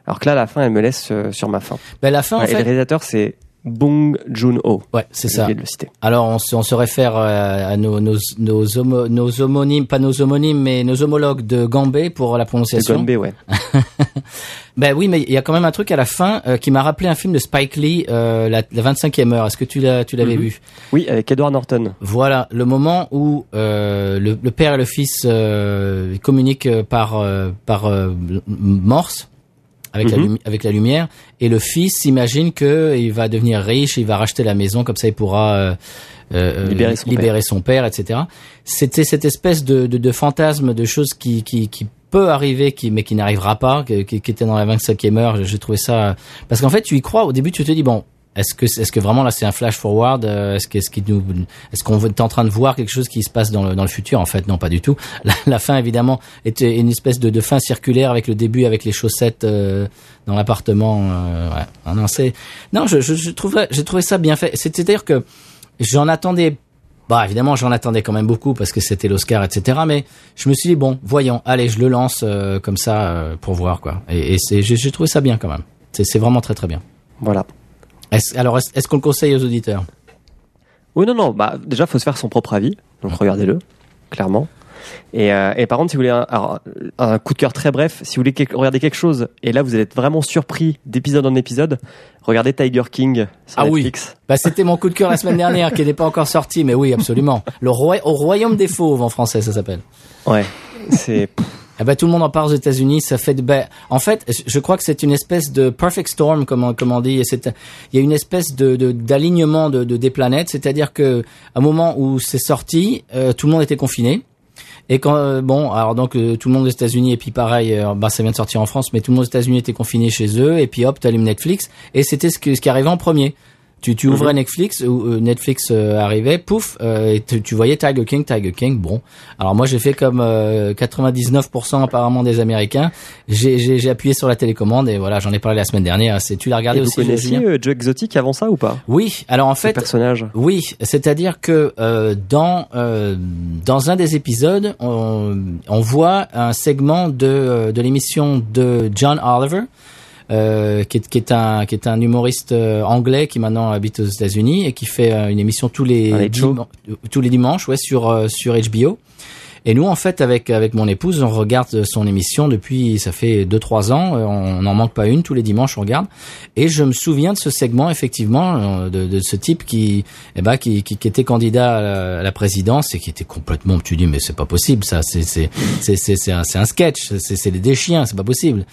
[SPEAKER 3] Alors que là, la fin, elle me laisse euh, sur ma fin.
[SPEAKER 1] Ben, la fin, en
[SPEAKER 3] Ouais, Et le réalisateur, c'est Bong Joon-ho.
[SPEAKER 1] Ouais, c'est ça.
[SPEAKER 3] oublié de le citer.
[SPEAKER 1] Alors, on se, on se réfère euh, à nos, nos, nos, homo- nos homonymes, pas nos homonymes, mais nos homologues de Gambé pour la prononciation.
[SPEAKER 3] Gonbe, ouais.
[SPEAKER 1] Ben oui, mais il y a quand même un truc à la fin euh, qui m'a rappelé un film de Spike Lee, euh, la, la 25e heure. Est-ce que tu l'as, tu l'avais
[SPEAKER 3] Mhm.
[SPEAKER 1] vu?
[SPEAKER 3] Oui, avec Edward Norton.
[SPEAKER 1] Voilà, le moment où euh, le, le père et le fils communiquent par par morse avec la
[SPEAKER 3] Mhm.
[SPEAKER 1] avec la lumière et le fils s'imagine que il va devenir riche, il va racheter la maison comme ça il pourra euh, euh,
[SPEAKER 3] Libérer son
[SPEAKER 1] libérer son père, etc. C'était cette espèce de, de, de fantasme de choses qui qui, qui peut arriver, qui mais qui n'arrivera pas, qui, qui était dans la 25e heure. J'ai trouvé ça parce qu'en fait tu y crois au début, tu te dis bon. Est-ce que est-ce que vraiment là c'est un flash forward euh, Est-ce que est-ce qu'il nous est-ce qu'on est en train de voir quelque chose qui se passe dans le dans le futur En fait, non, pas du tout. La, la fin évidemment était une espèce de, de fin circulaire avec le début avec les chaussettes euh, dans l'appartement. euh, ouais. Ah non, c'est non, je je, je j'ai trouvé ça bien fait. C'est-à-dire que j'en attendais bah évidemment j'en attendais quand même beaucoup parce que c'était l'Oscar etc mais je me suis dit bon voyons allez je le lance euh, comme ça euh, pour voir quoi et, et j'ai trouvé ça bien quand même c'est vraiment très très bien
[SPEAKER 3] Voilà.
[SPEAKER 1] Alors est-ce est-ce qu'on le conseille aux auditeurs?
[SPEAKER 3] Oui, non, non. Bah, déjà, faut se faire son propre avis. Donc, regardez-le, clairement. Et, euh, et par contre, si vous voulez un, alors, un coup de cœur très bref, si vous voulez quelque- regarder quelque chose, et là, vous allez être vraiment surpris d'épisode en épisode, regardez Tiger King sur
[SPEAKER 1] Ah oui.
[SPEAKER 3] Netflix.
[SPEAKER 1] Bah, c'était mon coup de cœur la semaine dernière, qui n'est pas encore sorti, mais oui, absolument. Le roi, au royaume des fauves en français, ça s'appelle.
[SPEAKER 3] Ouais. C'est.
[SPEAKER 1] Eh ben, tout le monde en parle aux États-Unis. Ça fait de, ben, en fait, je crois que c'est une espèce de perfect storm, comme on, comme on dit. Il y a une espèce de, de- d'alignement de, de, des planètes. C'est-à-dire que, à un moment où c'est sorti, euh, tout le monde était confiné. Et quand euh, bon, alors donc euh, tout le monde aux États-Unis et puis pareil, euh, bah ça vient de sortir en France, mais tout le monde aux États-Unis était confiné chez eux et puis hop, t'allumes Netflix et c'était ce, que, ce qui arrivait en premier. Tu, tu ouvrais Netflix, ou euh, Netflix euh, arrivait, pouf, euh, et tu, tu voyais Tiger King, Tiger King. Bon, alors moi j'ai fait comme euh, 99% apparemment des Américains. J'ai, appuyé sur la télécommande et voilà, j'en ai parlé la semaine dernière. C'est tu l'as regardé
[SPEAKER 3] Et vous
[SPEAKER 1] aussi,
[SPEAKER 3] connaissiez
[SPEAKER 1] Julien
[SPEAKER 3] euh, Joe Exotic avant ça ou pas?
[SPEAKER 1] Oui, alors en fait,
[SPEAKER 3] personnage.
[SPEAKER 1] oui, c'est-à-dire que euh, dans euh, dans un des épisodes, on, on voit un segment de de l'émission de John Oliver. Euh, qui, est, qui est un qui est un humoriste euh, anglais qui maintenant habite aux États-Unis et qui fait euh, une émission tous les diman- tous les dimanches ouais sur sur HBO et nous en fait avec avec mon épouse on regarde son émission depuis ça fait deux trois ans. Euh, on n'en manque pas une tous les dimanches on regarde. Et je me souviens de ce segment effectivement euh, de, de ce type qui eh ben qui, qui, qui était candidat à la, présidence et qui était complètement tu dis mais c'est pas possible ça c'est c'est c'est c'est un, un sketch c'est des chiens c'est pas possible.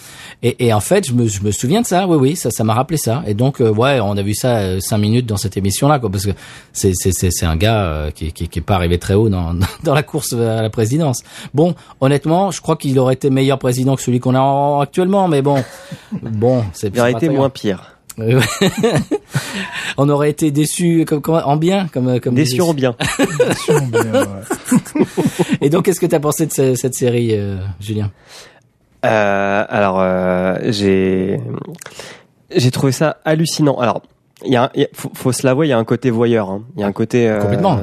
[SPEAKER 1] Et, et en fait je me je me souviens de ça oui oui ça ça m'a rappelé ça. Et donc euh, ouais on a vu ça cinq minutes dans cette émission là quoi parce que c'est c'est c'est un gars qui, qui qui est pas arrivé très haut dans dans la course à la présidence bon honnêtement je crois qu'il aurait été meilleur président que celui qu'on a en- actuellement mais bon bon c'est
[SPEAKER 3] Il aurait été moins
[SPEAKER 1] grave.
[SPEAKER 3] pire.
[SPEAKER 1] Euh, on aurait été déçus comme, comme- en bien comme comme
[SPEAKER 3] Déçu en bien.
[SPEAKER 2] Bien, ouais.
[SPEAKER 1] et donc qu'est-ce que tu as pensé de ce- cette série euh, Julien?
[SPEAKER 3] Euh, alors, euh, j'ai j'ai trouvé ça hallucinant. Alors, il y a, y faut, faut se l'avouer, il y a un côté voyeur. hein. Il y a un côté. euh,
[SPEAKER 1] Complètement.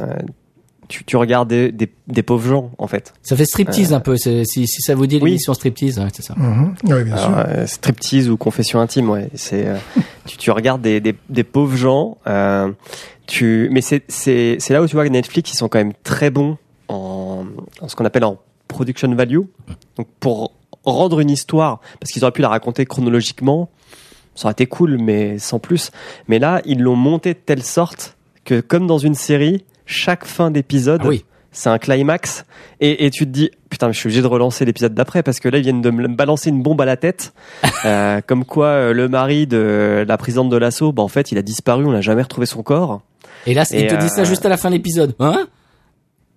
[SPEAKER 3] Tu, tu regardes des, des, des pauvres gens, en fait.
[SPEAKER 1] ça fait striptease un peu si si ça vous dit
[SPEAKER 3] oui.
[SPEAKER 1] l'émission striptease ouais, c'est ça
[SPEAKER 2] Mhm. Oui, bien sûr.
[SPEAKER 3] Euh, striptease ou confession intime, ouais. C'est euh, tu, tu regardes des, des, des pauvres gens. Euh, tu, mais c'est c'est c'est là où tu vois que Netflix ils sont quand même très bons en, en ce qu'on appelle en production value. Donc pour rendre une histoire, parce qu'ils auraient pu la raconter chronologiquement, ça aurait été cool, mais sans plus. Mais là, ils l'ont monté de telle sorte que, comme dans une série, chaque fin d'épisode,
[SPEAKER 1] Ah oui.
[SPEAKER 3] c'est un climax. Et, et tu te dis, putain, mais je suis obligé de relancer l'épisode d'après parce que là, ils viennent de me balancer une bombe à la tête. Euh, comme quoi, euh, le mari de la présidente de l'assaut, bah, en fait, il a disparu, on n'a jamais retrouvé son corps.
[SPEAKER 1] Et là,
[SPEAKER 3] Et,
[SPEAKER 1] te dit ça
[SPEAKER 3] euh,
[SPEAKER 1] juste à la fin de l'épisode. Hein?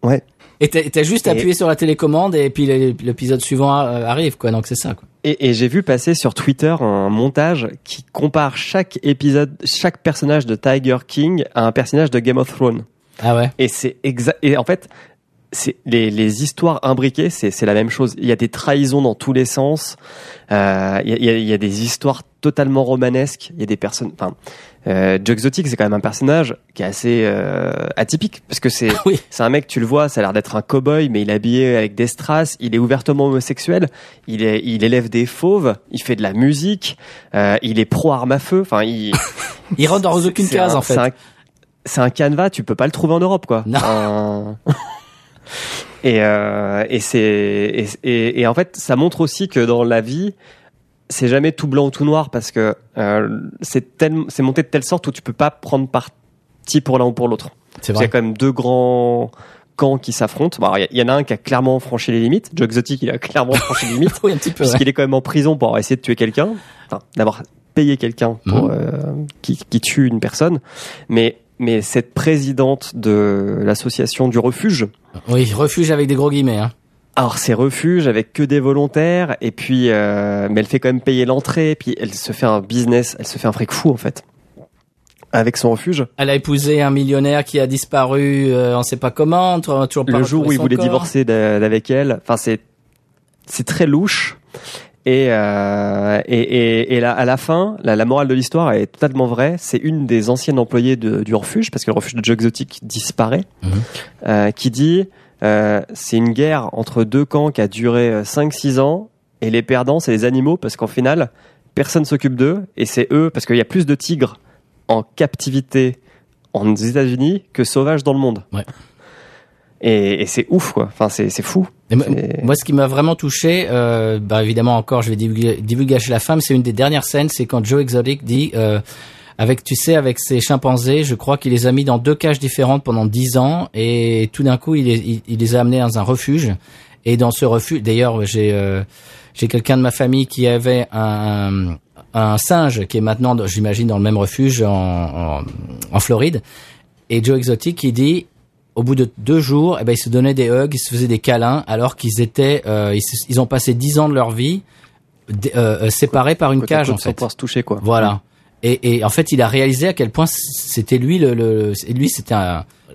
[SPEAKER 3] Ouais.
[SPEAKER 1] Et t'as juste
[SPEAKER 3] Et-
[SPEAKER 1] appuyé sur la télécommande et puis l'é- l'épisode suivant arrive, quoi. Donc c'est ça, quoi.
[SPEAKER 3] Et, et j'ai vu passer sur Twitter un montage qui compare chaque épisode, chaque personnage de Tiger King à un personnage de Game of Thrones.
[SPEAKER 1] Ah ouais.
[SPEAKER 3] Et c'est exact. Et en fait, c'est les, les histoires imbriquées, c'est c'est la même chose. Il y a des trahisons dans tous les sens. Euh, il, y a, il y a- des histoires totalement romanesques. Il y a des personnes. Enfin, euh, Joe Exotic, c'est quand même un personnage qui est assez euh, atypique parce que c'est
[SPEAKER 1] Oui.
[SPEAKER 3] c'est un mec, tu le vois, ça a l'air d'être un cow-boy, mais il est habillé avec des strass. Il est ouvertement homosexuel. Il est, il élève des fauves. Il fait de la musique. Euh, il est pro arme à feu. Enfin, il
[SPEAKER 1] Il rentre dans aucune case,
[SPEAKER 3] un-
[SPEAKER 1] en fait.
[SPEAKER 3] C'est un, c'est canevas, tu peux pas le trouver en Europe, quoi.
[SPEAKER 1] Non.
[SPEAKER 3] Et euh, et c'est et, et, et en fait, ça montre aussi que dans la vie, c'est jamais tout blanc ou tout noir parce que euh, c'est c'est monté de telle sorte où tu peux pas prendre parti pour l'un ou pour l'autre.
[SPEAKER 1] C'est
[SPEAKER 3] Il y a quand même deux grands camps qui s'affrontent. Bon, il y en a un qui a clairement franchi les limites. Joe Exotic, il a clairement franchi les limites
[SPEAKER 1] Oui, un petit peu. ouais.
[SPEAKER 3] puisqu'il est quand même en prison pour avoir essayé de tuer quelqu'un, enfin, d'avoir payé quelqu'un pour euh, qui, qui tue une personne. Mais mais cette présidente de l'association du refuge,
[SPEAKER 1] Oui, refuge avec des gros guillemets. Hein.
[SPEAKER 3] alors c'est refuge avec que des volontaires et puis euh, mais elle fait quand même payer l'entrée, puis elle se fait un business, elle se fait un fric fou en fait avec son refuge.
[SPEAKER 1] Elle a épousé un millionnaire qui a disparu, euh, on sait pas comment, toujours pas
[SPEAKER 3] le jour où il voulait
[SPEAKER 1] corps.
[SPEAKER 3] divorcer d'a- d'avec elle. Enfin, c'est c'est très louche. Et, euh, et, et, et là, à la fin, la, la morale de l'histoire est totalement vraie. C'est une des anciennes employées de- du refuge, parce que le refuge de Joe Exotic disparaît,
[SPEAKER 1] Mhm.
[SPEAKER 3] euh, qui dit euh, c'est une guerre entre deux camps qui a duré euh, 5-6 ans, et les perdants, c'est les animaux, parce qu'en final, personne s'occupe d'eux, et c'est eux, parce qu'il y a plus de tigres en captivité en États-Unis que sauvages dans le monde.
[SPEAKER 1] Ouais.
[SPEAKER 3] Et, et c'est ouf, quoi. Enfin, c'est fou.
[SPEAKER 1] Moi- ce qui m'a vraiment touché, euh, bah évidemment encore, je vais divulguer, divulgacher la femme. C'est une des dernières scènes, c'est quand Joe Exotic dit, euh, avec, tu sais, avec ses chimpanzés, je crois qu'il les a mis dans deux cages différentes pendant dix ans, et tout d'un coup, il les, il, il les a amenés dans un refuge. Et dans ce refuge, d'ailleurs, j'ai euh, j'ai quelqu'un de ma famille qui avait un, un singe qui est maintenant, j'imagine, dans le même refuge en, en, en Floride. Et Joe Exotic qui dit, au bout de deux jours, eh ben, ils se donnaient des hugs, ils se faisaient des câlins, alors qu'ils étaient, euh, ils, ont passé dix ans de leur vie euh, euh, séparés par une cage en
[SPEAKER 3] sans
[SPEAKER 1] fait.
[SPEAKER 3] pouvoir se toucher, quoi.
[SPEAKER 1] Voilà. Et, et en fait, il a réalisé à quel point c'était lui le, lui c'était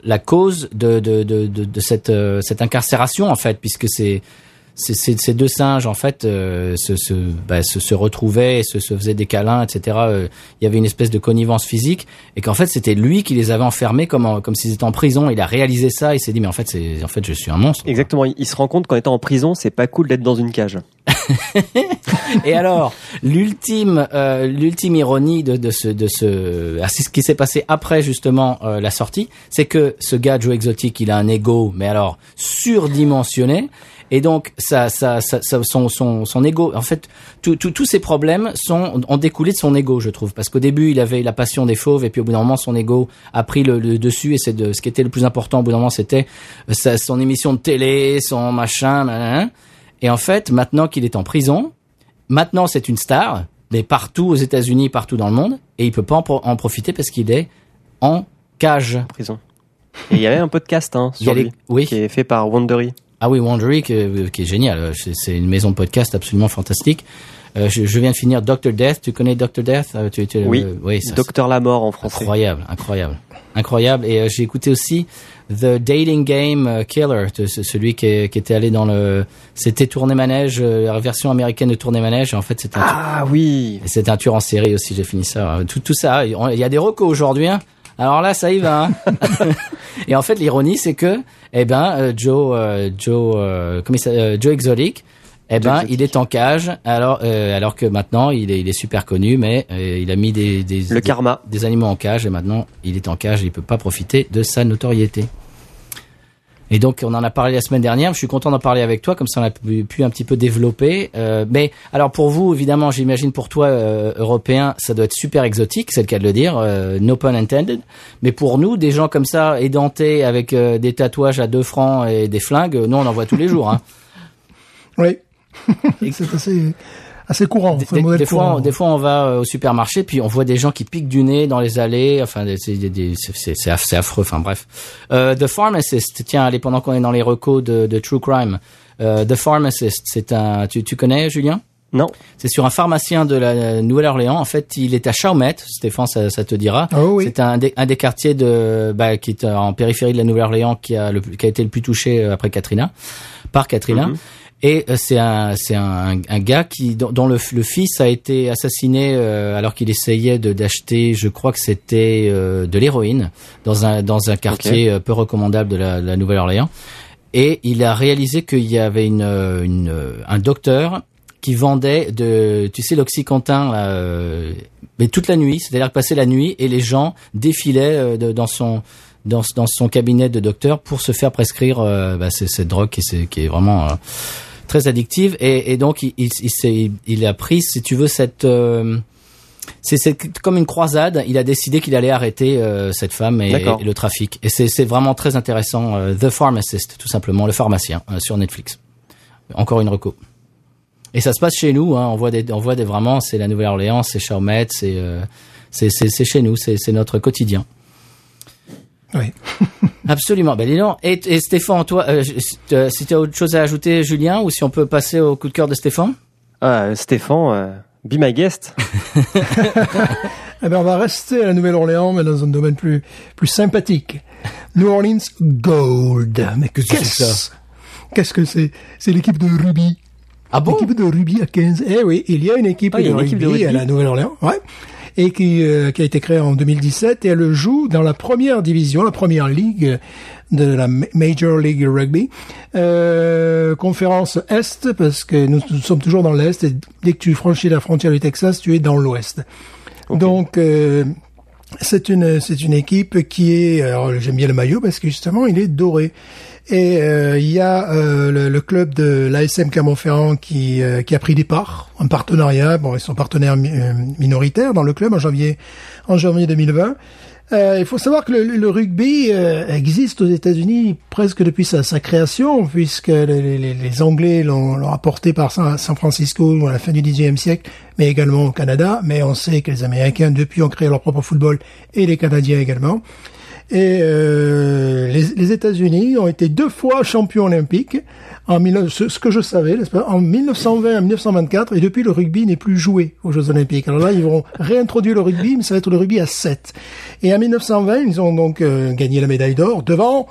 [SPEAKER 1] la cause de de de de, de cette cette incarcération en fait, puisque c'est ces, deux singes en fait euh, se, se, bah, se se retrouvaient, et se, se faisaient des câlins, etc. Euh, Il y avait une espèce de connivence physique et qu'en fait c'était lui qui les avait enfermés comme en- comme s'ils étaient en prison. Il a réalisé ça, il s'est dit mais en fait c'est en fait je suis un monstre.
[SPEAKER 3] Exactement. Il il se rend compte qu'en étant en prison, c'est pas cool d'être dans une cage.
[SPEAKER 1] Et alors, l'ultime, euh, l'ultime ironie de, de ce, de ce, ah, c'est ce qui s'est passé après justement euh, la sortie, c'est que ce gars Joe Exotic, il a un ego, mais alors surdimensionné. Et donc, ça, ça, ça, ça- son, son, son ego, en fait, tous ces problèmes sont ont découlé de son ego, je trouve, parce qu'au début, il avait la passion des fauves, et puis au bout d'un moment, son ego a pris le, le dessus, et c'est de ce qui était le plus important au bout d'un moment, c'était euh, son émission de télé, son machin. Et en fait, maintenant qu'il est en prison, Maintenant, c'est une star, mais partout aux États-Unis, partout dans le monde, et il peut pas en, pro- en profiter parce qu'il est en cage.
[SPEAKER 3] Prison. Et il y avait un podcast hein, sur
[SPEAKER 1] les-
[SPEAKER 3] lui,
[SPEAKER 1] oui.
[SPEAKER 3] qui est fait par Wondery.
[SPEAKER 1] Ah oui, Wondery, qui, qui est génial. C'est- C'est une maison de podcast absolument fantastique. Euh, je, je viens de finir Dr. Death. Tu connais Dr. Death Euh, tu, tu-
[SPEAKER 3] Oui.
[SPEAKER 1] euh, oui, ça,
[SPEAKER 3] Docteur la mort en
[SPEAKER 1] c'est
[SPEAKER 3] français.
[SPEAKER 1] incroyable, incroyable, incroyable. Et euh, j'ai écouté aussi The Dating Game euh, Killer, celui qui, est- qui était allé dans le, c'était Tournée Manège, euh, la version américaine de Tournée Manège. En fait, c'était un,
[SPEAKER 3] Ah oui.
[SPEAKER 1] C'est un tueur en série aussi, j'ai fini ça. Tout, tout ça, il y a des recos aujourd'hui. Hein. Alors là, ça y va. hein. et en fait, l'ironie, c'est que, eh ben, euh, Joe, euh, Joe, euh, comment Joe Exotic, eh ben,
[SPEAKER 3] Exotic.
[SPEAKER 1] il est en cage. Alors, euh, alors que maintenant, il est, il est super connu, mais euh, il a mis des, des,
[SPEAKER 3] Le
[SPEAKER 1] des,
[SPEAKER 3] karma.
[SPEAKER 1] des animaux en cage et maintenant, il est en cage et il peut pas profiter de sa notoriété. Et donc, on en a parlé la semaine dernière. Je suis content d'en parler avec toi, comme ça on a pu, pu un petit peu développer. Euh, mais alors pour vous, évidemment, j'imagine pour toi, euh, européen, ça doit être super exotique, c'est le cas de le dire, euh, no pun intended. Mais pour nous, des gens comme ça, édentés avec des tatouages à deux francs et des flingues, nous on en voit tous les jours. Hein.
[SPEAKER 2] Oui. c'est assez, assez courant.
[SPEAKER 1] Des, fois,
[SPEAKER 2] courant.
[SPEAKER 1] des fois, on va euh, au supermarché, puis on voit des gens qui piquent du nez dans les allées. Enfin, c'est affreux. Enfin, bref. Euh, The Pharmacist. Tiens, allez, pendant qu'on est dans les recos de, de True Crime, euh, The Pharmacist, c'est un. Tu, tu connais, Julien?
[SPEAKER 3] Non.
[SPEAKER 1] C'est sur un pharmacien de la Nouvelle-Orléans. En fait, il est à Chalmette. Stéphane, ça, ça te dira.
[SPEAKER 2] Ah oui.
[SPEAKER 1] C'est un des, un des quartiers de, bah, qui est en périphérie de la Nouvelle-Orléans qui a le, qui a été le plus touché après Katrina, par Katrina.
[SPEAKER 3] Mhm.
[SPEAKER 1] Et euh, c'est un, c'est un, un gars qui, dont, le, le fils a été assassiné euh, alors qu'il essayait de d'acheter, je crois que c'était euh, de l'héroïne dans un dans un quartier euh, peu recommandable de la, de la Nouvelle-Orléans. Et il a réalisé qu'il y avait une, euh, une, un docteur qui vendait de, tu sais, l'oxycontin, là, euh, mais toute la nuit, c'est-à-dire que passait la nuit et les gens défilaient euh, de- dans son dans, dans son cabinet de docteur pour se faire prescrire euh, bah, c'est- cette drogue qui, est- qui est vraiment euh, très addictive et, et donc il, il, il, s'est- il a pris, si tu veux, cette euh, c'est comme une croisade. Il a décidé qu'il allait arrêter euh, cette femme et, le trafic. Et c'est vraiment très intéressant. euh, The Pharmacist, tout simplement, le pharmacien sur Netflix. Encore une reco. Et ça se passe chez nous. Hein, on voit des, on voit des vraiment. C'est la Nouvelle-Orléans, c'est Chalmette, c'est c'est chez nous. C'est notre quotidien.
[SPEAKER 2] Oui.
[SPEAKER 1] Absolument. Ben dis donc. Et, et Stéphane, toi, euh, je- euh, si tu as autre chose à ajouter, Julien, ou si on peut passer au coup de cœur de Stéphane?
[SPEAKER 3] Ah, Stéphane, euh, be my guest.
[SPEAKER 2] Eh ben, on va rester à la Nouvelle-Orléans, mais dans un domaine plus, plus sympathique. New Orleans Gold. Mais
[SPEAKER 1] Qu'est-ce que c'est que
[SPEAKER 2] qu'est-ce Qu'est-ce que c'est? C'est l'équipe de rugby.
[SPEAKER 1] Ah bon?
[SPEAKER 2] L'équipe de rugby à 15. Eh oui, il y a une équipe,
[SPEAKER 3] Ah,
[SPEAKER 2] de,
[SPEAKER 3] a une
[SPEAKER 2] rugby
[SPEAKER 3] équipe de rugby.
[SPEAKER 2] à la Nouvelle-Orléans. Ouais. Et qui, euh, qui a été créée en 2017 et elle joue dans la première division, la première ligue de la Ma- Major League Rugby. Euh, conférence Est, parce que nous, nous sommes toujours dans l'Est et dès que tu franchis la frontière du Texas, tu es dans l'Ouest. Donc, euh, c'est une c'est une équipe qui est alors j'aime bien le maillot parce que justement il est doré et euh, il y a euh, le, le club de l'ASM Clermont-Ferrand qui euh, qui a pris des parts en partenariat bon ils sont partenaires mi- minoritaires dans le club en janvier en janvier 2020 euh, il faut savoir que le, le rugby euh, existe aux États-Unis presque depuis sa, sa création, puisque les, les- les Anglais l'ont l'ont apporté par San, San Francisco à la fin du XIXe siècle, mais également au Canada. Mais on sait que les Américains, depuis, ont créé leur propre football, et les Canadiens également. Et euh, les, les États-Unis ont été deux fois champions olympiques, en 19 ce, ce que je savais, n'est-ce pas, en 1920 et 1924, et depuis le rugby n'est plus joué aux Jeux olympiques. Alors là, ils vont réintroduire le rugby, mais ça va être le rugby à 7. Et en 1920, ils ont donc euh, gagné la médaille d'or devant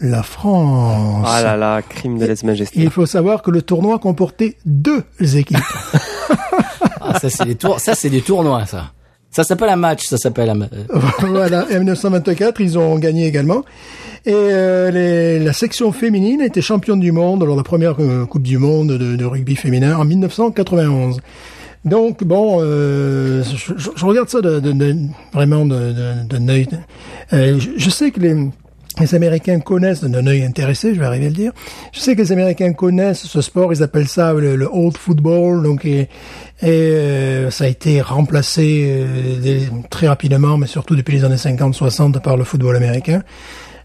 [SPEAKER 2] la France.
[SPEAKER 3] Ah là là, crime de lèse-majesté.
[SPEAKER 2] il faut savoir que le tournoi comportait deux équipes.
[SPEAKER 1] Ah, ça c'est des tours, ça c'est des tournois, ça. Ça s'appelle un match, ça s'appelle un. euh,
[SPEAKER 2] voilà. Et en 1924, ils ont gagné également. Et euh, les- la section féminine était championne du monde lors de la première euh, Coupe du Monde de, de rugby féminin en 1991. Donc bon, euh, je, je- regarde ça de, de- de- vraiment d'un œil. Euh, je, je sais que les les Américains connaissent d'un œil intéressé, je vais arriver à le dire. Je sais que les Américains connaissent ce sport, ils appellent ça le, le old football, donc et, et, euh, ça a été remplacé euh, très rapidement, mais surtout depuis les années 50-60 par le football américain.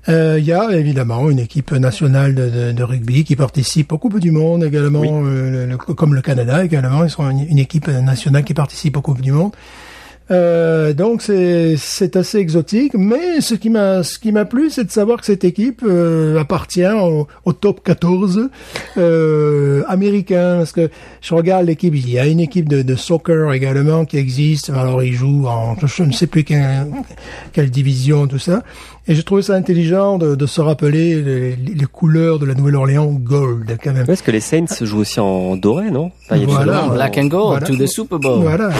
[SPEAKER 2] Euh, Il y a évidemment une équipe nationale de, de, de rugby qui participe au Coupes du Monde également,
[SPEAKER 3] Oui.
[SPEAKER 2] euh, le- le- comme le Canada également. Ils sont une, une équipe nationale qui participe aux Coupes du Monde. Euh, donc c'est c'est assez exotique, mais ce qui m'a ce qui m'a plu, c'est de savoir que cette équipe euh, appartient au, au top 14 euh, américain. Parce que je regarde l'équipe, il y a une équipe de, de soccer également qui existe. Alors ils jouent en je ne sais plus quelle, quelle division tout ça. Et je trouvais ça intelligent de, de se rappeler les, les couleurs de la Nouvelle-Orléans gold quand même.
[SPEAKER 3] Est-ce que les Saints jouent aussi en doré, non? Enfin, il y a du
[SPEAKER 2] Voilà.
[SPEAKER 1] Black and gold
[SPEAKER 2] Voilà.
[SPEAKER 1] to the Super Bowl.
[SPEAKER 2] Voilà.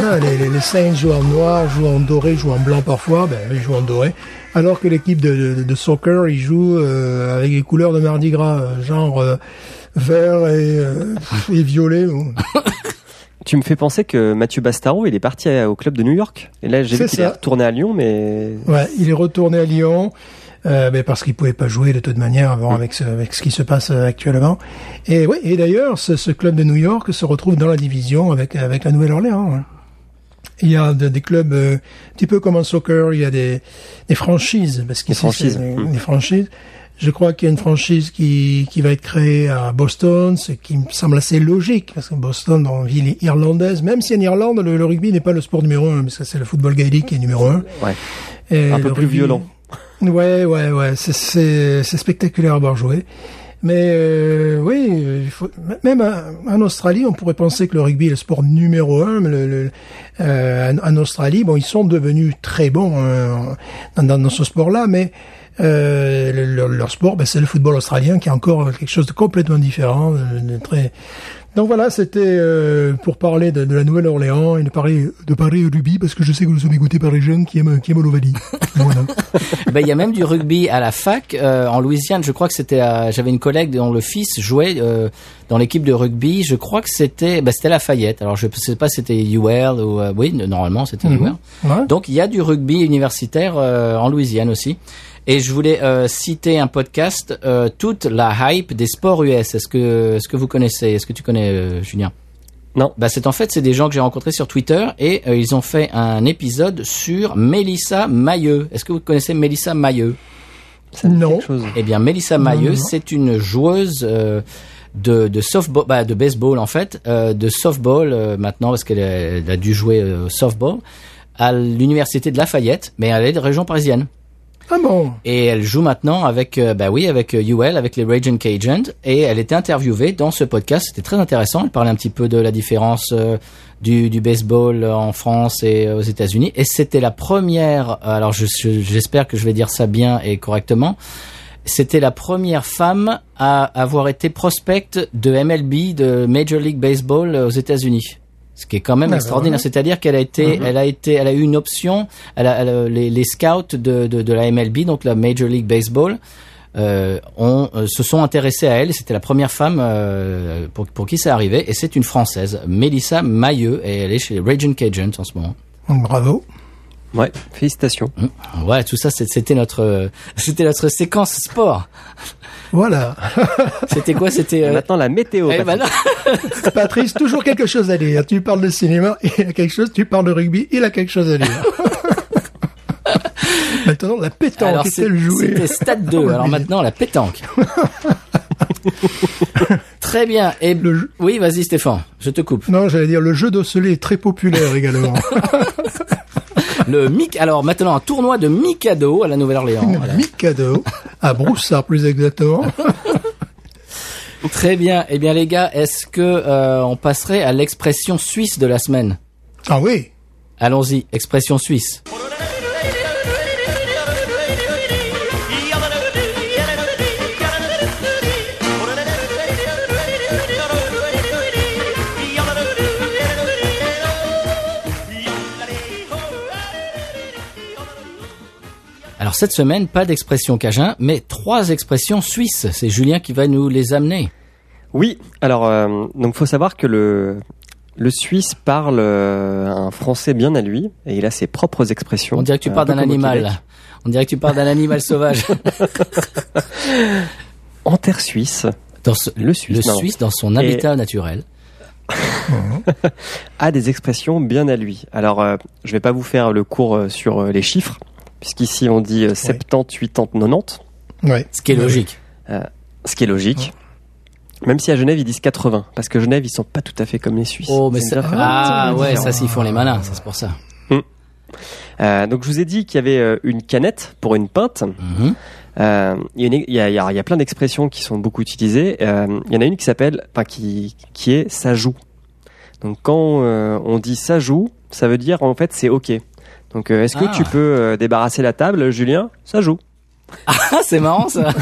[SPEAKER 2] Voilà, les, les, les Saints jouent en noir, jouent en doré, jouent en blanc parfois, ben ils jouent en doré. Alors que l'équipe de, de, de soccer, ils jouent euh, avec les couleurs de Mardi Gras, euh, genre euh, vert et, euh, et violet. bon.
[SPEAKER 3] Tu me fais penser que Mathieu Bastaro, il est parti au club de New York. Et là, j'ai vu qu'il est retourné à Lyon, mais
[SPEAKER 2] Ouais, il est retourné à Lyon. Euh, mais parce qu'ils pouvaient pas jouer de toute manière avant avec ce, avec ce qui se passe euh, actuellement. Et oui, et d'ailleurs, ce, ce club de New York se retrouve dans la division avec avec la Nouvelle-Orléans. Il y a de- des clubs euh, un petit peu comme en soccer, il y a des, des franchises parce qu'ici,
[SPEAKER 3] franchises.
[SPEAKER 2] des franchises. Je crois qu'il y a une franchise qui, qui va être créée à Boston, ce qui me semble assez logique, parce que Boston, dans une ville irlandaise, même si en Irlande, le, le rugby n'est pas le sport numéro un, mais ça c'est le football gaélique qui est numéro un.
[SPEAKER 3] Ouais.
[SPEAKER 2] Et
[SPEAKER 3] Un peu plus violent.
[SPEAKER 2] Ouais, ouais, ouais, c'est spectaculaire à voir jouer. Mais euh, oui, il faut, même en- Australie, on pourrait penser que le rugby est le sport numéro un. Mais le, le- euh, en, Australie, bon, ils sont devenus très bons hein, dans, dans, ce sport-là, mais euh, le- le- leur sport, ben, c'est le football australien, qui est encore quelque chose de complètement différent, de très. Donc voilà, c'était euh, pour parler de, de la Nouvelle-Orléans et de parler de parler rugby parce que je sais que nous sommes écoutés par les jeunes qui aiment qui aiment l'Ovalie. Voilà.
[SPEAKER 1] Ben, il y a même du rugby à la fac euh, en Louisiane. Je crois que c'était. J'avais une collègue dont le fils jouait euh, dans l'équipe de rugby. Je crois que c'était. Ben, c'était Lafayette. Alors je sais pas si c'était UL ou oui normalement c'était UL.
[SPEAKER 2] Ouais.
[SPEAKER 1] Donc il y a du rugby universitaire en Louisiane aussi. Et je voulais euh, citer un podcast, euh, toute la hype des sports US. Est-ce que, est-ce que vous connaissez Est-ce que tu connais, euh, Julien?
[SPEAKER 3] Non.
[SPEAKER 1] Bah c'est en fait c'est des gens que j'ai rencontrés sur Twitter et euh, ils ont fait un épisode sur Mélissa Mailleux. Est-ce que vous connaissez Mélissa Mailleux?
[SPEAKER 3] Me dit
[SPEAKER 2] Non.
[SPEAKER 1] Eh bien Mélissa Mailleux, c'est une joueuse euh, de, de softball, bah, de baseball en fait, euh, de softball euh, maintenant parce qu'elle a, dû jouer euh, au softball à l'université de Lafayette, mais elle est de région parisienne.
[SPEAKER 2] Ah
[SPEAKER 1] Et elle joue maintenant avec, euh, bah oui, avec euh, UL, avec les Raging Cajuns. Et elle était interviewée dans ce podcast. C'était très intéressant. Elle parlait un petit peu de la différence euh, du, baseball en France et euh, aux États-Unis. Et c'était la première. euh, Alors, je- je- j'espère que je vais dire ça bien et correctement. C'était la première femme à avoir été prospect de MLB, de Major League Baseball euh, aux États-Unis. Ce qui est quand même
[SPEAKER 2] Ah,
[SPEAKER 1] extraordinaire. C'est-à-dire qu'elle a été, elle a été, elle a eu une option. Elle a, elle a- les, les scouts de, de, de la MLB, donc la Major League Baseball, euh, ont, euh, se sont intéressés à elle. C'était la première femme euh, pour, pour qui c'est arrivé. Et c'est une française, Mélissa Mailleux, et elle est chez les Raging Cajuns en ce moment.
[SPEAKER 2] Bravo.
[SPEAKER 3] Ouais, félicitations.
[SPEAKER 1] Ouais, tout ça, c'était notre, euh, c'était notre séquence sport.
[SPEAKER 2] Voilà.
[SPEAKER 1] C'était quoi C'était. Euh,
[SPEAKER 3] maintenant la météo.
[SPEAKER 1] eh ben non.
[SPEAKER 2] Patrice, toujours quelque chose à dire. Tu parles de cinéma, il a quelque chose, tu parles de rugby, il a quelque chose à dire. Maintenant, la pétanque,
[SPEAKER 1] Alors, c'est- c'était Stade 2.
[SPEAKER 2] Oh,
[SPEAKER 1] Alors maintenant, la pétanque. Très bien. Et
[SPEAKER 2] Le jeu-
[SPEAKER 1] oui, vas-y, Stéphane, je te coupe.
[SPEAKER 2] Non, j'allais dire, le jeu d'osselet est très populaire également.
[SPEAKER 1] Le mic. Alors maintenant, un tournoi de Mikado à la Nouvelle-Orléans. Voilà.
[SPEAKER 2] Mikado, à Broussard plus exactement.
[SPEAKER 1] Très bien. Eh bien, les gars, est-ce que euh, on passerait à l'expression suisse de la semaine?
[SPEAKER 2] Ah oui,
[SPEAKER 1] Allons-y, expression suisse. Alors cette semaine, pas d'expression cajun, mais trois expressions suisses. C'est Julien qui va nous les amener.
[SPEAKER 3] Oui, alors euh, donc faut savoir que le le Suisse parle euh, un français bien à lui et il a ses propres expressions.
[SPEAKER 1] On dirait que tu
[SPEAKER 3] Euh,
[SPEAKER 1] parles d'un animal. On dirait que tu parles d'un animal sauvage.
[SPEAKER 3] En terre suisse,
[SPEAKER 1] Dans ce-
[SPEAKER 3] Le Suisse,
[SPEAKER 1] le
[SPEAKER 3] non.
[SPEAKER 1] Suisse dans son
[SPEAKER 3] Et-
[SPEAKER 1] habitat naturel.
[SPEAKER 3] a des expressions bien à lui. Alors euh, je vais pas vous faire le cours euh, sur les chiffres puisqu'ici on dit euh, 70, 80, 90,
[SPEAKER 2] ouais.
[SPEAKER 1] Ce qui est logique.
[SPEAKER 3] ce qui est logique. Même si à Genève ils disent 80 parce que Genève ils sont pas tout à fait comme les Suisses.
[SPEAKER 1] Oh, mais ça, ah ouais,
[SPEAKER 3] différent.
[SPEAKER 1] ça s'ils font les malins, c'est pour ça.
[SPEAKER 3] Euh, donc je vous ai dit qu'il y avait euh, une canette pour une pinte. Euh, Il y, a une- il y a, il y a- il y a plein d'expressions qui sont beaucoup utilisées. Euh, Il y en a une qui s'appelle, enfin qui, qui est ça joue. Donc quand euh, on dit ça joue, ça veut dire en fait c'est ok. Donc euh, est-ce que
[SPEAKER 1] Ah.
[SPEAKER 3] tu peux euh, débarrasser la table, Julien? Ça joue.
[SPEAKER 1] Ah, c'est marrant ça.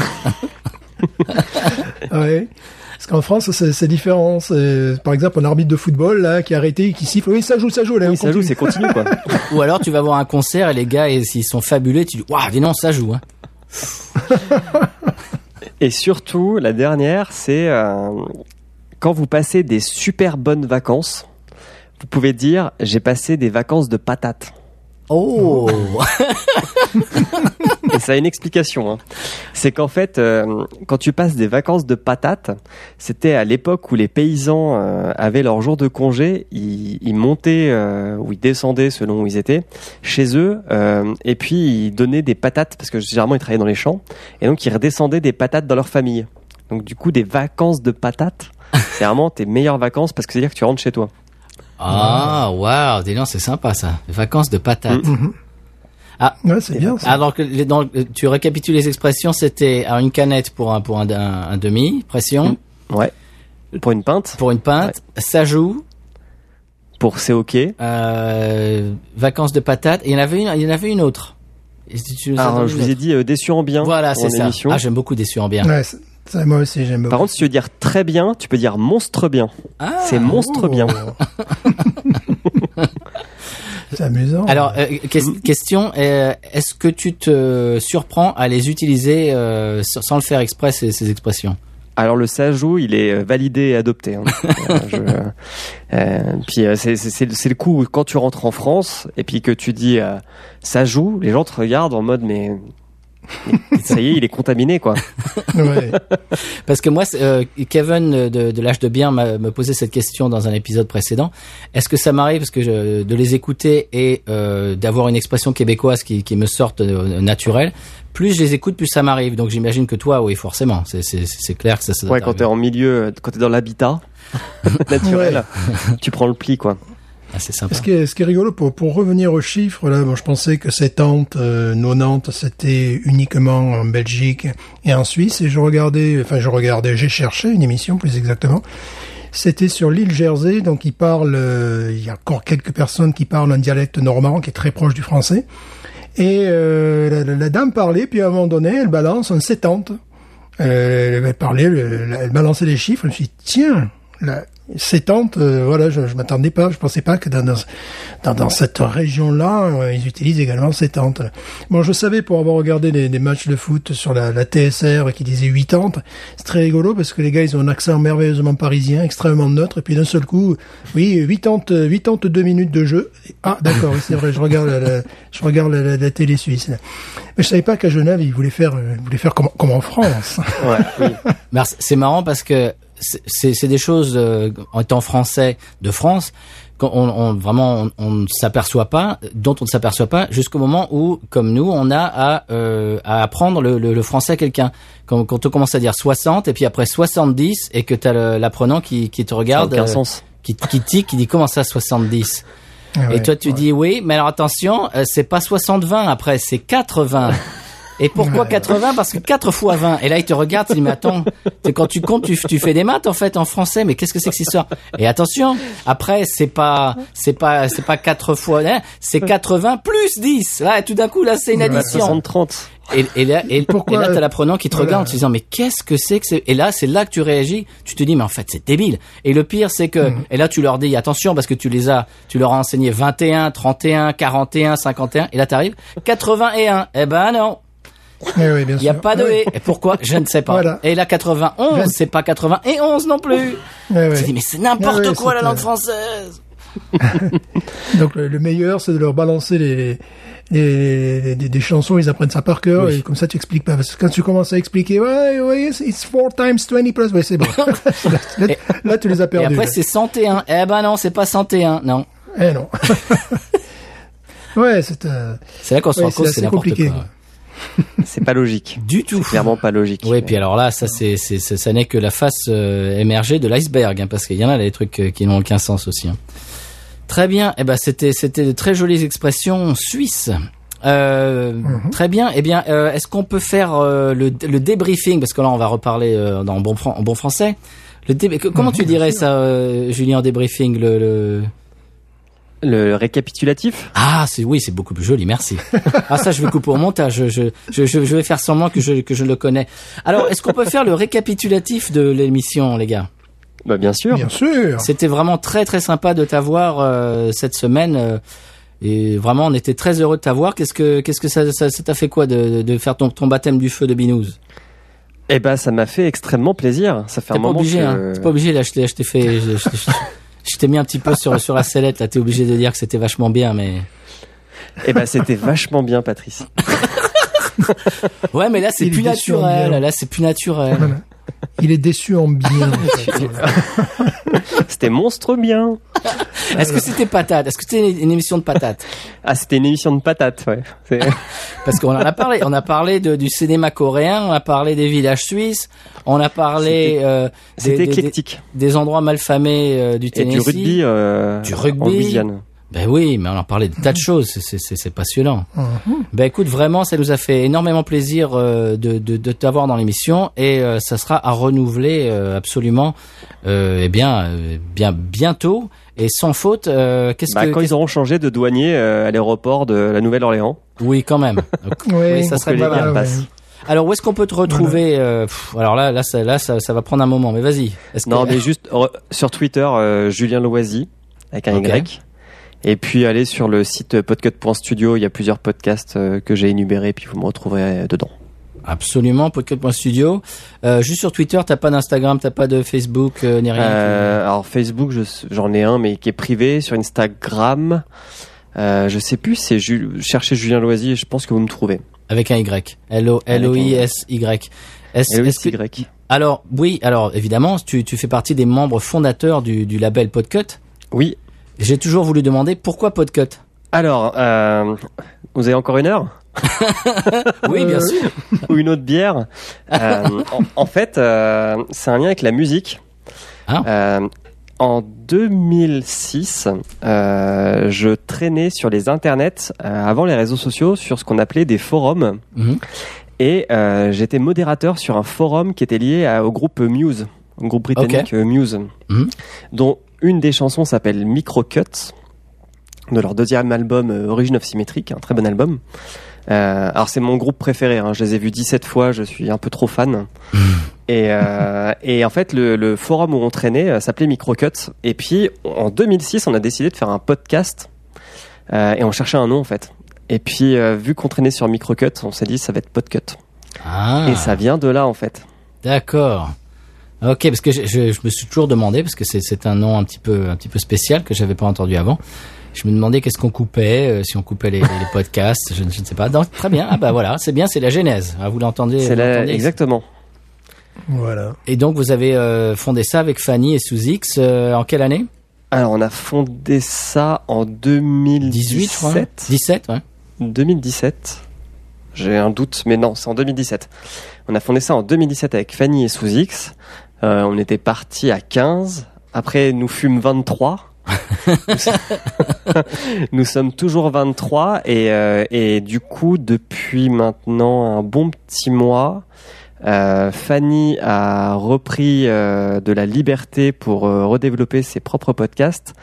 [SPEAKER 2] Ouais. Parce qu'en France, c'est différent. C'est, Par exemple, un arbitre de football là qui a arrêté, qui siffle. Oui, ça joue, ça joue. Là,
[SPEAKER 3] Oui, ça joue, c'est continu quoi.
[SPEAKER 1] Ou alors tu vas voir un concert et les gars, et s'ils sont fabuleux, tu dis, waouh, dis non, ça joue. Hein.
[SPEAKER 3] Et surtout, la dernière, c'est euh, quand vous passez des super bonnes vacances, vous pouvez dire j'ai passé des vacances de patates.
[SPEAKER 1] Oh,
[SPEAKER 3] Et ça a une explication. Hein. C'est qu'en fait, euh, quand tu passes des vacances de patates, c'était à l'époque où les paysans euh, avaient leur jour de congé, ils, montaient euh, ou ils descendaient selon où ils étaient chez eux, et puis ils donnaient des patates parce que généralement ils travaillaient dans les champs, et donc ils redescendaient des patates dans leur famille. Donc du coup, des vacances de patates, c'est vraiment tes meilleures vacances parce que c'est à dire que tu rentres chez toi.
[SPEAKER 1] Ah, waouh, dis donc, c'est sympa ça. Les vacances de patates.
[SPEAKER 2] Ouais, c'est bien. ça.
[SPEAKER 1] Alors que dans- tu récapitules les expressions, c'était une canette pour un pour un, un- un demi pression,
[SPEAKER 3] Ouais. Pour une pinte,
[SPEAKER 1] pour une pinte, ça joue,
[SPEAKER 3] pour c'est ok.
[SPEAKER 1] euh, vacances de patates. Et il y en avait une, il y en avait une autre. Et tu
[SPEAKER 3] Alors,
[SPEAKER 1] donné
[SPEAKER 3] je vous ai dit euh, déçu en bien.
[SPEAKER 1] Voilà, c'est ça.
[SPEAKER 3] émission.
[SPEAKER 1] Ah, j'aime beaucoup déçu en bien.
[SPEAKER 2] Ouais, ça, moi aussi, j'aime beaucoup.
[SPEAKER 3] Par contre, si tu veux dire très bien, tu peux dire monstre bien.
[SPEAKER 1] Ah.
[SPEAKER 3] c'est monstre bien.
[SPEAKER 2] Oh. c'est amusant.
[SPEAKER 1] Alors, euh, ques- question, euh, est-ce que tu te surprends à les utiliser euh, sans le faire exprès, ces, ces expressions?
[SPEAKER 3] Alors le Sajou, il est validé et adopté. hein. Euh, je- euh, puis euh, c'est le coup où quand tu rentres en France et puis que tu dis euh, Sajou, les gens te regardent en mode mais ça y est, il est contaminé quoi.
[SPEAKER 2] Ouais.
[SPEAKER 1] Parce que moi, euh, Kevin euh, de, de l'âge de bien m'a me posait cette question dans un épisode précédent. Est-ce que ça m'arrive parce que je, de les écouter et euh, d'avoir une expression québécoise qui, qui me sorte euh, naturelle Plus je les écoute, plus ça m'arrive. Donc j'imagine que toi, oui, forcément, c'est clair que ça. ça
[SPEAKER 3] Ouais, quand t'es en milieu, quand t'es dans l'habitat naturel, tu prends le pli quoi.
[SPEAKER 1] C'est sympa.
[SPEAKER 2] Ce qui est, ce qui est rigolo, pour, pour revenir aux chiffres, là, bon, je pensais que ces tentes, euh, nos Nantes, c'était uniquement en Belgique et en Suisse, et je regardais, enfin, je regardais, j'ai cherché une émission, plus exactement. C'était sur l'île Jersey, donc ils parlent, euh, il y a encore quelques personnes qui parlent un dialecte normand qui est très proche du français. Et euh, la, la- la dame parlait, puis à un moment donné, elle balance un 70. Euh, elle parlait, elle, elle balançait les chiffres. Je me suis dit, tiens, la 70, euh, voilà, je, je m'attendais pas, je pensais pas que dans, dans, dans, dans cette région-là, euh, ils utilisent également 70. Bon, je savais pour avoir regardé des, des matchs de foot sur la, la TSR qui disait 80, c'est très rigolo parce que les gars, ils ont un accent merveilleusement parisien, extrêmement neutre, et puis d'un seul coup, oui, 80, 82 minutes de jeu. Ah, d'accord, oui, c'est vrai, je regarde la, la- je regarde la, la- la télé suisse. là. Mais je savais pas qu'à Genève, ils voulaient faire, euh, ils voulaient faire comme, comme en France.
[SPEAKER 3] Ouais, oui.
[SPEAKER 1] C'est marrant parce que c'est- c'est c'est des choses euh, en étant français de France qu'on on, on- vraiment on, on ne s'aperçoit pas, dont on ne s'aperçoit pas jusqu'au moment où, comme nous, on a à, euh, à apprendre le, le, le français à quelqu'un. Quand, quand on commence à dire 60 et puis après 70 et que tu as l'apprenant qui, qui te regarde,
[SPEAKER 3] aucun
[SPEAKER 1] euh,
[SPEAKER 3] sens.
[SPEAKER 1] qui, qui tique, qui dit comment ça 70
[SPEAKER 2] Ah
[SPEAKER 1] Et
[SPEAKER 2] ouais,
[SPEAKER 1] toi tu
[SPEAKER 2] ouais.
[SPEAKER 1] dis oui, mais alors attention, euh, c'est pas 60-20 après, c'est 80. Et pourquoi 80 Parce que 4 fois 20. Et là, il te regarde, il dit, mais attends, c'est quand tu comptes, tu, tu fais des maths, en fait, en français, mais qu'est-ce que c'est que cette histoire? Et attention, après, c'est pas, c'est pas, c'est pas 4 fois, hein, c'est 80 plus 10. Là, tout d'un coup, là, c'est une
[SPEAKER 2] Ouais,
[SPEAKER 1] addition.
[SPEAKER 3] 60-30.
[SPEAKER 1] Et, et là, et,
[SPEAKER 2] Pourquoi-
[SPEAKER 1] et là, t'as l'apprenant qui te
[SPEAKER 2] Voilà.
[SPEAKER 1] regarde en te disant, mais qu'est-ce que c'est que c'est Et là, c'est là que tu réagis. Tu te dis, mais en fait, c'est débile. Et le pire, c'est que,
[SPEAKER 2] Mhm.
[SPEAKER 1] et là, tu leur dis, attention, parce que tu les as, tu leur as enseigné 21, 31, 41, 51, et là, t'arrives 81. Eh ben non,
[SPEAKER 2] oui, bien
[SPEAKER 1] il y a pas de
[SPEAKER 2] Ouais.
[SPEAKER 1] et. Et pourquoi? Je ne sais pas.
[SPEAKER 2] Voilà.
[SPEAKER 1] Et là, 91,
[SPEAKER 2] Je-
[SPEAKER 1] c'est pas 91 non plus.
[SPEAKER 2] Eh.
[SPEAKER 1] Tu te dis, mais c'est n'importe quoi la langue française.
[SPEAKER 2] Donc le, le meilleur, c'est de leur balancer les, les- des, des chansons, ils apprennent ça par cœur,
[SPEAKER 1] Oui.
[SPEAKER 2] et comme ça tu expliques pas. Parce que quand tu commences à expliquer, ouais, ouais, it's- four times 20 plus, ouais, c'est bon. là,
[SPEAKER 1] Et-
[SPEAKER 2] là, tu les as
[SPEAKER 1] Et
[SPEAKER 2] perdus.
[SPEAKER 1] après,
[SPEAKER 2] là.
[SPEAKER 1] c'est 101. Eh ben non, c'est pas 101. Non.
[SPEAKER 2] Eh non. ouais, c'est, euh,
[SPEAKER 1] C'est là qu'on se rend
[SPEAKER 2] c'est
[SPEAKER 1] compte, c'est n'importe
[SPEAKER 2] compliqué.
[SPEAKER 1] quoi.
[SPEAKER 3] C'est pas logique.
[SPEAKER 1] Du tout.
[SPEAKER 3] Clairement pas logique.
[SPEAKER 1] Oui, puis alors là, ça c'est, c'est, ça, ça n'est que la face euh, émergée de l'iceberg, hein, parce qu'il y en a des trucs euh, qui n'ont aucun sens aussi. hein. Très bien. Eh ben, c'était, c'était de très jolies expressions suisses. Euh, Très bien. Eh bien, euh, est-ce qu'on peut faire euh, le, le débriefing, parce que là, on va reparler euh, dans bon, fran- en bon français. Le dé- comment tu dirais ça, euh, Julien, en débriefing le, le...
[SPEAKER 3] Le récapitulatif?
[SPEAKER 1] Ah, c'est oui, c'est beaucoup plus joli, merci. Ah ça, je vais couper au montage. Je, je, je, je vais faire semblant que je que je le connais. Alors, est-ce qu'on peut faire le récapitulatif de l'émission, les gars?
[SPEAKER 3] Bah bien sûr.
[SPEAKER 2] bien sûr.
[SPEAKER 1] C'était vraiment très très sympa de t'avoir euh, cette semaine. euh, et vraiment, on était très heureux de t'avoir. Qu'est-ce que qu'est-ce que ça ça ça t'a fait quoi de, de faire ton, ton baptême du feu de Binous
[SPEAKER 3] Eh ben ça m'a fait extrêmement plaisir. Ça fait
[SPEAKER 1] T'es
[SPEAKER 3] un
[SPEAKER 1] pas
[SPEAKER 3] moment
[SPEAKER 1] obligé,
[SPEAKER 3] que...
[SPEAKER 1] hein. T'es pas obligé. Là, je t'ai je t'ai fait. Je, je- je- je t'ai mis un petit peu sur sur la sellette. Là, t'es obligé de dire que c'était vachement bien, mais.
[SPEAKER 3] Eh ben c'était vachement bien Patrice.
[SPEAKER 1] Ouais, mais là c'est plus naturel.
[SPEAKER 2] bien.
[SPEAKER 1] Là c'est plus naturel.
[SPEAKER 2] Il est déçu en bien. en fait.
[SPEAKER 3] C'était monstre bien.
[SPEAKER 1] Est-ce que c'était patate? Est-ce que c'était une, émission de patate?
[SPEAKER 3] Ah, c'était une émission de patates, ouais.
[SPEAKER 1] Parce qu'on en a parlé. On a parlé de, du cinéma coréen, on a parlé des villages suisses, on a parlé euh, des,
[SPEAKER 3] C'était
[SPEAKER 1] des- des-
[SPEAKER 3] éclectique.
[SPEAKER 1] des endroits malfamés euh, du
[SPEAKER 3] Et
[SPEAKER 1] Tennessee.
[SPEAKER 3] du rugby, euh,
[SPEAKER 1] Du rugby.
[SPEAKER 3] en Louisiane.
[SPEAKER 1] Ben oui, mais on en parlait de tas de choses. C'est- C'est c'est- c'est passionnant.
[SPEAKER 2] Mhm.
[SPEAKER 1] Ben écoute, vraiment, ça nous a fait énormément plaisir euh, de, de, de t'avoir dans l'émission et euh, ça sera à renouveler euh, absolument. Euh, eh bien, euh, bien bientôt et sans faute. euh, Qu'est-ce
[SPEAKER 3] Bah,
[SPEAKER 1] que
[SPEAKER 3] quand ils auront changé de douanier euh, à l'aéroport de la Nouvelle-Orléans.
[SPEAKER 1] Oui, quand même. Donc,
[SPEAKER 2] Oui,
[SPEAKER 1] oui, ça serait pas mal. Alors, où est-ce qu'on peut te retrouver euh, pff, Alors là, là, ça, là, ça, ça va prendre un moment. Mais vas-y. Est-ce
[SPEAKER 3] Non,
[SPEAKER 1] que...
[SPEAKER 3] mais juste re- sur Twitter, euh, Julien Loisy, avec un
[SPEAKER 1] Ok.
[SPEAKER 3] Y. Et puis aller sur le site podcut.studio, il y a plusieurs podcasts euh, que j'ai énumérés, puis vous me retrouverez dedans.
[SPEAKER 1] Absolument, podcast.studio. Euh, juste sur Twitter, t'as pas d'Instagram, t'as pas de Facebook, euh, ni rien.
[SPEAKER 3] Euh, alors Facebook, je- j'en ai un, mais qui est privé. Sur Instagram, euh, je sais plus, c'est Ju- cherchez Julien Loisy, je pense que vous me trouvez.
[SPEAKER 1] Avec un Y. L O L O I S Y. Est-ce- est-ce que-
[SPEAKER 3] L-O-S-Y.
[SPEAKER 1] Alors oui, alors évidemment, tu, tu fais partie des membres fondateurs du, du label Podcut?
[SPEAKER 3] Oui.
[SPEAKER 1] J'ai toujours voulu demander pourquoi Podcut?
[SPEAKER 3] Alors, euh, vous avez encore une heure?
[SPEAKER 1] Oui, bien sûr.
[SPEAKER 3] ou une autre bière? Euh, en, en fait, euh, c'est un lien avec la musique.
[SPEAKER 1] Ah.
[SPEAKER 3] Euh, en 2006, euh, je traînais sur les internets euh, avant les réseaux sociaux sur ce qu'on appelait des forums
[SPEAKER 1] Mhm.
[SPEAKER 3] et euh, j'étais modérateur sur un forum qui était lié à- au groupe Muse, un groupe britannique euh, Muse,
[SPEAKER 1] Mhm.
[SPEAKER 3] dont une des chansons s'appelle Microcut de leur deuxième album euh, Origin of est un très bon album. Euh, alors c'est mon groupe préféré, hein. je les ai vus 17 fois, je suis un peu trop fan. et, euh, et en fait le, le forum où on traînait euh, s'appelait Microcut. Et puis en 2006 on a décidé de faire un podcast et on cherchait un nom en fait. Et puis vu qu'on traînait sur Microcut, on s'est dit ça va être Podcut.
[SPEAKER 1] Ah,
[SPEAKER 3] Et ça vient de là en fait.
[SPEAKER 1] d'accord. Ok, parce que je, je, je me suis toujours demandé parce que c'est c'est un nom un petit peu un petit peu spécial que j'avais pas entendu avant. Je me demandais qu'est-ce qu'on coupait, euh, si on coupait les, les podcasts, je, ne- je ne sais pas. Donc, très bien. Ah bah voilà, c'est bien, c'est la genèse. Ah, vous l'entendez
[SPEAKER 3] C'est
[SPEAKER 1] vous
[SPEAKER 3] la-
[SPEAKER 1] l'entendez
[SPEAKER 3] exactement.
[SPEAKER 2] Voilà.
[SPEAKER 1] Et donc vous avez euh, fondé ça avec Fanny et sous X euh, en quelle année?
[SPEAKER 3] Alors on a fondé ça en 2017.
[SPEAKER 1] 18, je crois. 17, ouais.
[SPEAKER 3] 2017. J'ai un doute, mais non, c'est en 2017. On a fondé ça en 2017 avec Fanny et Sous X. Euh, on était parti à 15. Après, nous fûmes 23. nous, sommes- toujours 23 et, euh, et du coup, depuis maintenant un bon petit mois, euh, Fanny a repris euh, de la liberté pour redévelopper ses propres podcasts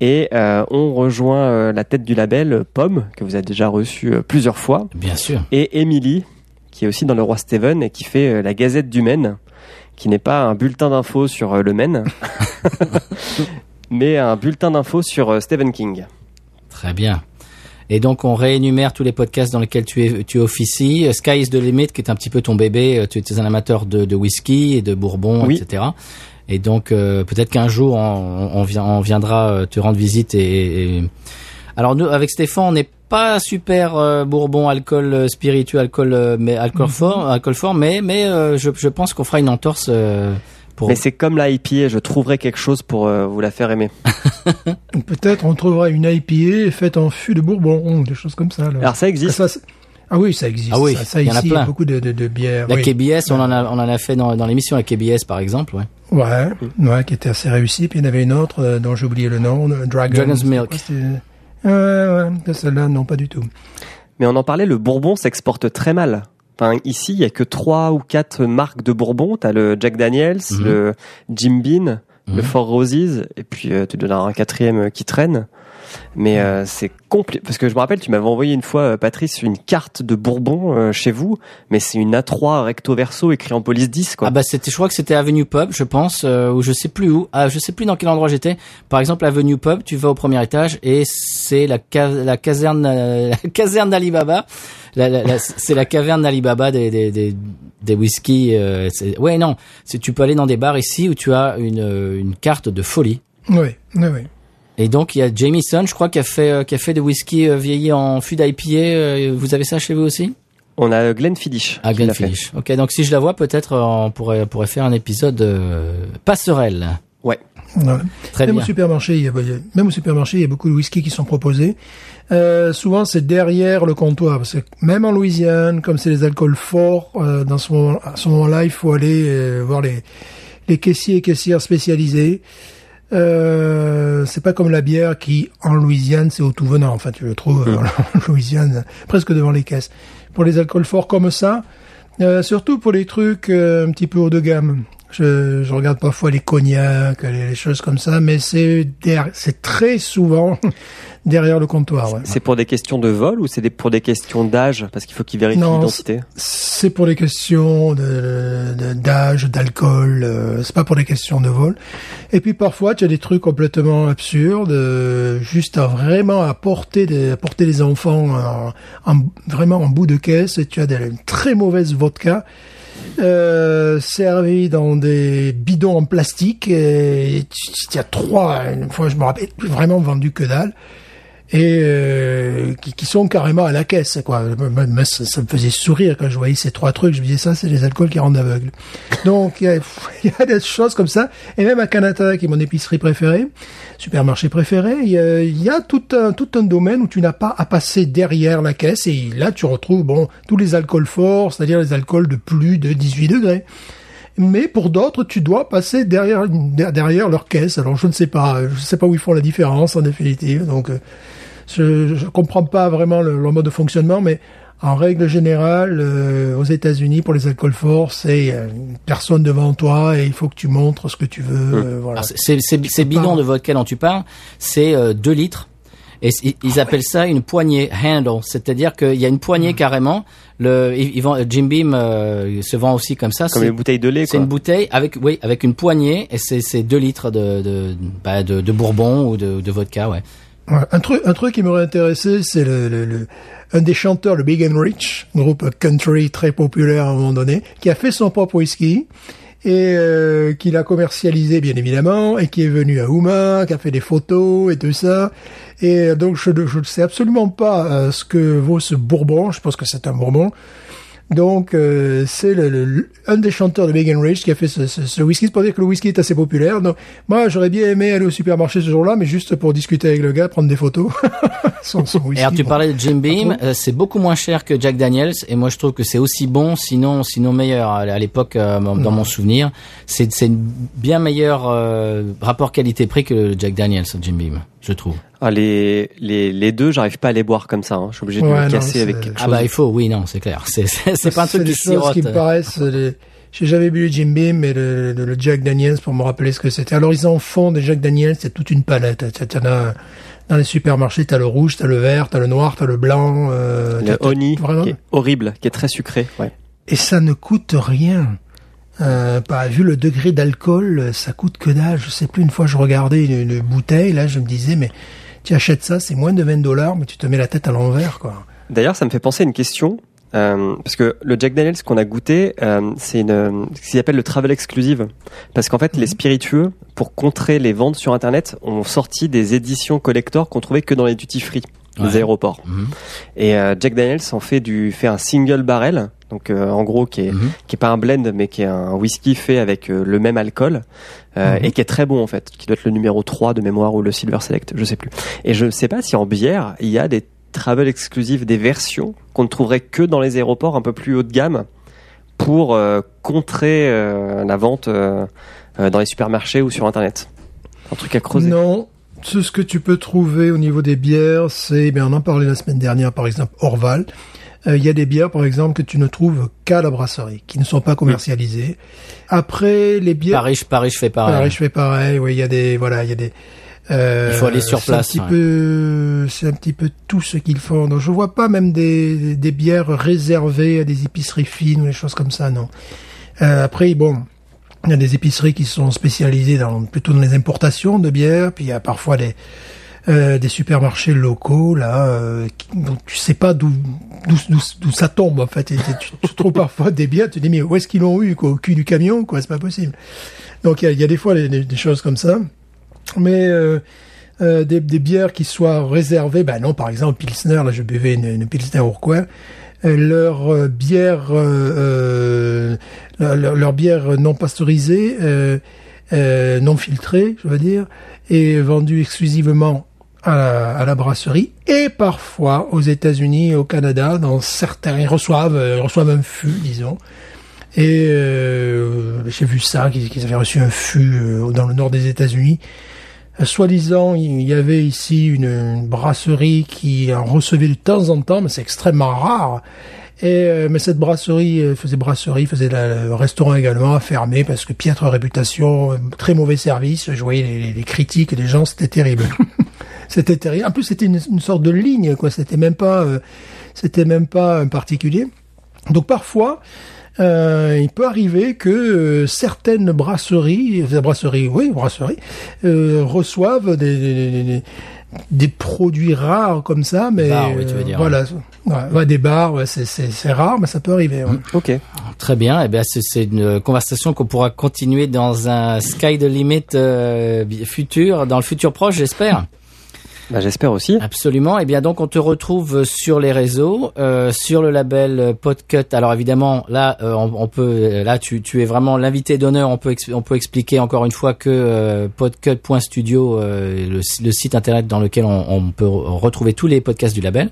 [SPEAKER 3] et euh, on rejoint la tête du label Pomme que vous avez déjà reçu plusieurs fois
[SPEAKER 1] Bien sûr.
[SPEAKER 3] et Émilie qui est aussi dans le Roi Steven et qui fait la Gazette du Maine qui n'est pas un bulletin d'infos sur euh, le Maine mais un bulletin d'infos sur euh, Stephen King.
[SPEAKER 1] Très bien. Et donc on réénumère tous les podcasts dans lesquels tu es tu officies. Euh, Sky is the limit, qui est un petit peu ton bébé. Tu es un amateur de, de whisky et de bourbon,
[SPEAKER 3] Oui.
[SPEAKER 1] etc. Et donc euh, peut-être qu'un jour on, on, vient, on viendra te rendre visite. Et, et- alors nous avec Stéphane, on n'est pas super euh, bourbon, alcool euh, spiritueux, alcool euh, mais alcool fort, alcool fort. Mais mais euh, je, je pense qu'on fera une entorse euh, pour.
[SPEAKER 3] Mais c'est comme la IPA, je trouverai quelque chose pour euh, vous la faire aimer.
[SPEAKER 2] Peut-être on trouvera une IPA faite en fût de Bourbon, ou des choses comme ça.
[SPEAKER 3] Alors ça existe.
[SPEAKER 2] Ça, ah oui, ça existe.
[SPEAKER 1] Ah oui,
[SPEAKER 2] ça, ça
[SPEAKER 1] il y en a
[SPEAKER 2] ici,
[SPEAKER 1] plein.
[SPEAKER 2] beaucoup de, de, de bières.
[SPEAKER 1] la
[SPEAKER 2] oui.
[SPEAKER 1] KBS, on en a on en a fait dans, dans l'émission la KBS par exemple. Ouais.
[SPEAKER 2] Ouais, ouais, qui était assez réussi. Puis il y en avait une autre euh, dont j'ai oublié le nom, Dragon.
[SPEAKER 1] Dragon's Milk.
[SPEAKER 2] quoi, ouais, celle-là, non, pas du tout.
[SPEAKER 3] Mais on en parlait, le Bourbon s'exporte très mal. Enfin, ici, il y a que trois ou quatre marques de Bourbon. T'as le Jack Daniels,
[SPEAKER 1] Mhm.
[SPEAKER 3] le Jim Beam, le
[SPEAKER 1] Mhm.
[SPEAKER 3] Four Roses, et puis euh, tu donneras un quatrième euh, qui traîne. Mais euh, c'est compliqué parce que je me rappelle, tu m'avais envoyé une fois, euh, Patrice, une carte de Bourbon euh, chez vous, mais c'est une A3 recto verso écrit en police 10 quoi.
[SPEAKER 1] Ah bah c'était, je crois que c'était Avenue Pub, je pense, euh, ou je sais plus où. Ah, je sais plus dans quel endroit j'étais. Par exemple, Avenue Pub, tu vas au premier étage et c'est la, ca- la caserne, euh, la caserne d'Alibaba. La- la- la- c'est la caverne d'Alibaba des des des, des whisky. euh, ouais non, c'est tu peux aller dans des bars ici où tu as une euh, une carte de folie.
[SPEAKER 2] Oui, oui, oui.
[SPEAKER 1] Et donc il y a Jameson, je crois, qui a fait euh, qui a fait des whisky euh, vieillis en fût d'IPA. euh, vous avez ça chez vous aussi?
[SPEAKER 3] On a Glenfiddich. Fait.
[SPEAKER 1] Glenfiddich. Ok, donc si je la vois, peut-être on pourrait, on pourrait faire un épisode euh, passerelle.
[SPEAKER 3] Ouais.
[SPEAKER 2] Voilà.
[SPEAKER 1] Très
[SPEAKER 2] même
[SPEAKER 1] bien.
[SPEAKER 2] au supermarché, il y a, même au supermarché, il y a beaucoup de whisky qui sont proposés. Euh, souvent, c'est derrière le comptoir, parce que même en Louisiane, comme c'est les alcools forts, euh, dans ce moment, à ce moment-là, il faut aller euh, voir les les caissiers et caissières spécialisés. Euh, c'est pas comme la bière qui, en Louisiane, c'est au tout venant. Enfin, tu le trouves euh, en Louisiane, presque devant les caisses. Pour les alcools forts comme ça, euh, surtout pour les trucs euh, un petit peu haut de gamme. Je, je regarde parfois les cognacs, les, les choses comme ça, mais c'est c'est très souvent derrière le comptoir. Ouais.
[SPEAKER 3] C'est pour des questions de vol ou c'est pour des questions d'âge? Parce qu'il faut qu'ils vérifient l'identité.
[SPEAKER 2] C'est pour des questions de de- d'âge, d'alcool. euh, c'est pas pour des questions de vol. Et puis parfois, tu as des trucs complètement absurdes, euh, juste à vraiment à porter des, à porter les enfants en, en- vraiment en bout de caisse. Et tu as des une très mauvaise vodka. Euh, servi dans des bidons en plastique et tu, tu as trois une fois je me rappelle vraiment vendu que dalle et euh, qui, qui sont carrément à la caisse quoi. Ça, me faisait sourire quand je voyais ces trois trucs. Je me disais ça c'est les alcools qui rendent aveugle. Donc il y, a, des choses comme ça. Et même à Canada qui est mon épicerie préférée supermarché préféré il y a, y a tout un tout un domaine où tu n'as pas à passer derrière la caisse. Et là tu retrouves bon tous les alcools forts c'est-à-dire les alcools de plus de 18 degrés. Mais pour d'autres, tu dois passer derrière derrière leur caisse. Alors je ne sais pas, je ne sais pas où ils font la différence en définitive. Donc euh, je je comprends pas vraiment le, leur mode de fonctionnement, mais en règle générale, euh, aux États-Unis, pour les alcools forts, c'est euh, une personne devant toi et il faut que tu montres ce que tu veux. euh, voilà.
[SPEAKER 1] Alors, c'est- c'est- c'est- Ces bidons de vodka dont tu parles, c'est 2 litres. Et ils appellent ça une poignée handle, c'est-à-dire qu'il y a une poignée carrément. Le, ils, vendent- Jim Beam euh, se vend aussi comme ça.
[SPEAKER 3] Comme
[SPEAKER 1] c'est-
[SPEAKER 3] les bouteilles de lait,
[SPEAKER 1] C'est une bouteille avec oui avec une poignée et c'est c'est deux litres de de, bah, de de bourbon ou de, de vodka ouais.
[SPEAKER 2] Un truc, un truc qui m'aurait intéressé, c'est le, le, le- un des chanteurs, le Big and Rich, groupe country très populaire à un moment donné, qui a fait son propre whisky et euh, qui l'a commercialisé bien évidemment et qui est venu à Houma, qui a fait des photos et tout ça. Et euh, donc je ne je ne sais absolument pas euh, ce que vaut ce bourbon. Je pense que c'est un bourbon. Donc euh, c'est le, le- un des chanteurs de Big and Rich qui a fait ce, ce, ce whisky. C'est pour dire que le whisky est assez populaire. Donc moi j'aurais bien aimé aller au supermarché ce jour-là, mais juste pour discuter avec le gars, prendre des photos. son, son whisky.
[SPEAKER 1] Et alors tu
[SPEAKER 2] bon.
[SPEAKER 1] parlais de Jim Beam, euh, c'est beaucoup moins cher que Jack Daniels et moi je trouve que c'est aussi bon, sinon sinon meilleur à l'époque euh, dans mon souvenir. C'est c'est une bien meilleur euh, rapport qualité-prix que Jack Daniels Jim Beam, je trouve.
[SPEAKER 3] Ah, les, les, les deux, j'arrive pas à les boire comme ça. hein. Je suis obligé de
[SPEAKER 2] Ouais,
[SPEAKER 3] me casser avec quelque
[SPEAKER 1] Ah
[SPEAKER 3] chose.
[SPEAKER 1] bah il faut, oui non c'est clair. C'est c'est c'est pas un truc
[SPEAKER 2] des
[SPEAKER 1] qui
[SPEAKER 2] choses
[SPEAKER 1] sirote.
[SPEAKER 2] qui me paraissent. euh, les- J'ai jamais bu le Jim Beam, mais le, le, le Jack Daniels pour me rappeler ce que c'était. Alors ils en font des Jack Daniels, c'est toute une palette. Tu tu en as dans les supermarchés, t'as le rouge, t'as le vert, t'as le noir, t'as le blanc. Euh,
[SPEAKER 3] Le honey,
[SPEAKER 2] vraiment.
[SPEAKER 3] qui est horrible, qui est très sucré. Ouais.
[SPEAKER 2] Et ça ne coûte rien. Euh, pas, vu le degré d'alcool, ça coûte que dalle. Je sais plus, une fois je regardais une, une bouteille, là je me disais, mais tu achètes ça, c'est moins de 20 dollars, mais tu te mets la tête à l'envers, quoi.
[SPEAKER 3] D'ailleurs, ça me fait penser à une question. euh, parce que le Jack Daniels qu'on a goûté, euh, c'est une, euh, ce qu'ils appellent le travel exclusive. Parce qu'en fait, les spiritueux, pour contrer les ventes sur Internet, ont sorti des éditions collector qu'on trouvait que dans les duty free,
[SPEAKER 1] Ouais.
[SPEAKER 3] les aéroports.
[SPEAKER 1] Mhm.
[SPEAKER 3] Et euh, Jack Daniels en fait du fait un single barrel, donc euh, en gros qui est
[SPEAKER 1] Mhm.
[SPEAKER 3] qui est pas un blend mais qui est un whisky fait avec euh, le même alcool euh,
[SPEAKER 2] Mhm.
[SPEAKER 3] et qui est très bon en fait, qui doit être le numéro 3 de mémoire ou le Silver Select, je sais plus. Et je ne sais pas si en bière, il y a des travel exclusives, des versions qu'on ne trouverait que dans les aéroports un peu plus haut de gamme pour euh, contrer euh, la vente dans les supermarchés ou sur internet. Un truc à creuser.
[SPEAKER 2] Non, tout ce que tu peux trouver au niveau des bières, c'est, ben on en parlait la semaine dernière, par exemple, Orval. Euh, Il y a des bières, par exemple, que tu ne trouves qu'à la brasserie, qui ne sont pas commercialisées. Après, les bières...
[SPEAKER 1] Paris, Paris je fais pareil.
[SPEAKER 2] Pareil, je fais pareil. Oui, il y a des, voilà, il y a des. euh,
[SPEAKER 1] Il faut aller sur
[SPEAKER 2] c'est un
[SPEAKER 1] place,
[SPEAKER 2] petit
[SPEAKER 1] ouais.
[SPEAKER 2] peu, c'est un petit peu tout ce qu'ils font. Donc, je vois pas même des, des bières réservées à des épiceries fines ou des choses comme ça, non. Euh, après, bon, il y a des épiceries qui sont spécialisées dans plutôt dans les importations de bières, puis il y a parfois des euh, des supermarchés locaux là, euh, dont tu sais pas d'où d'où d'où ça tombe en fait. Tu, trouves parfois des bières, tu te dis mais où est-ce qu'ils l'ont eu quoi, au cul du camion quoi, c'est pas possible. Donc il y y a des fois des, des- choses comme ça, mais euh, euh, des, des bières qui soient réservées, ben non, par exemple Pilsner, là je buvais une, une Pilsner Urquell, euh, leur euh, bière, euh, euh, leur, leur bière non pasteurisée, euh, euh, non filtrée, je veux dire, est vendue exclusivement à la, brasserie et parfois aux États-Unis et au Canada, dans certains, ils reçoivent, euh, ils reçoivent un fût, disons. Et euh, j'ai vu ça, qu'ils avaient reçu un fût euh, dans le nord des États-Unis. Soi-disant, il y avait ici une, une brasserie qui en recevait de temps en temps, mais c'est extrêmement rare. Et euh, mais cette brasserie euh, faisait brasserie, faisait le restaurant également, a fermé parce que piètre réputation, euh, très mauvais service. Je voyais les, les- les critiques des gens, c'était terrible. c'était terrible. En plus, c'était une, une sorte de ligne, quoi. C'était même pas, euh, c'était même pas un particulier. Donc parfois, euh, il peut arriver que euh, certaines brasseries, euh, brasseries, oui, brasseries, euh, reçoivent des, des, des- des produits rares comme ça, mais
[SPEAKER 1] Bars, oui, tu veux
[SPEAKER 2] euh,
[SPEAKER 1] dire.
[SPEAKER 2] voilà, ouais, ouais, des bars, ouais, c'est c'est c'est rare, mais ça peut arriver. ouais.
[SPEAKER 3] Ok.
[SPEAKER 1] Très bien. Eh bien, c'est c'est une conversation qu'on pourra continuer dans un sky de limit euh, futur, dans le futur proche, j'espère.
[SPEAKER 3] Bah, j'espère aussi.
[SPEAKER 1] Absolument. Eh bien, donc, on te retrouve sur les réseaux, euh, sur le label euh, Podcut. Alors, évidemment, là, euh, on, on peut, euh, là, tu, tu es vraiment l'invité d'honneur. On peut, on peut expliquer encore une fois que euh, podcut.studio, euh, le, le site internet dans lequel on, on peut re- retrouver tous les podcasts du label,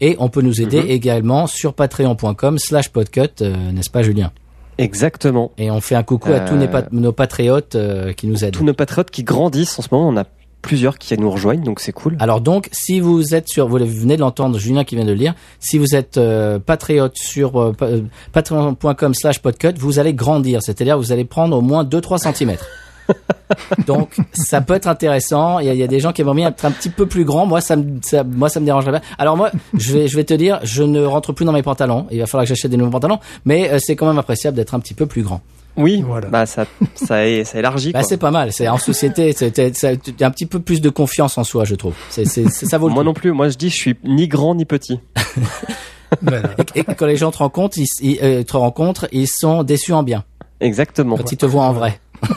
[SPEAKER 1] et on peut nous aider également sur patreon.com/slash podcut, euh, n'est-ce pas, Julien?
[SPEAKER 3] Exactement.
[SPEAKER 1] Et on fait un coucou à tous
[SPEAKER 3] Euh,
[SPEAKER 1] nos patriotes euh, qui nous aident.
[SPEAKER 3] Tous nos patriotes qui grandissent en ce moment, on a plusieurs qui nous rejoignent, donc c'est cool.
[SPEAKER 1] Alors donc, si vous êtes sur, vous venez de l'entendre, Julien qui vient de le lire, si vous êtes euh, patriote sur euh, euh, patreon.com slash podcut, vous allez grandir, c'est-à-dire vous allez prendre au moins 2-3 centimètres. donc ça peut être intéressant. Il y, a, il y a des gens qui aimeraient bien être un petit peu plus grands. Moi, ça me, ça, moi, ça me dérangerait pas. Alors moi, je vais, je vais te dire, je ne rentre plus dans mes pantalons. Il va falloir que j'achète des nouveaux pantalons, mais euh, c'est quand même appréciable d'être un petit peu plus grand.
[SPEAKER 3] Oui,
[SPEAKER 2] Voilà.
[SPEAKER 3] bah ça, ça, est, ça élargit.
[SPEAKER 1] Bah, c'est pas mal. C'est en société, c'est un petit peu plus de confiance en soi, je trouve. C'est, c'est, c'est- ça vaut le
[SPEAKER 3] Moi
[SPEAKER 1] coup.
[SPEAKER 3] non plus. Moi, je dis, je suis ni grand ni petit.
[SPEAKER 2] Voilà.
[SPEAKER 1] Et quand les gens te rencontrent, ils, ils, euh, te rencontrent, ils sont déçus en bien
[SPEAKER 3] Exactement.
[SPEAKER 1] quand ils te voient en vrai.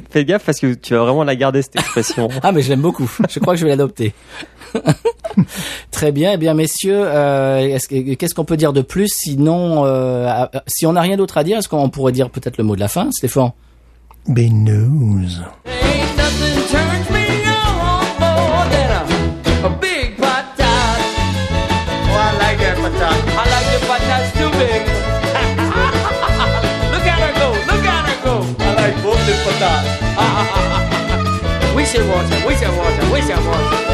[SPEAKER 3] Fais gaffe parce que tu vas vraiment la garder cette expression.
[SPEAKER 1] Ah mais je l'aime beaucoup. Je crois que je vais l'adopter. Très bien. Eh bien messieurs, euh, est-ce que- qu'est-ce qu'on peut dire de plus Sinon, euh, si on n'a rien d'autre à dire, est-ce qu'on pourrait dire peut-être le mot de la fin, Stéphane?
[SPEAKER 2] Big news.
[SPEAKER 5] 危险我危险危险不危险危险